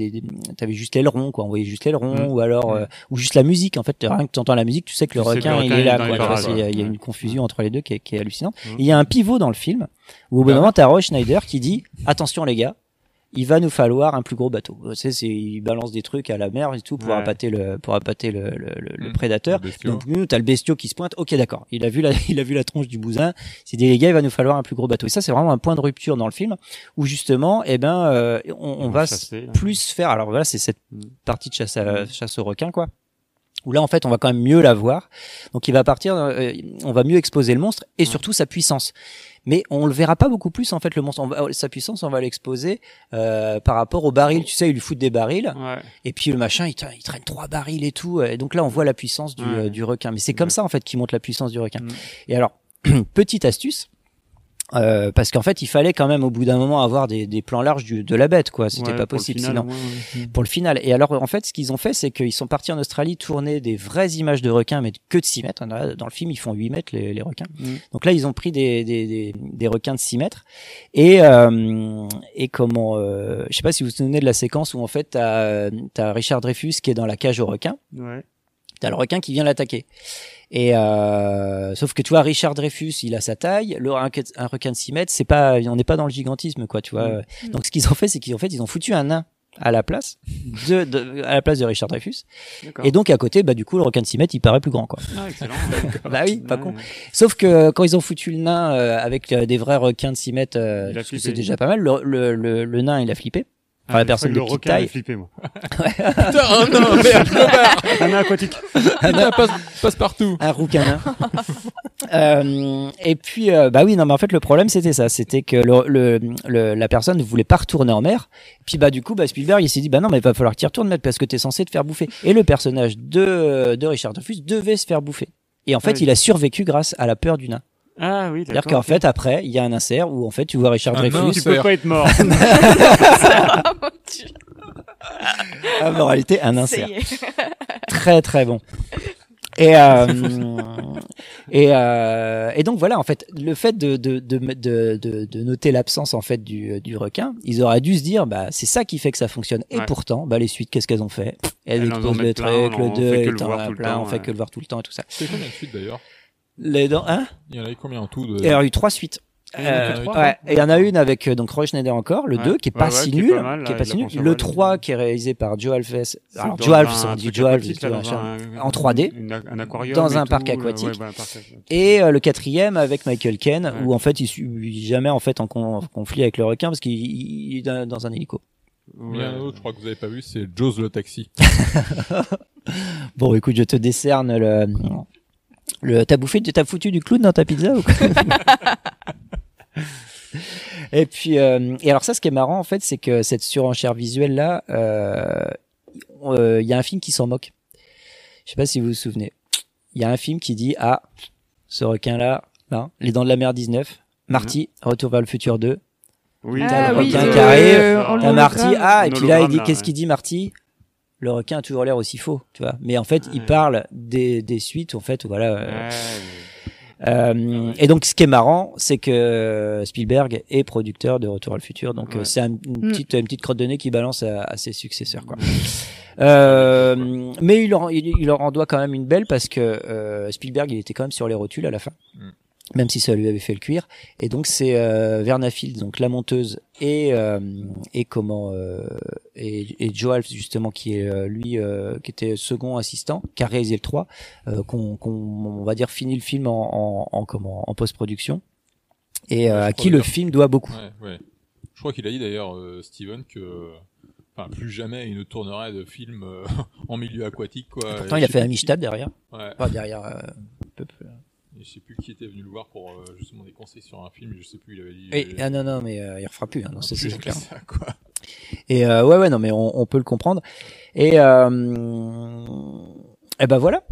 t'avais juste l'aileron, quoi. On voyait juste l'aileron, Mm. ou alors, euh, ou juste la musique. En fait, rien que t'entends la musique, tu sais que le requin, il est là, quoi. Il y a- une confusion entre les deux qui est, qui est hallucinante. Il y a un pivot dans le film où au bout d'un moment, t'as Roy Schneider qui dit attention les gars, il va nous falloir un plus gros bateau. Tu sais, c'est, il balance des trucs à la mer et tout pour Ouais. appâter le, pour appâter le, le, le- le Mm. prédateur. Le. Donc nous, t'as le bestiau qui se pointe. Ok, d'accord. Il a vu la, il a vu la tronche du bousin. Il s'est dit les gars, il va nous falloir un plus gros bateau. Et ça, c'est vraiment un point de rupture dans le film où justement, eh ben, euh, on, on On va chasser, là. plus faire. Alors voilà, c'est cette Mm. partie de chasse à, chasse au requin, quoi où là en fait on va quand même mieux la voir. Donc il va partir, euh, on va mieux exposer le monstre et surtout sa puissance. Mais on le verra pas beaucoup plus en fait le monstre. On va- sa puissance, on va l'exposer euh, par rapport au baril. Tu sais, il lui fout des barils Ouais. et puis le machin, il, tra- il traîne trois barils et tout. Et donc là, on voit la puissance du, Ouais. euh, du requin. Mais c'est comme ça en fait qu'il montre la puissance du requin. Mm. Et alors, petite astuce. Euh, parce qu'en fait, il fallait quand même au bout d'un moment avoir des, des plans larges du, de la bête, quoi. C'était Ouais, pas possible final, sinon ouais, ouais. pour le final. Et alors, en fait, ce qu'ils ont fait, c'est qu'ils sont partis en Australie tourner des vraies images de requins, mais que de 6 mètres. Dans le film, ils font 8 mètres, les, les requins. Mm. Donc là, ils ont pris des, des, des, des requins de 6 mètres. Et, euh, et comment, euh, je sais pas si vous vous souvenez de la séquence où, en fait, t'as as Richard Dreyfus qui est dans la cage aux requins. Ouais. T'as le requin qui vient l'attaquer. Et euh, sauf que tu vois, Richard Dreyfus, il a sa taille. Le, un, un requin de 6 mètres, c'est pas, on n'est pas dans le gigantisme, quoi, tu vois. Donc ce qu'ils ont fait, c'est qu'ils ont fait, ils ont foutu un nain à la place de, de- à la place de Richard Dreyfus. Et donc à côté, bah du coup, le requin de 6 mètres, il paraît plus grand, quoi. Ah, excellent. bah oui, pas Ouais, con. ouais. Sauf que quand ils ont foutu le nain euh, avec euh, des vrais requins de 6 mètres, euh, c'est déjà pas mal. Le, le, le, le nain, il a flippé. Enfin, Ah, la personne je de petite taille. a flippé, moi. Putain, oh non, merde. Un nain aquatique. Un nain- passe, passe partout. un rouquin. euh, et puis, euh, bah oui, non, mais en fait, le problème, c'était ça. C'était que le, le, le- la personne ne voulait pas retourner en mer. Puis, bah, du coup, bah, Spielberg, il s'est dit, bah non, mais il va falloir que tu retournes, mec, parce que t'es censé te faire bouffer. Et le personnage de, de Richard Dreyfus devait se faire bouffer. Et en fait, Ah oui. il a survécu grâce à la peur du nain. Ah oui, C'est-à-dire qu'en fait, après, il y a un insert où, en fait, tu vois Richard Un Dreyfus. Tu peux pas être mort. Ah, en réalité, un insert. très très bon. Et euh, et euh, et donc voilà en fait le fait de de de de, de, noter l'absence en fait du du requin ils auraient dû se dire bah c'est ça qui fait que ça fonctionne et Ouais. pourtant bah les suites qu'est-ce qu'elles ont fait? Elles Elles mettent le truc on le fait 2 que le étant voir à tout le plein temps, on fait que le voir tout le temps et tout ça C'est combien de suites d'ailleurs? Les dents hein Il y en avait combien en tout de... il y a eu trois suites Euh, que trois, ouais, et il y en a une avec euh, donc Roy Schneider encore, le Ouais. 2 qui est pas ouais, si qui est nul, pas mal, qui est pas il si a nul. Le mal. 3 qui est réalisé par Joe Alves. Alors Joe Alves, on dit Joe Alves en 3D, une- un aquarium dans et un tout, parc euh, aquatique. bah, un parc aquatique. Et euh, le quatrième avec Michael Caine, où en fait il suit jamais en fait en con- conflit avec le requin parce qu'il il est dans dans un hélico. Il y a un autre, je crois que vous avez pas vu, c'est Jaws le taxi. Bon, écoute, je te décerne le. Le t'as bouffé, t'as foutu du clown dans ta pizza ou quoi Et puis, euh, et alors ça, ce qui est marrant en fait, c'est que cette surenchère visuelle là, il y a un film qui s'en moque. Je sais pas si vous vous souvenez. Il y a un film qui dit ah, ce requin là, Les Dents de la Mer 19, Marty, Retour vers le futur 2. Oui, T'as Ah le oui, requin euh, qui arrive, euh, t'as Marty, ah, et puis là, il dit, qu'est-ce ouais. qu'il dit, Marty? Le requin a toujours l'air aussi faux, tu vois. Mais en fait, il parle des, des suites, en fait, voilà. euh, euh, et donc, ce qui est marrant, c'est que Spielberg est producteur de Retour à le futur, donc euh, c'est un- une Mm. petite une petite crotte de nez qui balance à, à ses successeurs, quoi. Euh, mais il leur, il, il leur en doit quand même une belle parce que euh, Spielberg, il était quand même sur les rotules à la fin, même si ça lui avait fait le cuir. Et donc c'est euh, Verna Fields, donc la monteuse, et euh, et comment euh, et, et Joe Alf justement qui est euh, lui euh, qui était second assistant, qui a réalisé le 3, euh, qu'on qu'on on va dire fini le film en en, en comment en post-production et euh, à qui le film doit beaucoup. Ouais, ouais. Je crois qu'il a dit d'ailleurs, euh, Steven, que enfin, plus jamais il ne tournerait de film euh, en milieu aquatique. Quoi. Pourtant, Et il a fait Amistad derrière. Ouais. Pas derrière. euh, un peu plus. Je sais plus qui était venu le voir pour euh, justement des conseils sur un film. Je sais plus, il avait dit. Et, euh, ah non non mais euh, il refera plus hein, non, plus c'est clair. ça, quoi. Et euh, ouais ouais non mais on, on peut le comprendre. Et euh, et ben voilà.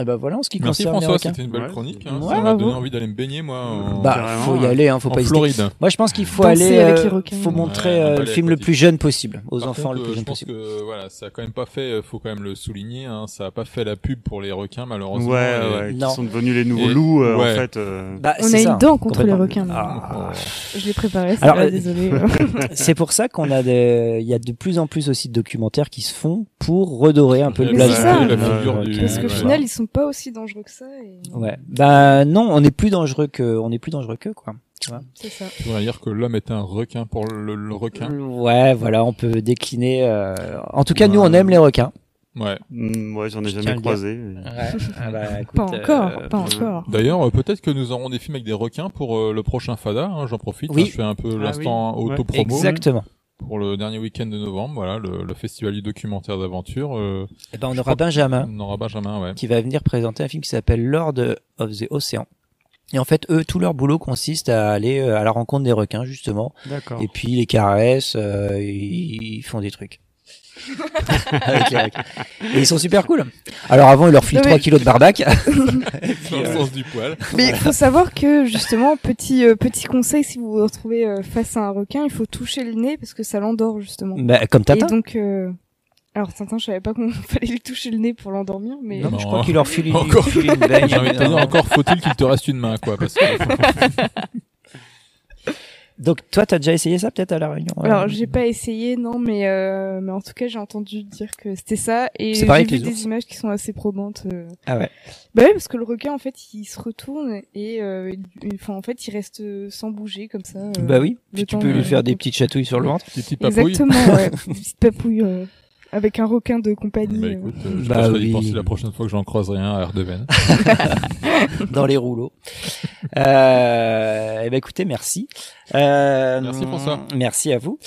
Et ben voilà en ce qui Merci concerne les François, requins. c'était une belle chronique. Hein, Ouais, ça m'a donné envie d'aller me baigner moi. En... Bah, faut y aller, hein, faut en pas hésiter. Floride. Moi, je pense qu'il faut Danser aller, avec les euh, requins. faut montrer Ouais, euh, le film le plus jeune possible, aux Par enfants contre, le plus euh, jeune je pense possible. que voilà, ça a quand même pas fait, faut quand même le souligner, hein, ça a pas fait la pub pour les requins malheureusement. Ouais, et- ouais, qui Non. sont devenus les nouveaux Et- loups, euh, ouais. en fait. euh. Bah, On c'est a ça, une dent contre les complètement. requins. Ah. Je l'ai préparé, c'est Alors, pas désolé. c'est pour ça qu'on a des, il y a de plus en plus aussi de documentaires qui se font pour redorer un peu le blason. c'est ça. la figure du- Parce qu'au Ouais. final, ils sont pas aussi dangereux que ça. Et... Ouais. Bah non, on est plus dangereux que, on est plus dangereux que quoi. Tu vois. C'est ça. Tu voudrais dire que l'homme est un requin pour le, le requin? Ouais, voilà, on peut décliner. euh, En tout cas, nous, on aime les requins. Ouais. Mm, ouais, j'en ai jamais croisé. Ouais. Ah bah, écoute, Pas encore, euh, pas encore. D'ailleurs, euh, peut-être que nous aurons des films avec des requins pour euh, le prochain Fada. hein, J'en profite. Oui. hein, je fais un peu Ah l'instant oui. Ouais. auto-promo. Exactement. Pour le dernier week-end de novembre, voilà, le, le festival du documentaire d'aventure. euh, Et ben, on aura Benjamin. On aura Benjamin, ouais. qui va venir présenter un film qui s'appelle Lord of the Ocean. Et en fait, eux, tout leur boulot consiste à aller euh, à la rencontre des requins, justement. D'accord. Et puis, ils les caressent, euh, ils ils font des trucs. Et ils sont super cool. Alors avant, ils leur filent Non, mais- 3 kilos de barbac. Dans le sens du poil. Mais il faut savoir que justement, petit euh, petit conseil, si vous vous retrouvez euh, face à un requin, il faut toucher le nez parce que ça l'endort justement. Bah, comme Tintin. Et donc, euh... alors Tintin, je savais pas qu'on fallait lui toucher le nez pour l'endormir, mais Non, je crois qu'il leur file une, Encore. il file une baigne. J'ai envie de te dire, encore faut-il qu'il te reste une main, quoi, parce que. Donc, toi, t'as déjà essayé ça peut-être à la Réunion alors euh, j'ai pas essayé, non, mais euh... mais en tout cas, j'ai entendu dire que c'était ça et C'est j'ai vu des ours. images qui sont assez probantes. euh. Ah ouais. Bah oui, parce que le requin, en fait, il se retourne et euh, il- enfin, en fait, il reste sans bouger comme ça. euh, Bah oui. Puis tu temps peux de- lui faire des petites chatouilles sur le ventre. Des petites papouilles. Exactement, ouais. Une petite papouille euh, avec un requin de compagnie. Bah euh. écoute, euh, je Bah d'y oui. penser la prochaine fois que j'en croiserai un à Ardeven. dans les rouleaux. Euh, eh ben écoutez, merci. Euh, Merci, François. Merci à vous.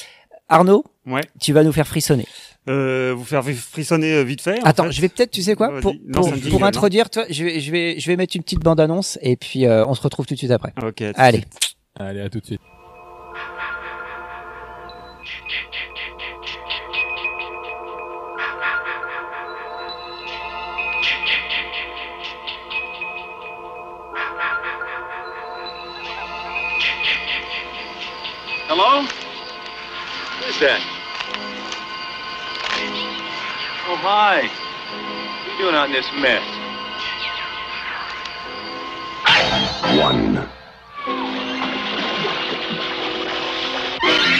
Arnaud, Ouais. tu vas nous faire frissonner. Euh, vous faire frissonner euh, vite fait. en Attends, fait. je vais peut-être, tu sais quoi, pour, lance pour, non introduire, toi, je vais, je vais, je vais mettre une petite bande annonce et puis euh, on se retrouve tout de suite après. Ok. Allez. suite. Allez, à tout de suite. Hello? Who's that? Oh, hi. What are you doing out in this mess? One.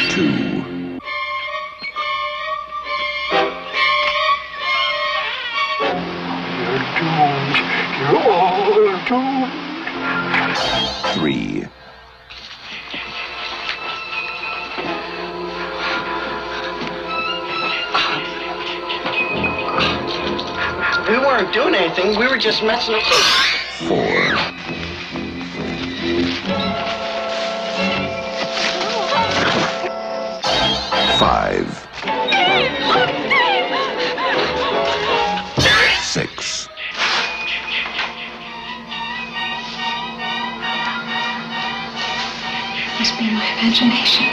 Two. You're doomed. You're all doomed. Three. Weren't doing anything. We were just messing up. Four. Five. Six. Must be my imagination.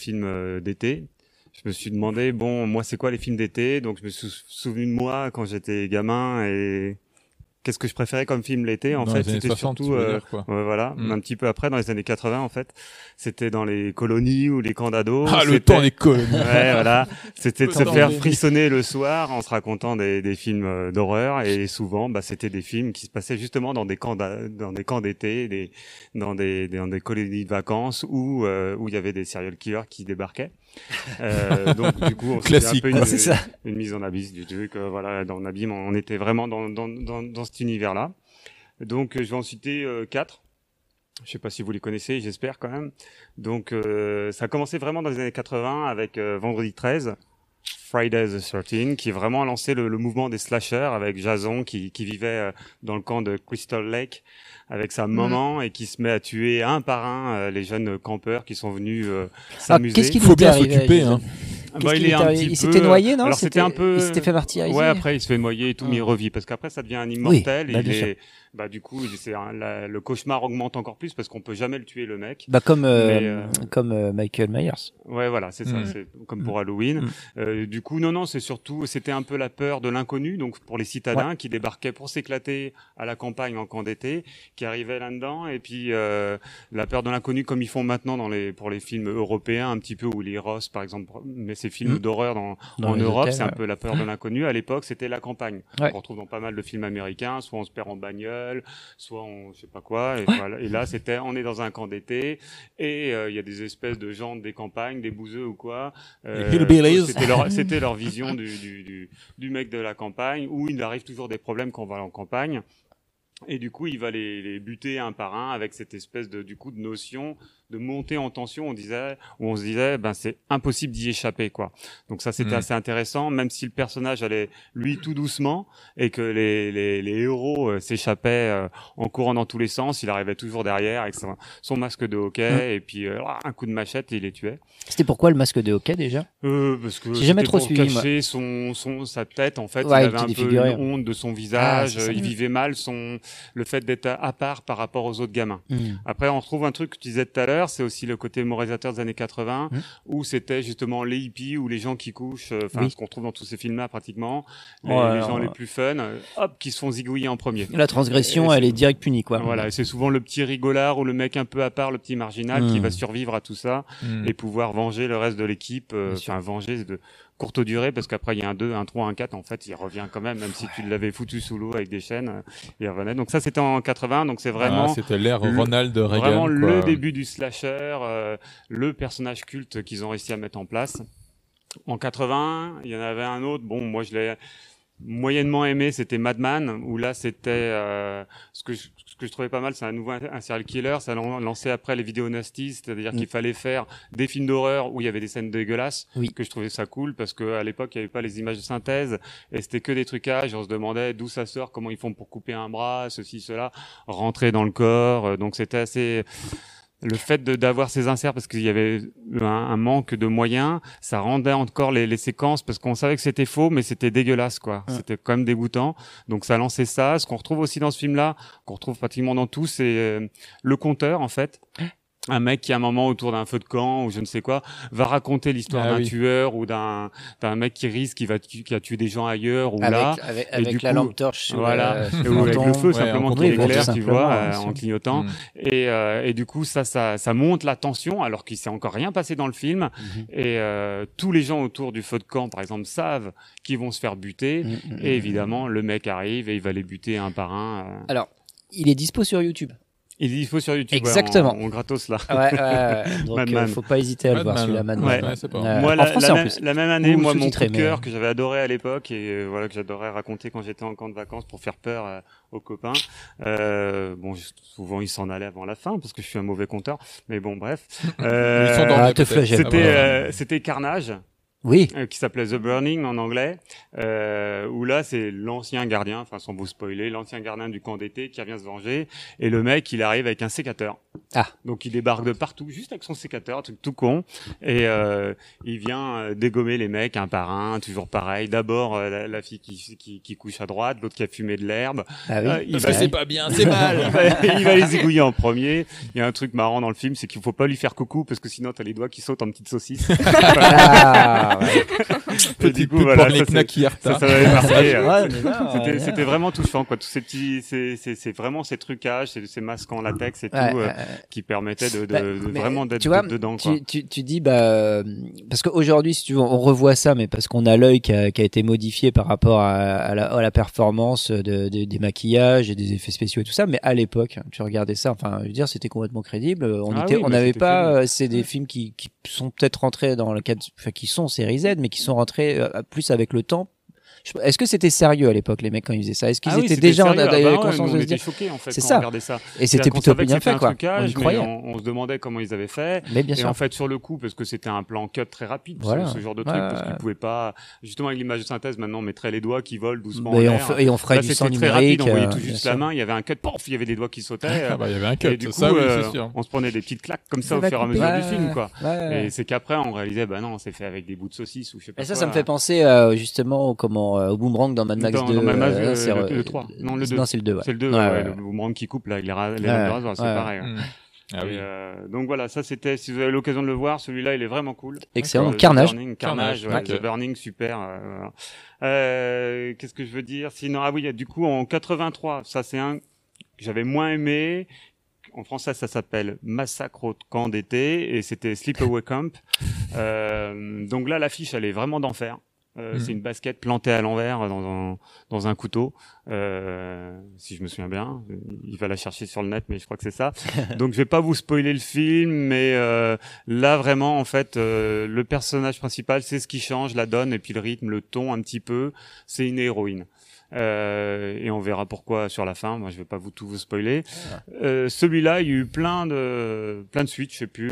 Films euh, d'été. Je me suis demandé, bon, moi, c'est quoi les films d'été? Donc, je me suis sou- souvenu de moi quand j'étais gamin et qu'est-ce que je préférais comme film l'été En Dans fait, c'était 60, surtout, euh, dire, quoi. ouais, voilà, Mm. un petit peu après, dans les années 80, en fait, c'était dans les colonies ou les camps d'ados. Ah, le temps des colonies. Ouais, voilà. C'était de se faire des- frissonner le soir en se racontant des, des films euh, d'horreur et souvent, bah, c'était des films qui se passaient justement dans des camps, d'a- dans des camps d'été, des, dans des, dans des colonies de vacances où, euh, où il y avait des serial killers qui débarquaient. Euh, donc du coup, on Classique, un peu une, C'est ça. une mise en abysse du truc. euh, voilà, dans l'abîme, on était vraiment dans, dans, dans, dans cet univers-là. Donc, je vais en citer quatre. Je sais pas si vous les connaissez, j'espère quand même. Donc, euh, ça a commencé vraiment dans les années 80 avec euh, Vendredi 13, Friday the 13, qui a vraiment lancé le, le mouvement des slashers avec Jason qui, qui vivait euh, dans le camp de Crystal Lake avec sa maman et qui se met à tuer un par un euh, les jeunes campeurs qui sont venus euh, s'amuser. Ah, qu'est-ce qu'il Faut bien s'occuper, hein. Ah bah, il un petit Il peu- s'était noyé, non Alors c'était un peu. il s'était fait martyriser Ouais, après il se fait noyer et tout, mais il revit parce qu'après ça devient un immortel. bah, et il sûr. est, bah du coup, c'est la- le cauchemar augmente encore plus parce qu'on peut jamais le tuer le mec. Bah comme euh, Mais, euh, comme euh, Michael Myers. Ouais, voilà, c'est ça, Mm. c'est comme pour Halloween. Mm. Euh, du coup, non, non, c'est surtout, c'était un peu la peur de l'inconnu, donc pour les citadins Ouais. qui débarquaient pour s'éclater à la campagne en camp d'été, qui arrivaient là-dedans, et puis euh, la peur de l'inconnu comme ils font maintenant dans les pour les films européens un petit peu ou les Ross par exemple, mais ces films Mm. d'horreur dans, Dans en Europe, c'est un peu la peur de l'inconnu. À l'époque, c'était la campagne. Ouais. On retrouve dans pas mal de films américains, soit on se perd en bagnole, soit on je sais pas quoi. Et, Ouais. voilà. et là, c'était on est dans un camp d'été et euh, il y a des espèces de gens des campagnes, des bouseux ou quoi. Euh. C'était leur, c'était leur vision du, du, du, du mec de la campagne où il arrive toujours des problèmes quand on va en campagne. Et du coup, il va les, les buter un par un avec cette espèce de, du coup, de notion de monter en tension. On disait, où on se disait, ben, c'est impossible d'y échapper, quoi. Donc ça, c'était Mm. assez intéressant, même si le personnage allait, lui, tout doucement et que les, les, les héros euh, s'échappaient euh, en courant dans tous les sens. Il arrivait toujours derrière avec son, son masque de hockey Mm. et puis, euh, un coup de machette et il les tuait. C'était pourquoi le masque de hockey déjà? Euh, parce que J'ai jamais trop pour suivi. moi. cacher son, son, sa tête, en fait. Ouais, il avait un peu une honte de son visage. Ah, euh, il vivait mal son, le fait d'être à- à part par rapport aux autres gamins. Mm. Après, on retrouve un truc que tu disais tout à l'heure, c'est aussi le côté moralisateur des années 80, Mm. où c'était justement les hippies ou les gens qui couchent, euh, enfin, Oui. ce qu'on retrouve dans tous ces films-là pratiquement, les, Ouais, les gens les plus fun, euh, hop, qui se font zigouiller en premier. La transgression, Et elle est direct punie, quoi. Voilà, et c'est souvent le petit rigolard ou le mec un peu à part, le petit marginal, qui Mm. va survivre à tout ça Mm. et pouvoir venger le reste de l'équipe, euh, enfin venger de courte durée, parce qu'après il y a un 2, un 3, un 4, en fait, il revient quand même, même si tu l'avais foutu sous l'eau avec des chaînes, euh, il revenait. Donc ça, c'était en 80, donc c'est vraiment... Ah, c'était l'ère Ronald Reagan, Vraiment le début du slasher, euh, le personnage culte qu'ils ont réussi à mettre en place. En 80, il y en avait un autre, bon, moi je l'ai... moyennement aimé, c'était Madman, où là c'était euh, ce que je, que je trouvais pas mal, c'est un nouveau un, serial killer, ça lan- lancé après les vidéos nasty, c'est-à-dire Mm. qu'il fallait faire des films d'horreur où il y avait des scènes dégueulasses, Oui. que je trouvais ça cool parce que à l'époque il y avait pas les images de synthèse et c'était que des trucages, on se demandait d'où ça sort, comment ils font pour couper un bras, ceci cela, rentrer dans le corps, euh, donc c'était assez le fait de- d'avoir ces inserts parce qu'il y avait un, un manque de moyens, ça rendait encore les, les séquences parce qu'on savait que c'était faux, mais c'était dégueulasse quoi. C'était quand même dégoûtant. Donc ça lançait ça. Ce qu'on retrouve aussi dans ce film-là, qu'on retrouve pratiquement dans tout, c'est euh, le conteur en fait. Un mec qui à un moment autour d'un feu de camp ou je ne sais quoi va raconter l'histoire Ah d'un oui. tueur ou d'un d'un mec qui risque qui va tu- qui a tué des gens ailleurs ou Avec- là avec- Et avec du la coup, lampe torche sur, voilà euh, ou avec le feu Ouais, simplement en qui éclaire tu vois euh, en clignotant Mm. et, euh, et du coup ça, ça ça monte la tension alors qu'il s'est encore rien passé dans le film Mhm. et euh, tous les gens autour du feu de camp par exemple savent qu'ils vont se faire buter mm, et évidemment le mec arrive et il va les buter un par un euh. Alors, il est dispo sur YouTube. Il il faut sur YouTube ouais, Exactement. en, en gratos là Ouais, ouais, ouais. Donc, euh, faut pas hésiter à le voir, celui-là, Mad. Ouais. Ouais, c'est pas- Ouais. En Moi, la, français, la en même- plus. la même année, Ou moi, mon coup mais- cœur que j'avais adoré à l'époque et euh, voilà que j'adorais raconter quand j'étais en camp de vacances pour faire peur euh, aux copains. Euh, bon, souvent ils s'en allaient avant la fin parce que je suis un mauvais compteur, mais bon, bref. Euh, Ah, Ah, euh, c'était Carnage. Oui. euh, qui s'appelait The Burning en anglais, euh, où là c'est l'ancien gardien, enfin sans vous spoiler, l'ancien gardien du camp d'été qui revient se venger, et le mec il arrive avec un sécateur. Ah. Donc il débarque de partout, juste avec son sécateur, un truc tout con, et euh, il vient euh, dégommer les mecs un par un, toujours pareil. D'abord euh, la, la fille qui, qui, qui couche à droite, l'autre qui a fumé de l'herbe. Ah oui. Euh, il Parce va- que c'est pas bien, c'est mal. il, va, les égouiller en premier. Il y a un truc marrant dans le film, c'est qu'il faut pas lui faire coucou parce que sinon t'as les doigts qui sautent en petites saucisses. Ah, ouais. Du coup, voilà, pour les ça, ça, m'avait marqué. Non, C'était vraiment touchant, quoi. Tous ces petits, c'est c'est- c'est vraiment ces trucages, ces, ces masques en latex et tout, euh, qui permettaient de, de, Bah, de mais vraiment d'être tu vois, dedans, quoi. tu, tu, tu dis bah euh, parce qu'aujourd'hui si tu veux on revoit ça mais parce qu'on a l'œil qui a, qui a été modifié par rapport à, à, la, à la performance de, de- des maquillages et des effets spéciaux et tout ça mais à l'époque tu regardais ça enfin je veux dire c'était complètement crédible on Ah était oui, on mais n'avait c'était pas euh, c'est des films qui, qui sont peut-être rentrés dans le cadre enfin qui sont mais qui sont rentrés euh, plus avec le temps Est-ce que c'était sérieux à l'époque les mecs quand ils faisaient ça? Est-ce qu'ils Ah oui, étaient déjà en. Ah bah conscience de se dire choqués en fait C'est quand ça. ça. Et c'était plutôt bien fait quoi. trucage, on y mais croyait. on, on se demandait comment ils avaient fait. Mais bien et sûr. en fait sur le coup parce que c'était un plan cut très rapide, ce- Voilà. ce, genre de Ouais, truc parce qu'ils pouvaient pas justement avec l'image de synthèse maintenant on mettrait les doigts qui volent doucement. En et on et ferait Là, du sang très rapide, on numérique, voyait euh, tout bien juste la main, il y avait un cut, pof, il y avait des doigts qui sautaient. Ah bah, il y avait un cut, Et du coup, ça, euh, on se prenait des petites claques comme ça au fur et à mesure du film quoi. Et c'est qu'après on réalisait bah non, c'est fait avec des bouts de saucisse ou je sais pas Et ça, ça me fait penser euh, justement au, comment, euh, au boomerang dans Mad Max Dans- 2. dans Mad Max, euh, euh, c'est, le- euh, le 3. Non, le 2. Non, c'est le 2. Ouais. C'est le 2, Ouais, ouais, ouais. le boomerang qui coupe là, les, ra- les Ouais, lames de rasoir, c'est ouais. pareil. Mm. ouais. Ah oui. Euh, donc voilà, ça c'était, si vous avez l'occasion de le voir, celui-là il est vraiment cool. Excellent. Euh, The Carnage. Burning, Carnage, Carnage, ouais, ok. The Burning, super. euh. Euh, Qu'est-ce que je veux dire? Sinon, ah oui, du coup en 83, ça c'est un que j'avais moins aimé. En français, ça s'appelle Massacre au camp d'été et c'était Sleepaway Camp. Euh, donc là, l'affiche, elle est vraiment d'enfer. Euh, Mhm. C'est une basket plantée à l'envers dans un, dans un couteau, euh, si je me souviens bien. Il va la chercher sur le net, mais je crois que c'est ça. Donc je vais pas vous spoiler le film, mais euh, là vraiment, en fait, euh, le personnage principal, c'est ce qui change la donne et puis le rythme, le ton un petit peu. C'est une héroïne. Euh, et on verra pourquoi sur la fin. Moi, je vais pas vous tout vous spoiler. Euh, Celui-là, il y a eu plein de plein de suites. Je sais plus,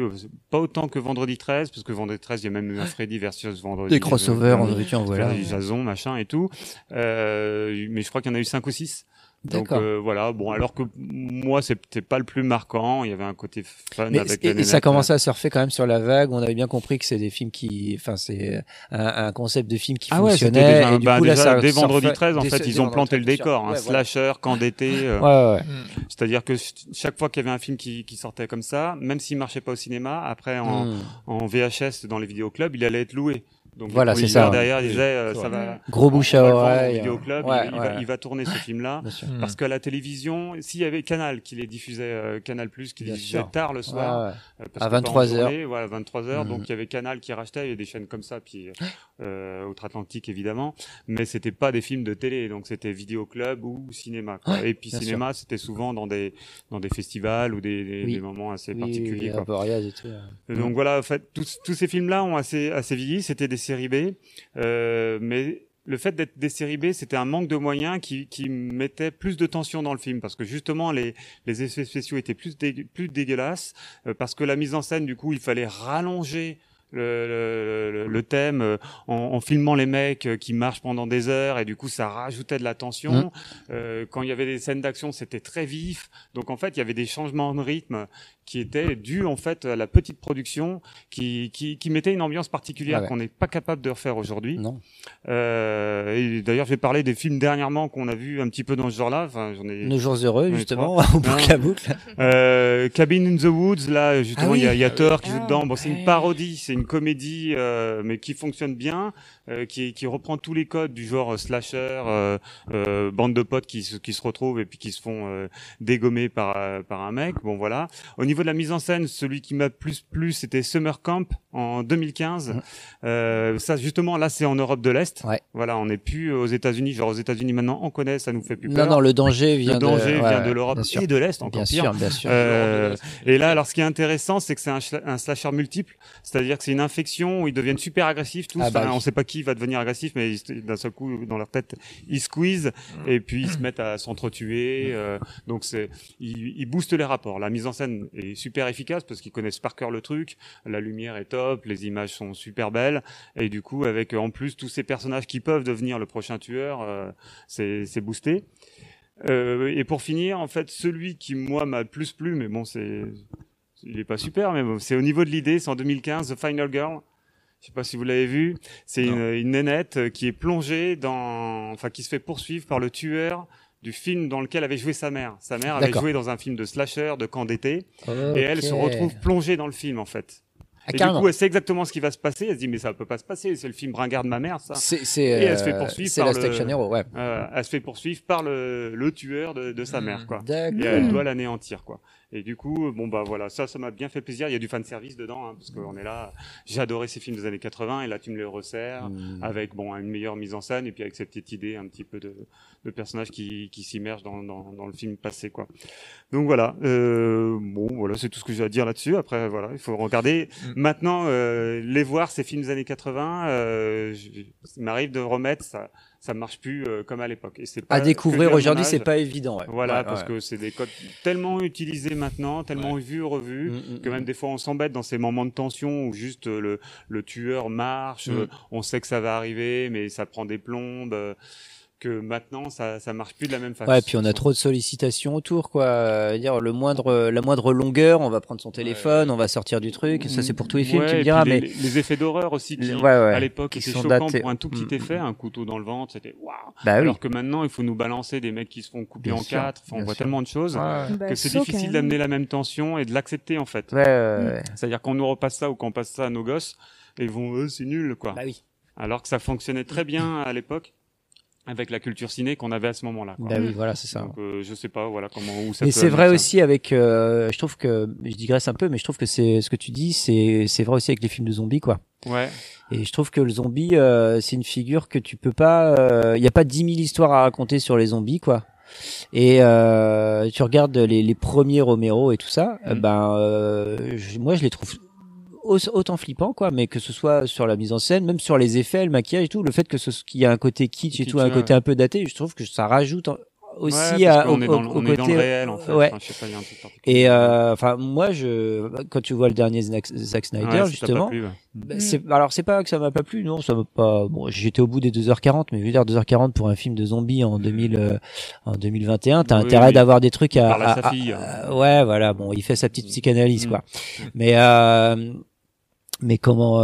pas autant que Vendredi 13, parce que Vendredi 13, il y a même eu un Freddy versus Vendredi. Des crossovers, euh, on avait dit, en voilà. Freddy Jason, machin et tout. Euh, mais je crois qu'il y en a eu cinq ou six. Donc D'accord. euh, voilà, bon alors que moi c'était pas le plus marquant, il y avait un côté fun Mais, avec et, les et ça commençait à surfer quand même sur la vague. On avait bien compris que c'est des films qui, enfin, c'est un, un concept de film qui Ah ouais, fonctionnait. déjà, et du bah, coup, là, déjà, ça dès vendredi 13, en fait, ils ont planté le 13, décor, un ouais, voilà. slasher, camp d'été. euh, Ouais, ouais. C'est-à-dire que ch- chaque fois qu'il y avait un film qui, qui sortait comme ça, même s'il marchait pas au cinéma, après en, Mm. en VHS dans les vidéoclubs, il allait être loué. Donc Voilà, c'est ça. derrière il disait euh, ça va Gros bouche on à oreille, au vidéoclub, ouais, il, ouais. va, il va tourner ce film-là parce qu'à la télévision, s'il y avait Canal qui les diffusait euh, Canal Plus qui les diffusait sûr. tard le soir Ouais, ouais. euh, parce À que pas en 23 heures. journée, voilà 23 heures Mhm. donc il y avait Canal qui rachetait il y a des chaînes comme ça puis euh, outre-Atlantique évidemment mais c'était pas des films de télé donc c'était vidéoclub ou cinéma quoi. Ouais, et puis cinéma c'était souvent dans des dans des festivals ou des, des, Oui. des moments assez Oui, particuliers oui, quoi. Et tout. Donc voilà, en fait, tous, tous ces films-là ont assez, assez vieilli. C'était des séries B, euh, mais le fait d'être des séries B, c'était un manque de moyens qui, qui mettait plus de tension dans le film parce que justement les, les effets spéciaux étaient plus dé- plus dégueulasses euh, parce que la mise en scène du coup il fallait rallonger le, le, le thème euh, en, en filmant les mecs qui marchent pendant des heures et du coup ça rajoutait de la tension. Euh, quand il y avait des scènes d'action, c'était très vif. Donc en fait, il y avait des changements de rythme qui étaient dus en fait à la petite production qui qui, qui mettait une ambiance particulière Ah ouais. qu'on n'est pas capable de refaire aujourd'hui. Non. Euh, et d'ailleurs, je vais parler des films dernièrement qu'on a vus un petit peu dans ce genre-là. Enfin, j'en ai. Nos jours heureux, justement, au boucle à boucle. Euh, Cabin in the Woods, là, justement, Ah il y a, oui. il y a Thor qui Ah joue dedans. Bon, c'est une parodie, c'est une comédie, euh, mais qui fonctionne bien, euh, qui, qui reprend tous les codes du genre euh, slasher, euh, euh, bande de potes qui se, qui se retrouvent et puis qui se font euh, dégommer par, euh, par un mec. Bon, voilà. Au niveau de la mise en scène, celui qui m'a plus plu, c'était Summer Camp en 2015. Euh, ça, justement, là, c'est en Europe de l'Est. Voilà, on n'est plus aux États-Unis. Genre aux États-Unis maintenant, on connaît, ça nous fait plus Non, peur. non, le danger vient le de- danger vient ouais, de l'Europe et de l'Est, encore Bien pire. sûr, bien sûr. Euh, et là, alors, ce qui est intéressant, c'est que c'est un, slasher multiple, c'est-à-dire que c'est une infection où ils deviennent super agressifs tous. Ah bah Enfin, oui. On sait pas qui va devenir agressif, mais d'un seul coup, dans leur tête, ils squeezent et puis ils se mettent à s'entretuer. euh, donc c'est, ils, ils boostent les rapports. La mise en scène est super efficace parce qu'ils connaissent par cœur le truc. La lumière est top, les images sont super belles et du coup, avec euh, en plus tous ces personnages qui peuvent devenir le prochain tueur, euh, c'est boosté. Euh, et pour finir, en fait, celui qui moi m'a le plus plu, mais bon, c'est, il est pas super, mais bon, c'est au niveau de l'idée, c'est en 2015, The Final Girl. Je sais pas si vous l'avez vu. C'est une, une nénette qui est plongée dans, enfin, qui se fait poursuivre par le tueur du film dans lequel avait joué sa mère. Sa mère avait joué dans un film de slasher, de camp d'été, et elle se retrouve plongée dans le film, en fait. Ah, et du coup, elle sait exactement ce qui va se passer. Elle se dit, mais ça peut pas se passer. C'est le film Ringard de ma mère, ça. C'est- et elle se fait euh, poursuivre c'est par Last le, Action Hero, ouais. euh, elle se fait poursuivre par le, le tueur de, de sa mère, quoi. Et elle doit l'anéantir, quoi. Et du coup, bon bah voilà, ça, ça m'a bien fait plaisir. Il y a du fan service dedans, hein, parce qu'on est là. J'ai adoré ces films des années 80, et là tu me les resserres Mm. avec bon une meilleure mise en scène et puis avec cette petite idée un petit peu de, de personnages qui, qui s'immergent dans, dans, dans le film passé, quoi. Donc voilà. Euh, bon, voilà, c'est tout ce que j'ai à dire là-dessus. Après, voilà, il faut regarder. Maintenant, euh, les voir ces films des années 80, euh, je- il m'arrive de remettre ça. Ça marche plus euh, comme à l'époque. Et c'est À découvrir aujourd'hui, c'est pas évident, ouais. Voilà, Ouais, parce ouais. que c'est des codes tellement utilisés maintenant, tellement vus, revus, Mm, que même des fois on s'embête dans ces moments de tension où juste euh, le, le tueur marche, Mm. euh, on sait que ça va arriver, mais ça prend des plombes. Que maintenant ça ça marche plus de la même façon. Ouais, puis on a trop de sollicitations autour, quoi. Euh, dire le moindre, la moindre longueur, on va prendre son téléphone, on va sortir du truc. Ça, c'est pour tous les films, Ouais, tu me diras, puis mais les, les effets d'horreur aussi qui Ouais, ouais, à l'époque étaient sont choquants datés. pour un tout petit Mm, effet, un couteau dans le ventre, c'était waouh. Bah oui. Alors que maintenant il faut nous balancer des mecs qui se font couper Bien en sûr, quatre, enfin, on voit sûr. tellement de choses Ouais. que Bah, c'est difficile d'amener la même tension et de l'accepter en fait. Ouais, ouais, ouais. C'est-à-dire qu'on nous repasse ça ou qu'on passe ça à nos gosses et ils vont eux c'est nul quoi. Bah oui. Alors que ça fonctionnait très bien à l'époque avec la culture ciné qu'on avait à ce moment-là. Bah oui, voilà, c'est ça. Donc euh, je sais pas voilà comment où ça Mais c'est vrai ça. aussi avec, euh, je trouve que, je digresse un peu, mais je trouve que c'est ce que tu dis, c'est c'est vrai aussi avec les films de zombies, quoi. Ouais. Et je trouve que le zombie, euh, c'est une figure que tu peux pas, il y a pas dix mille histoires à raconter sur les zombies, quoi. Et euh, tu regardes les, les premiers Romero et tout ça, Mm. euh, ben euh, je- moi je les trouve autant flippants quoi, mais que ce soit sur la mise en scène, même sur les effets, le maquillage et tout, le fait que ce qu'il y a un côté kitsch et Kitsch, tout, un ouais. côté un peu daté, je trouve que ça rajoute aussi Ouais, parce à, au, est dans au- le- au on est dans côté le réel, en fait. ouais. Enfin, je sais pas, il y a un truc particulier. Et euh, enfin moi je quand tu vois le dernier Zack Zack Snyder Ouais, justement plu, ouais. bah, Mm. c'est alors c'est pas que ça m'a pas plu non ça m'a pas bon j'étais au bout des 2h40 mais je veux dire 2h40 pour un film de zombies en 2000 euh, en 2021 t'as Oui, intérêt oui. d'avoir des trucs à, ouais voilà bon il fait sa petite psychanalyse Mm. quoi mais euh, mais comment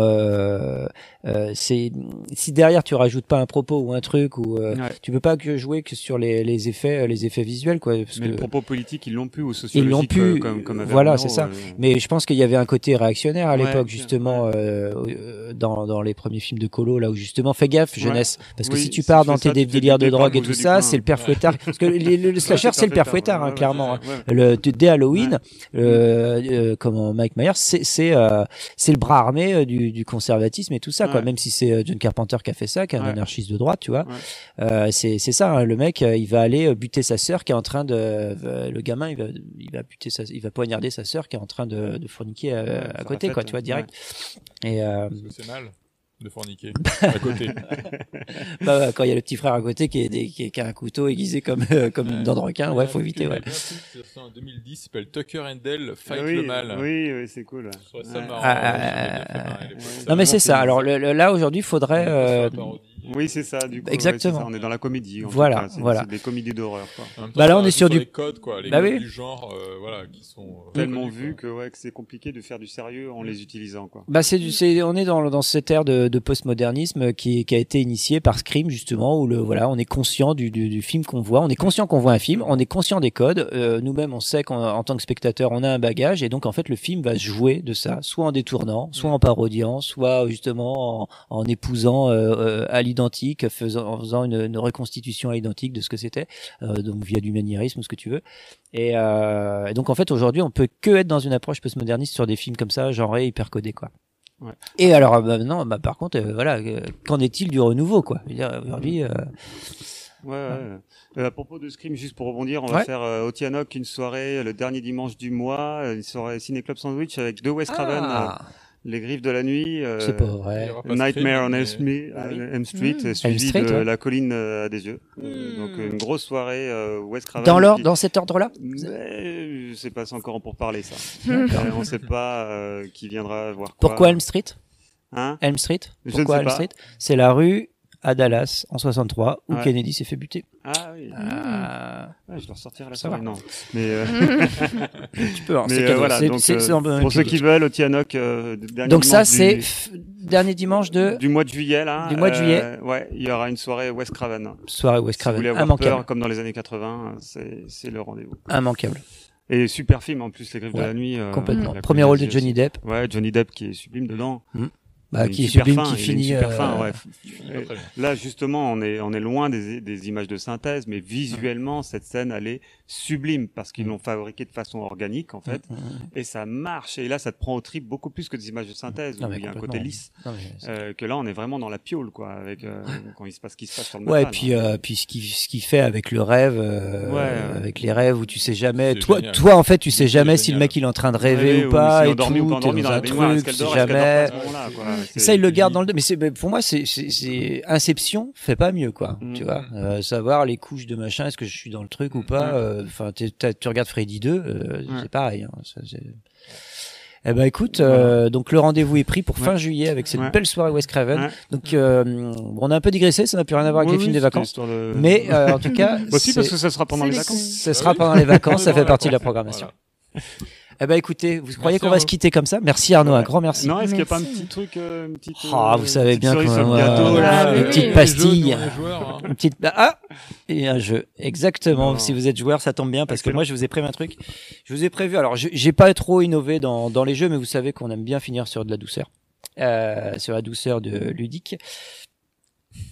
euh, euh, c'est si derrière tu rajoutes pas un propos ou un truc ou euh, Ouais. tu peux pas que jouer que sur les, les effets les effets visuels quoi parce Mais que le propos politique, ils l'ont plus ou ils sociologique l'ont pu, euh, comme, comme avait voilà, c'est ça. euh, Mais je pense qu'il y avait un côté réactionnaire à l'époque, justement, euh, euh, dans, dans les premiers films de Colo, là où justement, fais gaffe, Ouais. jeunesse, parce que Oui, si tu si pars tu dans tes ça, délires de drogue et tout ça, c'est le père fouettard. Parce que les- le, le slasher, Ouais, c'est le père fouettard, hein, clairement. hein. Le, de- dès Halloween, euh, euh, comment Mike Myers, c'est c'est euh, c'est le bras armé euh, du, du conservatisme et tout ça, quoi. Ouais. Même si c'est euh, John Carpenter qui a fait ça, qui est un Ouais. anarchiste de droite, tu vois. Euh, c'est c'est ça, hein, le mec, euh, il va aller buter sa sœur qui est en train de, le gamin, il va il va buter sa, il va poignarder sa sœur qui est en train de, de forniquer Ouais, à côté, quoi, tu vois, ouais. direct. Et euh, Parce que c'est mal. De forniquer à côté. bah, ouais, quand il y a le petit frère à côté qui, est des- qui, est- qui a un couteau aiguisé comme, euh, comme une dent de requin, ouais, faut éviter, ouais. En 2010, il s'appelle Tucker and Dale Fight oui, le mal. Oui, oui, c'est cool. Ça Ouais. marrant. Ah, ouais, ah, ah. Non mais c'est ça. Alors le- le- là aujourd'hui, il faudrait. euh, Oui, c'est ça, du coup. ouais, Exactement. ça, on est dans la comédie. en tout Voilà, cas, voilà. C'est des comédies d'horreur, Bah là, on est reste sur du- les codes, quoi, les Bah codes oui. du genre, euh, voilà, qui sont euh, Tellement reconnus, vu que, ouais, que c'est compliqué de faire du sérieux en les utilisant, quoi. Bah c'est du- c'est on est dans dans cette ère de, de postmodernisme qui qui a été initié par Scream justement où le voilà on est conscient du du, du film qu'on voit on est conscient qu'on voit un film on est conscient des codes euh, nous-mêmes on sait qu'en en tant que spectateur on a un bagage et donc en fait le film va se jouer de ça soit en détournant soit en parodiant soit justement en, en épousant euh, euh, faisant en faisant une, une reconstitution à l'identique de ce que c'était euh, donc via du maniérisme ou ce que tu veux et, euh, et donc en fait aujourd'hui on peut que être dans une approche postmoderniste sur des films comme ça genrés hyper codés quoi Ouais. et alors, euh, bah, non, bah, par contre, voilà, qu'en est-il du renouveau, quoi? Aujourd'hui, Ouais, ouais. Euh, à propos de Scream, juste pour rebondir, on va Ouais. faire euh, au Tianoc une soirée le dernier dimanche du mois, une soirée Ciné Club Sandwich avec deux Wes Craven, Ah. euh, Les Griffes de la Nuit, euh, C'est pas vrai. Nightmare on Elm mais- Street, Ah oui. euh, Elm Street, Mmh. euh, suivi Elm Street, de ouais. La colline euh, à des yeux. Euh, donc euh, une grosse soirée euh, Wes Craven. dans l'ordre, qui- dans cet ordre-là sais pas, c'est encore pour parler ça. Euh, on sait pas euh, qui viendra voir quoi. Pourquoi Elm Street? Hein? Elm Street? Je ne Pourquoi sais Elm pas. Street? C'est la rue à Dallas en 63 où Ouais. Kennedy s'est fait buter. Ah oui. Ah. Ouais, je dois ressortir la soirée. Non. Mais euh... Tu peux, hein, Mais, c'est euh, voilà, C'est- donc, c'est- euh, c'est dans le pour ceux qui veulent au Tianoc, euh, Donc ça, c'est du- dernier dimanche de du mois de juillet là. Du mois de juillet. euh, ouais, il y aura une soirée West Craven. Soirée Wes Si vous Craven, voulez avoir immanquable. peur, comme dans les années 80, c'est c'est le rendez-vous. immanquable. Et super film en plus, Les Griffes de la Nuit. euh, complètement. la Premier rôle de Johnny. Depp. Ouais, Johnny Depp qui est sublime dedans. Hmm. Bah, qui est super sublime, fin, qui finit, super euh, fin, ouais. pas. Là, justement, on est, on est loin des, des images de synthèse, mais visuellement, cette scène, elle est sublime parce qu'ils l'ont fabriquée de façon organique, en fait. Mm, mm, Et ça marche. Et là, ça te prend au trip beaucoup plus que des images de synthèse Non, où il y a un côté lisse. Non, mais c'est- Euh, que là, on est vraiment dans la piole, quoi, avec, euh, quand il se passe ce qui se passe sur le Ouais, et métal, puis, hein. euh, puis ce qu'il ce qu'il fait avec le rêve, euh, Ouais, ouais. avec les rêves où tu sais jamais, toi, génial. toi en fait, tu sais jamais si le mec il est en train de rêver Rêver ou pas, s'il est et tout, ou pas dans un truc, pas jamais. Ça, il le garde dans le, mais c'est, mais pour moi, c'est, c'est, c'est Inception fait pas mieux, quoi. Mm. Tu vois, Euh, savoir les couches de machin, est-ce que je suis dans le truc ou pas. Ouais. euh, Enfin, t'as- tu regardes Freddy 2, euh, Ouais. c'est pareil. Hein, ça, c'est- Eh ben écoute, euh, donc le rendez-vous est pris pour fin Ouais. juillet avec cette Ouais. belle soirée West Craven. Ouais. Donc euh, bon, on a un peu digressé, ça n'a plus rien à voir avec Oui, les films oui, des vacances. de- Mais euh, en tout cas, Aussi parce que ça sera pendant les vacances. ce Ah sera oui. pendant les vacances, ça fait partie de la programmation. voilà. Eh ben écoutez, vous croyez qu'on va se Arnaud. quitter comme ça? Merci Arnaud, un grand merci. Non, est-ce qu'il n'y a pas un petit truc, euh, une petite. Ah, euh, vous savez petite bien qu'on va- gâteau, là, Ah, une euh, petite pastille, hein. une petite ah et un jeu. Exactement. Non. Si vous êtes joueur, ça tombe bien parce que moi je vous ai prévu un truc. Je vous ai prévu. Alors je- j'ai pas trop innové dans dans les jeux, mais vous savez qu'on aime bien finir sur de la douceur, euh, sur la douceur de ludique.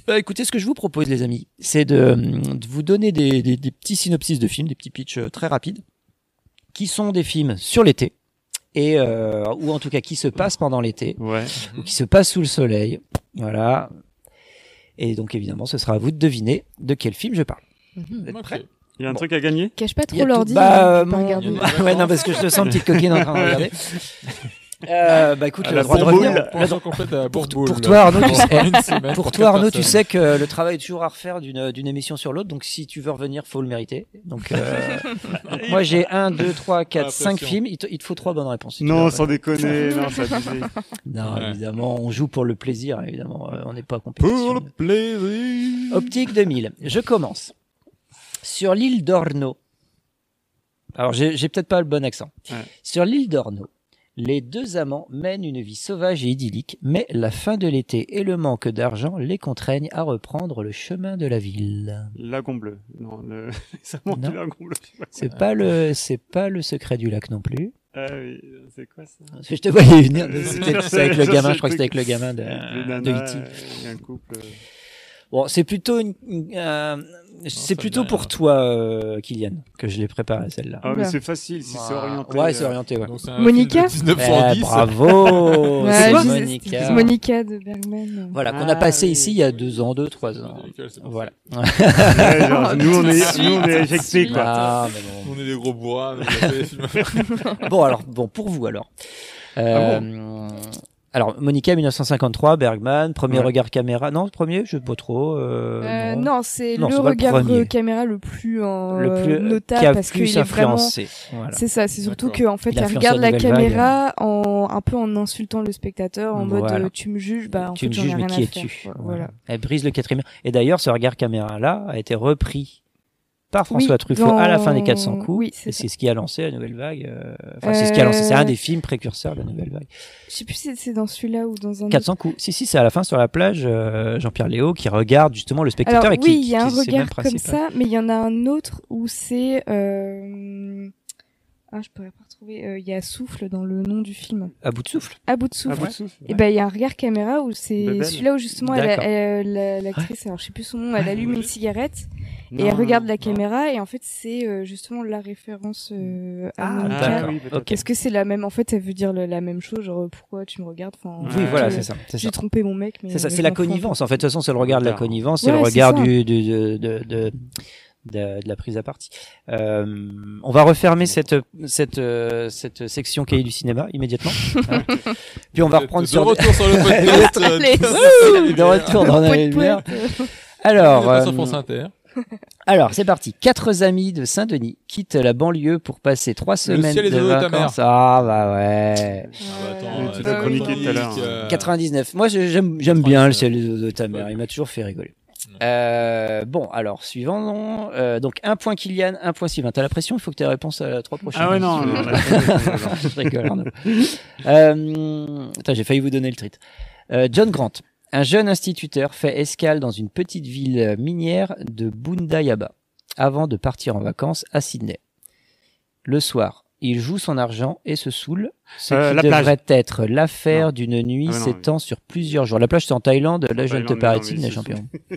Bah, écoutez, ce que je vous propose, les amis, c'est de, de vous donner des, des, des petits synopsis de films, des petits pitchs euh, très rapides, qui sont des films sur l'été, et euh, ou en tout cas qui se passent pendant l'été, Ouais. ou qui se passent sous le soleil. Voilà. Et donc évidemment, ce sera à vous de deviner de quel film je parle. Vous êtes prêts? Il y a un Bon. truc à gagner? Cache pas trop l'ordi. Bah, hein, mon- ouais, non, parce que je te sens petite coquine en train de regarder. Euh, bah écoute, le la droit de revenir. À Pour, toi Arnaud, tu sais, pour toi Arnaud, tu que le travail est toujours à refaire d'une d'une émission sur l'autre. Donc si tu veux revenir, faut le mériter. Donc, euh, donc moi j'ai 1, 2, 3, 4, Ah, 5 attention. films. Il te, il te faut trois bonnes réponses. si Non, sans déconner, non, c'est abusé. Non, Ouais. évidemment, on joue pour le plaisir. Évidemment, Euh, on n'est pas compétition. Pour le plaisir. Optique 2000. Je commence. Sur l'île d'Orno. Alors, j'ai j'ai peut-être pas le bon accent. Ouais. Sur l'île d'Orno, les deux amants mènent une vie sauvage et idyllique, mais la fin de l'été et le manque d'argent les contraignent à reprendre le chemin de la ville. Lagon bleu. Non, le... Non. du lagon bleu. C'est pas le, c'est pas le secret du lac non plus. Ah oui, c'est quoi ça? Je te voyais venir. C'était avec le gamin. Je crois que c'était avec le gamin de, Les de nanas, E.T. il y a un couple. Bon, c'est plutôt une, une- euh, c'est plutôt pour toi, euh, Kylian, que je l'ai préparé celle-là. Ah, mais Oula. c'est facile si c'est orienté. Ouais, c'est euh, orienté, ouais. Donc, c'est un Monica film de Eh, 1910. bravo, Ouais, c'est Monica. c'est Monica de Bergman. Voilà, qu'on a Ah, passé oui. ici il y a deux ans, deux, trois ans. C'est Voilà. ouais, genre, nous, on est, nous, on est éjectés, quoi. Ah, mais bon. On est des gros bourrins. Bon, alors, bon, pour vous alors. Euh, Alors, Monica 1953, Bergman, premier Ouais. regard caméra. Non, premier, je sais pas trop. Euh, Euh, non. non, c'est le regard euh, caméra le plus, euh, Le plus- notable qui a parce plus qu'il est vraiment. influencé, voilà. C'est ça, c'est surtout D'accord. qu'en fait, Il regarde la vague. caméra en un peu en insultant le spectateur, en mode Voilà. euh, tu me juges, bah en tu fait me juges, mais qui es-tu? Voilà. Elle brise le quatrième. Et d'ailleurs, ce regard caméra-là a été repris par François Oui, Truffaut à la fin des dans- 400 coups. oui, c'est et ça. c'est ce qui a lancé la nouvelle vague. euh, Enfin, c'est ce qui a lancé. C'est un des films précurseurs de la nouvelle vague. Je sais plus si c'est dans celui-là ou dans un 400 autre. coups. Si, si, c'est à la fin sur la plage, euh, Jean-Pierre Léo qui regarde justement le spectateur Alors et qui, oui, il y a un regard comme ça, mais il y en a un autre où c'est. Euh... Ah, je pourrais pas retrouver. euh, Il y a souffle dans le nom du film. À bout de souffle. À bout de souffle. À bout de souffle, Et ben il y a un regard caméra où c'est Bebel. celui-là où justement la- l'actrice, alors je sais plus son nom, elle allume une cigarette Non, et elle regarde non, la caméra et en fait c'est euh, justement la référence euh, à Ah, Monica. oui, peut-être. Est-ce que c'est la même En fait, elle veut dire la même chose, genre pourquoi tu me regardes Enfin, Oui, voilà, euh, c'est ça. J'ai trompé mon mec, mais C'est ça, euh, c'est la connivence. En fait, de toute façon, c'est le regard de la connivence, c'est Ouais, le regard du, du- de, de, de, de, de la prise à partie. Euh, on va refermer cette, cette, euh, cette section cahier du cinéma immédiatement. Hein. Puis on va De- reprendre de sur retour sur le podcast, euh, de retour dans la lumière. Alors, pas sur euh, France Inter. Alors c'est parti. Quatre amis de Saint-Denis quittent la banlieue pour passer trois semaines ciel est de de ta vacances. Ah bah ouais. Ah, attends, Mais euh, tu l'as chroniqué tout à l'heure. 99. Moi, je- j'aime j'aime bien le ciel de ta mère. Il m'a toujours fait rigoler. Euh, bon, alors suivant. Euh, donc un point Kylian, un point Sylvain. T'as la pression Il faut que tu aies réponse à la trois prochaines. Ah ouais, non, non, non, je rigole. Arnaud. Euh, attends, j'ai failli vous donner le treat. Euh, John Grant, un jeune instituteur, fait escale dans une petite ville minière de Bundayaba avant de partir en vacances à Sydney. Le soir, il joue son argent et se saoule, ce Euh, qui la plage. devrait être l'affaire Non. d'une nuit Ah, non, s'étend sur plusieurs jours. La plage, c'est en Thaïlande. Là, je de te Thaïlande, paraît non, mais Sydney, c'est- champion.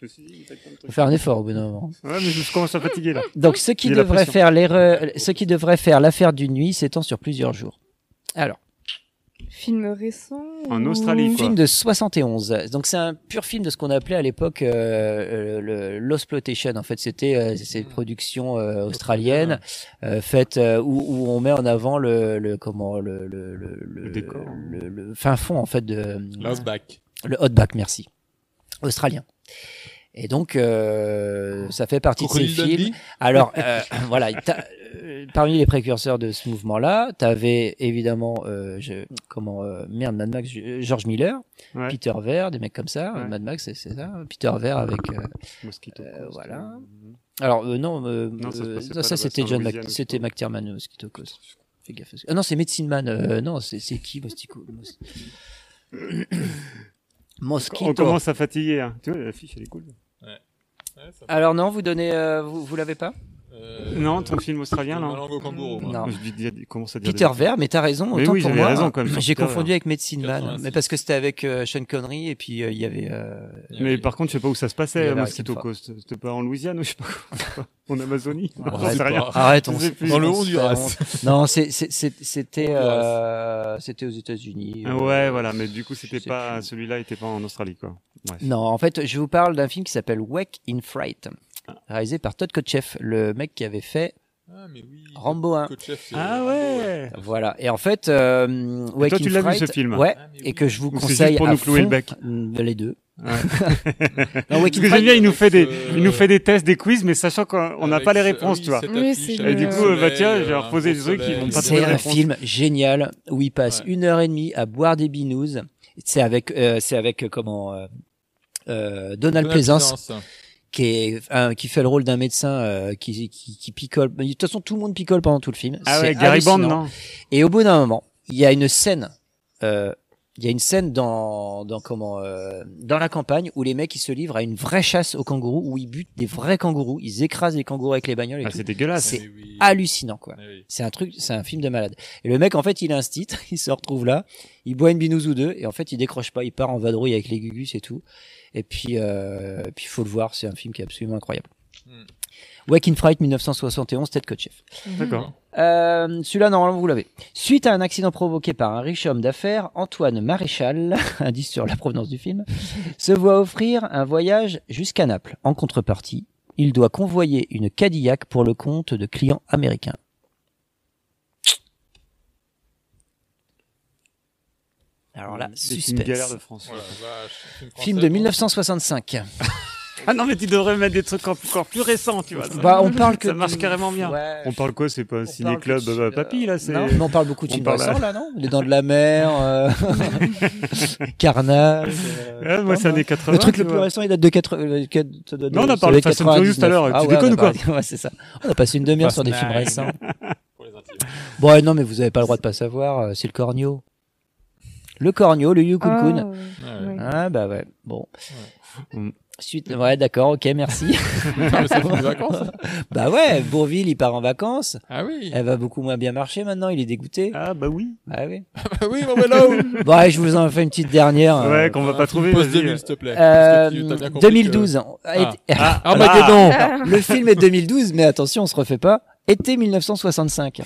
Je me suis dit, peut-être plein de Faut faire un effort au bout d'un moment. Ouais, mais je commence à fatiguer là. Donc, ce qui devrait faire l'erreur, ce qui devrait faire l'affaire d'une nuit s'étend sur plusieurs jours. Alors, Film récent En ou- Australie, quoi. film de 71. Donc, c'est un pur film de ce qu'on appelait à l'époque euh, euh, le l'exploitation. En fait, c'était euh, c'est une production euh, australienne euh, faite euh, où, où on met en avant le, le comment le le, le, le- décor. le- le fin fond en fait de L'Outback. le hotback, merci, australien. Et donc, euh, ça fait partie de ces films. Alors, euh, voilà, t'as- euh, parmi les précurseurs de ce mouvement-là, t'avais évidemment, euh, je, comment, euh, merde, Mad Max, euh, George Miller, Ouais. Peter Ver, des mecs comme ça. Ouais. Mad Max, c'est c'est ça. Peter Ver avec, euh, Mosquito euh, Coast, voilà. euh, Alors euh, non, euh, Non, ça se euh, passait ça, pas ça, là-bas, c'était c'est en John, Mac- Louisiane, c'était McTiernan, euh, Mosquito Coast. Fais gaffe. Ah non, c'est Medicine Man. euh, non, c'est c'est qui Mosquito Mos- Mosquito. On commence à fatiguer. Hein. Tu vois, la fiche, elle est cool. Alors non, vous donnez, euh, vous, vous l'avez pas? Euh, Non, ton film australien, non langue au kangourou, moi. Non. Je dis- dis- commence à dire Peter Ver, mais t'as raison. Mais Autant oui, pour j'avais moi, raison quand même sur J'ai confondu avec Medicine Man, 86. mais parce que c'était avec euh, Sean Connery et puis euh, il y avait. euh, Mais par contre, je sais pas où ça se passait, Mosquito Coast. C'était pas en Louisiane ou je sais pas quoi. En Amazonie. Arrête, rien. arrête, on. Dans le Honduras. Non, c'est- c'est- c'est- c'était euh, aux États-Unis. Ah Ouais, voilà, mais du coup, c'était pas, celui-là était pas en Australie, quoi. Non, en fait, je vous parle d'un film qui s'appelle Wake in Fright. Réalisé par Todd Kotcheff, le mec qui avait fait Ah, mais oui. Rambo 1. Coach chef, c'est Ah Rambo, ouais. Voilà. Et en fait, euh, Wake toi, in tu l'as vu, ce film Ouais. Ah, et oui. que je vous Ou conseille pour à nous clouer le fond, bec mm, les deux. Ouais. Non, Parce que j'aime Fright, bien, il nous fait des, euh, il nous fait des tests, des quiz, mais sachant qu'on n'a pas les ce- réponses, oui, tu vois. Oui, affiche Et du le coup, euh, bah soleil, tiens, euh, je vais un reposer beau des trucs qui vont pas C'est un film génial où il passe Ouais. une heure et demie à boire des binous. C'est avec, euh, c'est avec euh, comment euh, euh, Donald, Donald Pleasance, Pleasance. Qui est un- qui fait le rôle d'un médecin euh, qui, qui qui picole. De toute façon, tout le monde picole pendant tout le film. Ah C'est ouais, Gary Bond, non? Et au bout d'un moment, il y a une scène. Euh, il y a une scène dans, dans comment euh, dans la campagne où les mecs ils se livrent à une vraie chasse aux kangourous où ils butent des vrais kangourous, ils écrasent les kangourous avec les bagnoles et Ah, c'est dégueulasse. C'est Eh oui. hallucinant quoi. Eh oui. C'est un truc, c'est un film de malade. Et le mec en fait il a un stit, il se retrouve là, il boit une binouse ou deux et en fait il décroche pas, il part en vadrouille avec les gugus et tout. Et puis euh, puis faut le voir, c'est un film qui est absolument incroyable. Hmm. Wake in Fright 1971, Ted Kotcheff. D'accord. Euh, Celui-là, normalement, vous l'avez. Suite à un accident provoqué par un riche homme d'affaires, Antoine Maréchal, indice sur la provenance du film, se voit offrir un voyage jusqu'à Naples. En contrepartie, il doit convoyer une Cadillac pour le compte de clients américains. Alors là, C'est une suspense. galère de France. Voilà, vache, film de 1965. Ah non, mais tu devrais mettre des trucs encore plus récents, tu vois. ça. Bah, on parle que Ça marche carrément bien. Ouais. On parle quoi C'est pas un ciné-club de- euh, papy, là c'est... Non, mais on parle beaucoup de films récents là, non? Les Dents de la Mer, euh, Carnage. euh, Ouais, moi, c'est pas, années 80, Le truc le plus récent, il date de 80. euh, quat- ça doit Non, on a parlé de Fast and Furious tout à l'heure. Ah Tu ouais, déconnes ou quoi parlé- Ouais, c'est ça. On a passé une demi-heure sur des films récents. Bon, non, mais vous avez pas le droit de pas savoir. euh, C'est le cornio. Le cornio, le Yukun Ah, Kun. ouais. Ouais. Ah, bah ouais. Bon. Suite, ouais, d'accord, ok, merci. Ah, mais ça fait des vacances. bah ouais, Bourville, il part en vacances. Ah oui. Elle va beaucoup moins bien marcher maintenant, il est dégoûté. Ah bah oui. Ah oui. Bah oui, mon vélo. Bon, allez, je vous en fais une petite dernière. Ouais, euh, qu'on va pas trouver. Vas-y. 2000, s'il te plaît. Euh, Parce que tu- bien compris 2012. que- Ah, Ah, Ah, Armageddon. ah, Le film est 2012, mais attention, on se refait pas. Été 1965.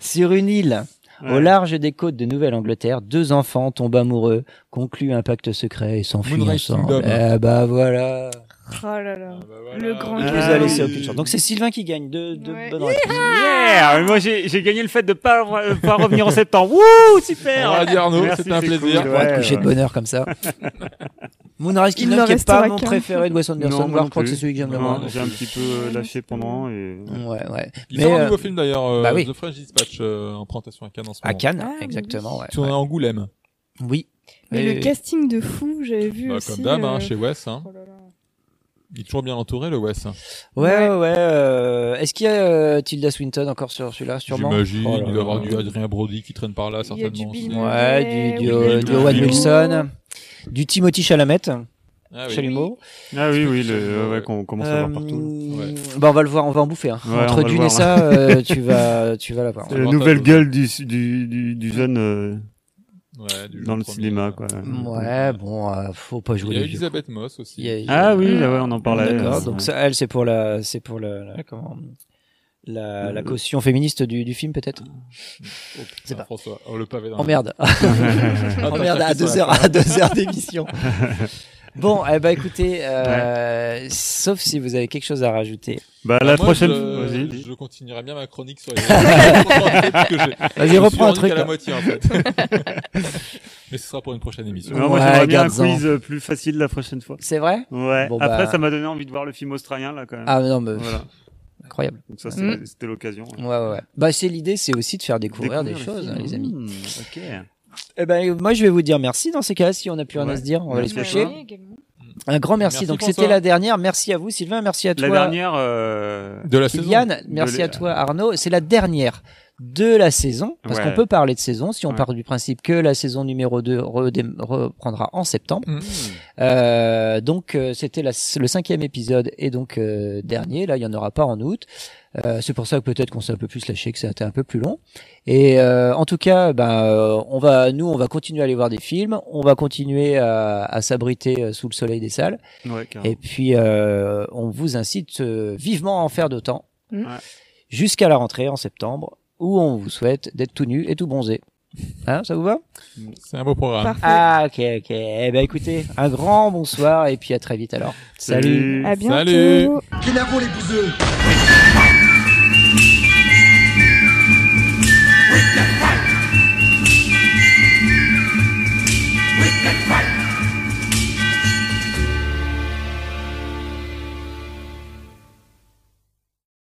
Sur une île, au large des côtes de Nouvelle-Angleterre, deux enfants tombent amoureux, concluent un pacte secret et s'enfuient ensemble. Eh bah voilà. Oh là là. bah Le grand Je Ah, vous ai laissé aucune chance. Donc c'est Sylvain qui gagne. Deux, deux Ouais. bonnes réponses. Yeah Moi, j'ai j'ai gagné le fait de pas, euh, pas revenir en septembre. Wouh, super On va dire Arnaud, Merci, c'était un plaisir. cool, On va te ouais, coucher de ouais. bonheur comme ça. Moonrise Kingdom qui est pas mon préféré de Wes Anderson. Je crois que c'est celui que j'aime le moins. J'ai un petit peu euh, lâché pendant et... Ouais, ouais. Il Mais, sort un euh, nouveau film d'ailleurs, euh, bah oui. The French Dispatch, euh, en présentation à Cannes en ce À moment. Cannes, Ah, exactement. Ouais. Tourné à Angoulême. Oui. Mais Et- le casting de fou, j'avais vu Bah, aussi. comme d'hab, hein, euh, chez Wes. Hein. oh là là. Il est toujours bien entouré, le Wes. Ouais, ouais. ouais, euh, Est-ce qu'il y a euh, Tilda Swinton encore sur celui-là, sûrement? J'imagine, Oh il doit y avoir du Adrien Brody qui traîne par là, Il y a du certainement. Ouais, du, du, Oui, euh, du oui. Owen. Wilson, du Timothy Chalamet, Ah oui. Chalumeau. Ah oui, oui, le, ouais, qu'on commence à voir partout. Euh, Bah on va le voir, on va en bouffer. Hein. Ouais, Entre Dune et ça, euh, tu vas, tu vas l'avoir. C'est la nouvelle gueule du, du, du, du jeune euh, Ouais, du dans le premier, cinéma, euh, quoi. Ouais, bon, euh, faut pas Il jouer y a vieux. Elisabeth Moss aussi. Il a- il Ah a- oui, là, ouais, on en parlait. D'accord. euh, Donc ça, elle, c'est pour la, c'est pour la, la- comment, la, la caution féministe du, du film peut-être. C'est pas. François. Oh, le pavé dans Oh la- merde. Oh merde à deux heures, à deux heures d'émission. Bon, eh ben écoutez, euh, sauf si vous avez quelque chose à rajouter. Bah, Bah, la moi, prochaine. je, Vas-y. je continuerai bien ma chronique sur les. Vas-y, reprends un truc, qu'à la là. moitié en fait. Mais ce sera pour une prochaine émission. Non, moi, Ouais, j'aimerais bien un garde-en. quiz euh, plus facile la prochaine fois. C'est vrai? Ouais. Bon, Après, bah- ça m'a donné envie de voir le film australien, là, quand même. Ah non, mais Voilà. incroyable. Donc ça, c'est- Mm. c'était l'occasion. Ouais, ouais, ouais. Bah c'est l'idée, c'est aussi de faire découvrir, Découvrir des choses, hein, les amis. Mmh, ok. Eh ben moi je vais vous dire merci dans ces cas-là si on n'a plus rien à se dire, on va Merci les. Un grand merci. Merci, Donc c'était la dernière. Merci à vous Sylvain, merci à toi. La dernière. euh, De la saison. Kylian, merci De à toi Arnaud. C'est la dernière de la saison parce Ouais. qu'on peut parler de saison si on Ouais. part du principe que la saison numéro 2 redé- reprendra en septembre. Mm. Euh, donc euh, c'était le cinquième épisode et donc euh, dernier. Là il y en aura pas en août. Euh, c'est pour ça que peut-être qu'on s'est un peu plus lâché, que ça a été un peu plus long. Et euh, en tout cas, ben, euh, on va, nous, on va continuer à aller voir des films. On va continuer à, à s'abriter euh, sous le soleil des salles. Ouais, carrément. Et puis, euh, on vous incite vivement à en faire d'autant Mm. Ouais. jusqu'à la rentrée en septembre, où on vous souhaite d'être tout nu et tout bronzé. Hein, ça vous va? C'est un beau programme. Parfait. Ah, ok, ok. Eh ben, écoutez, un grand bonsoir et puis à très vite alors. Salut. À bientôt. Salut. Les bouseux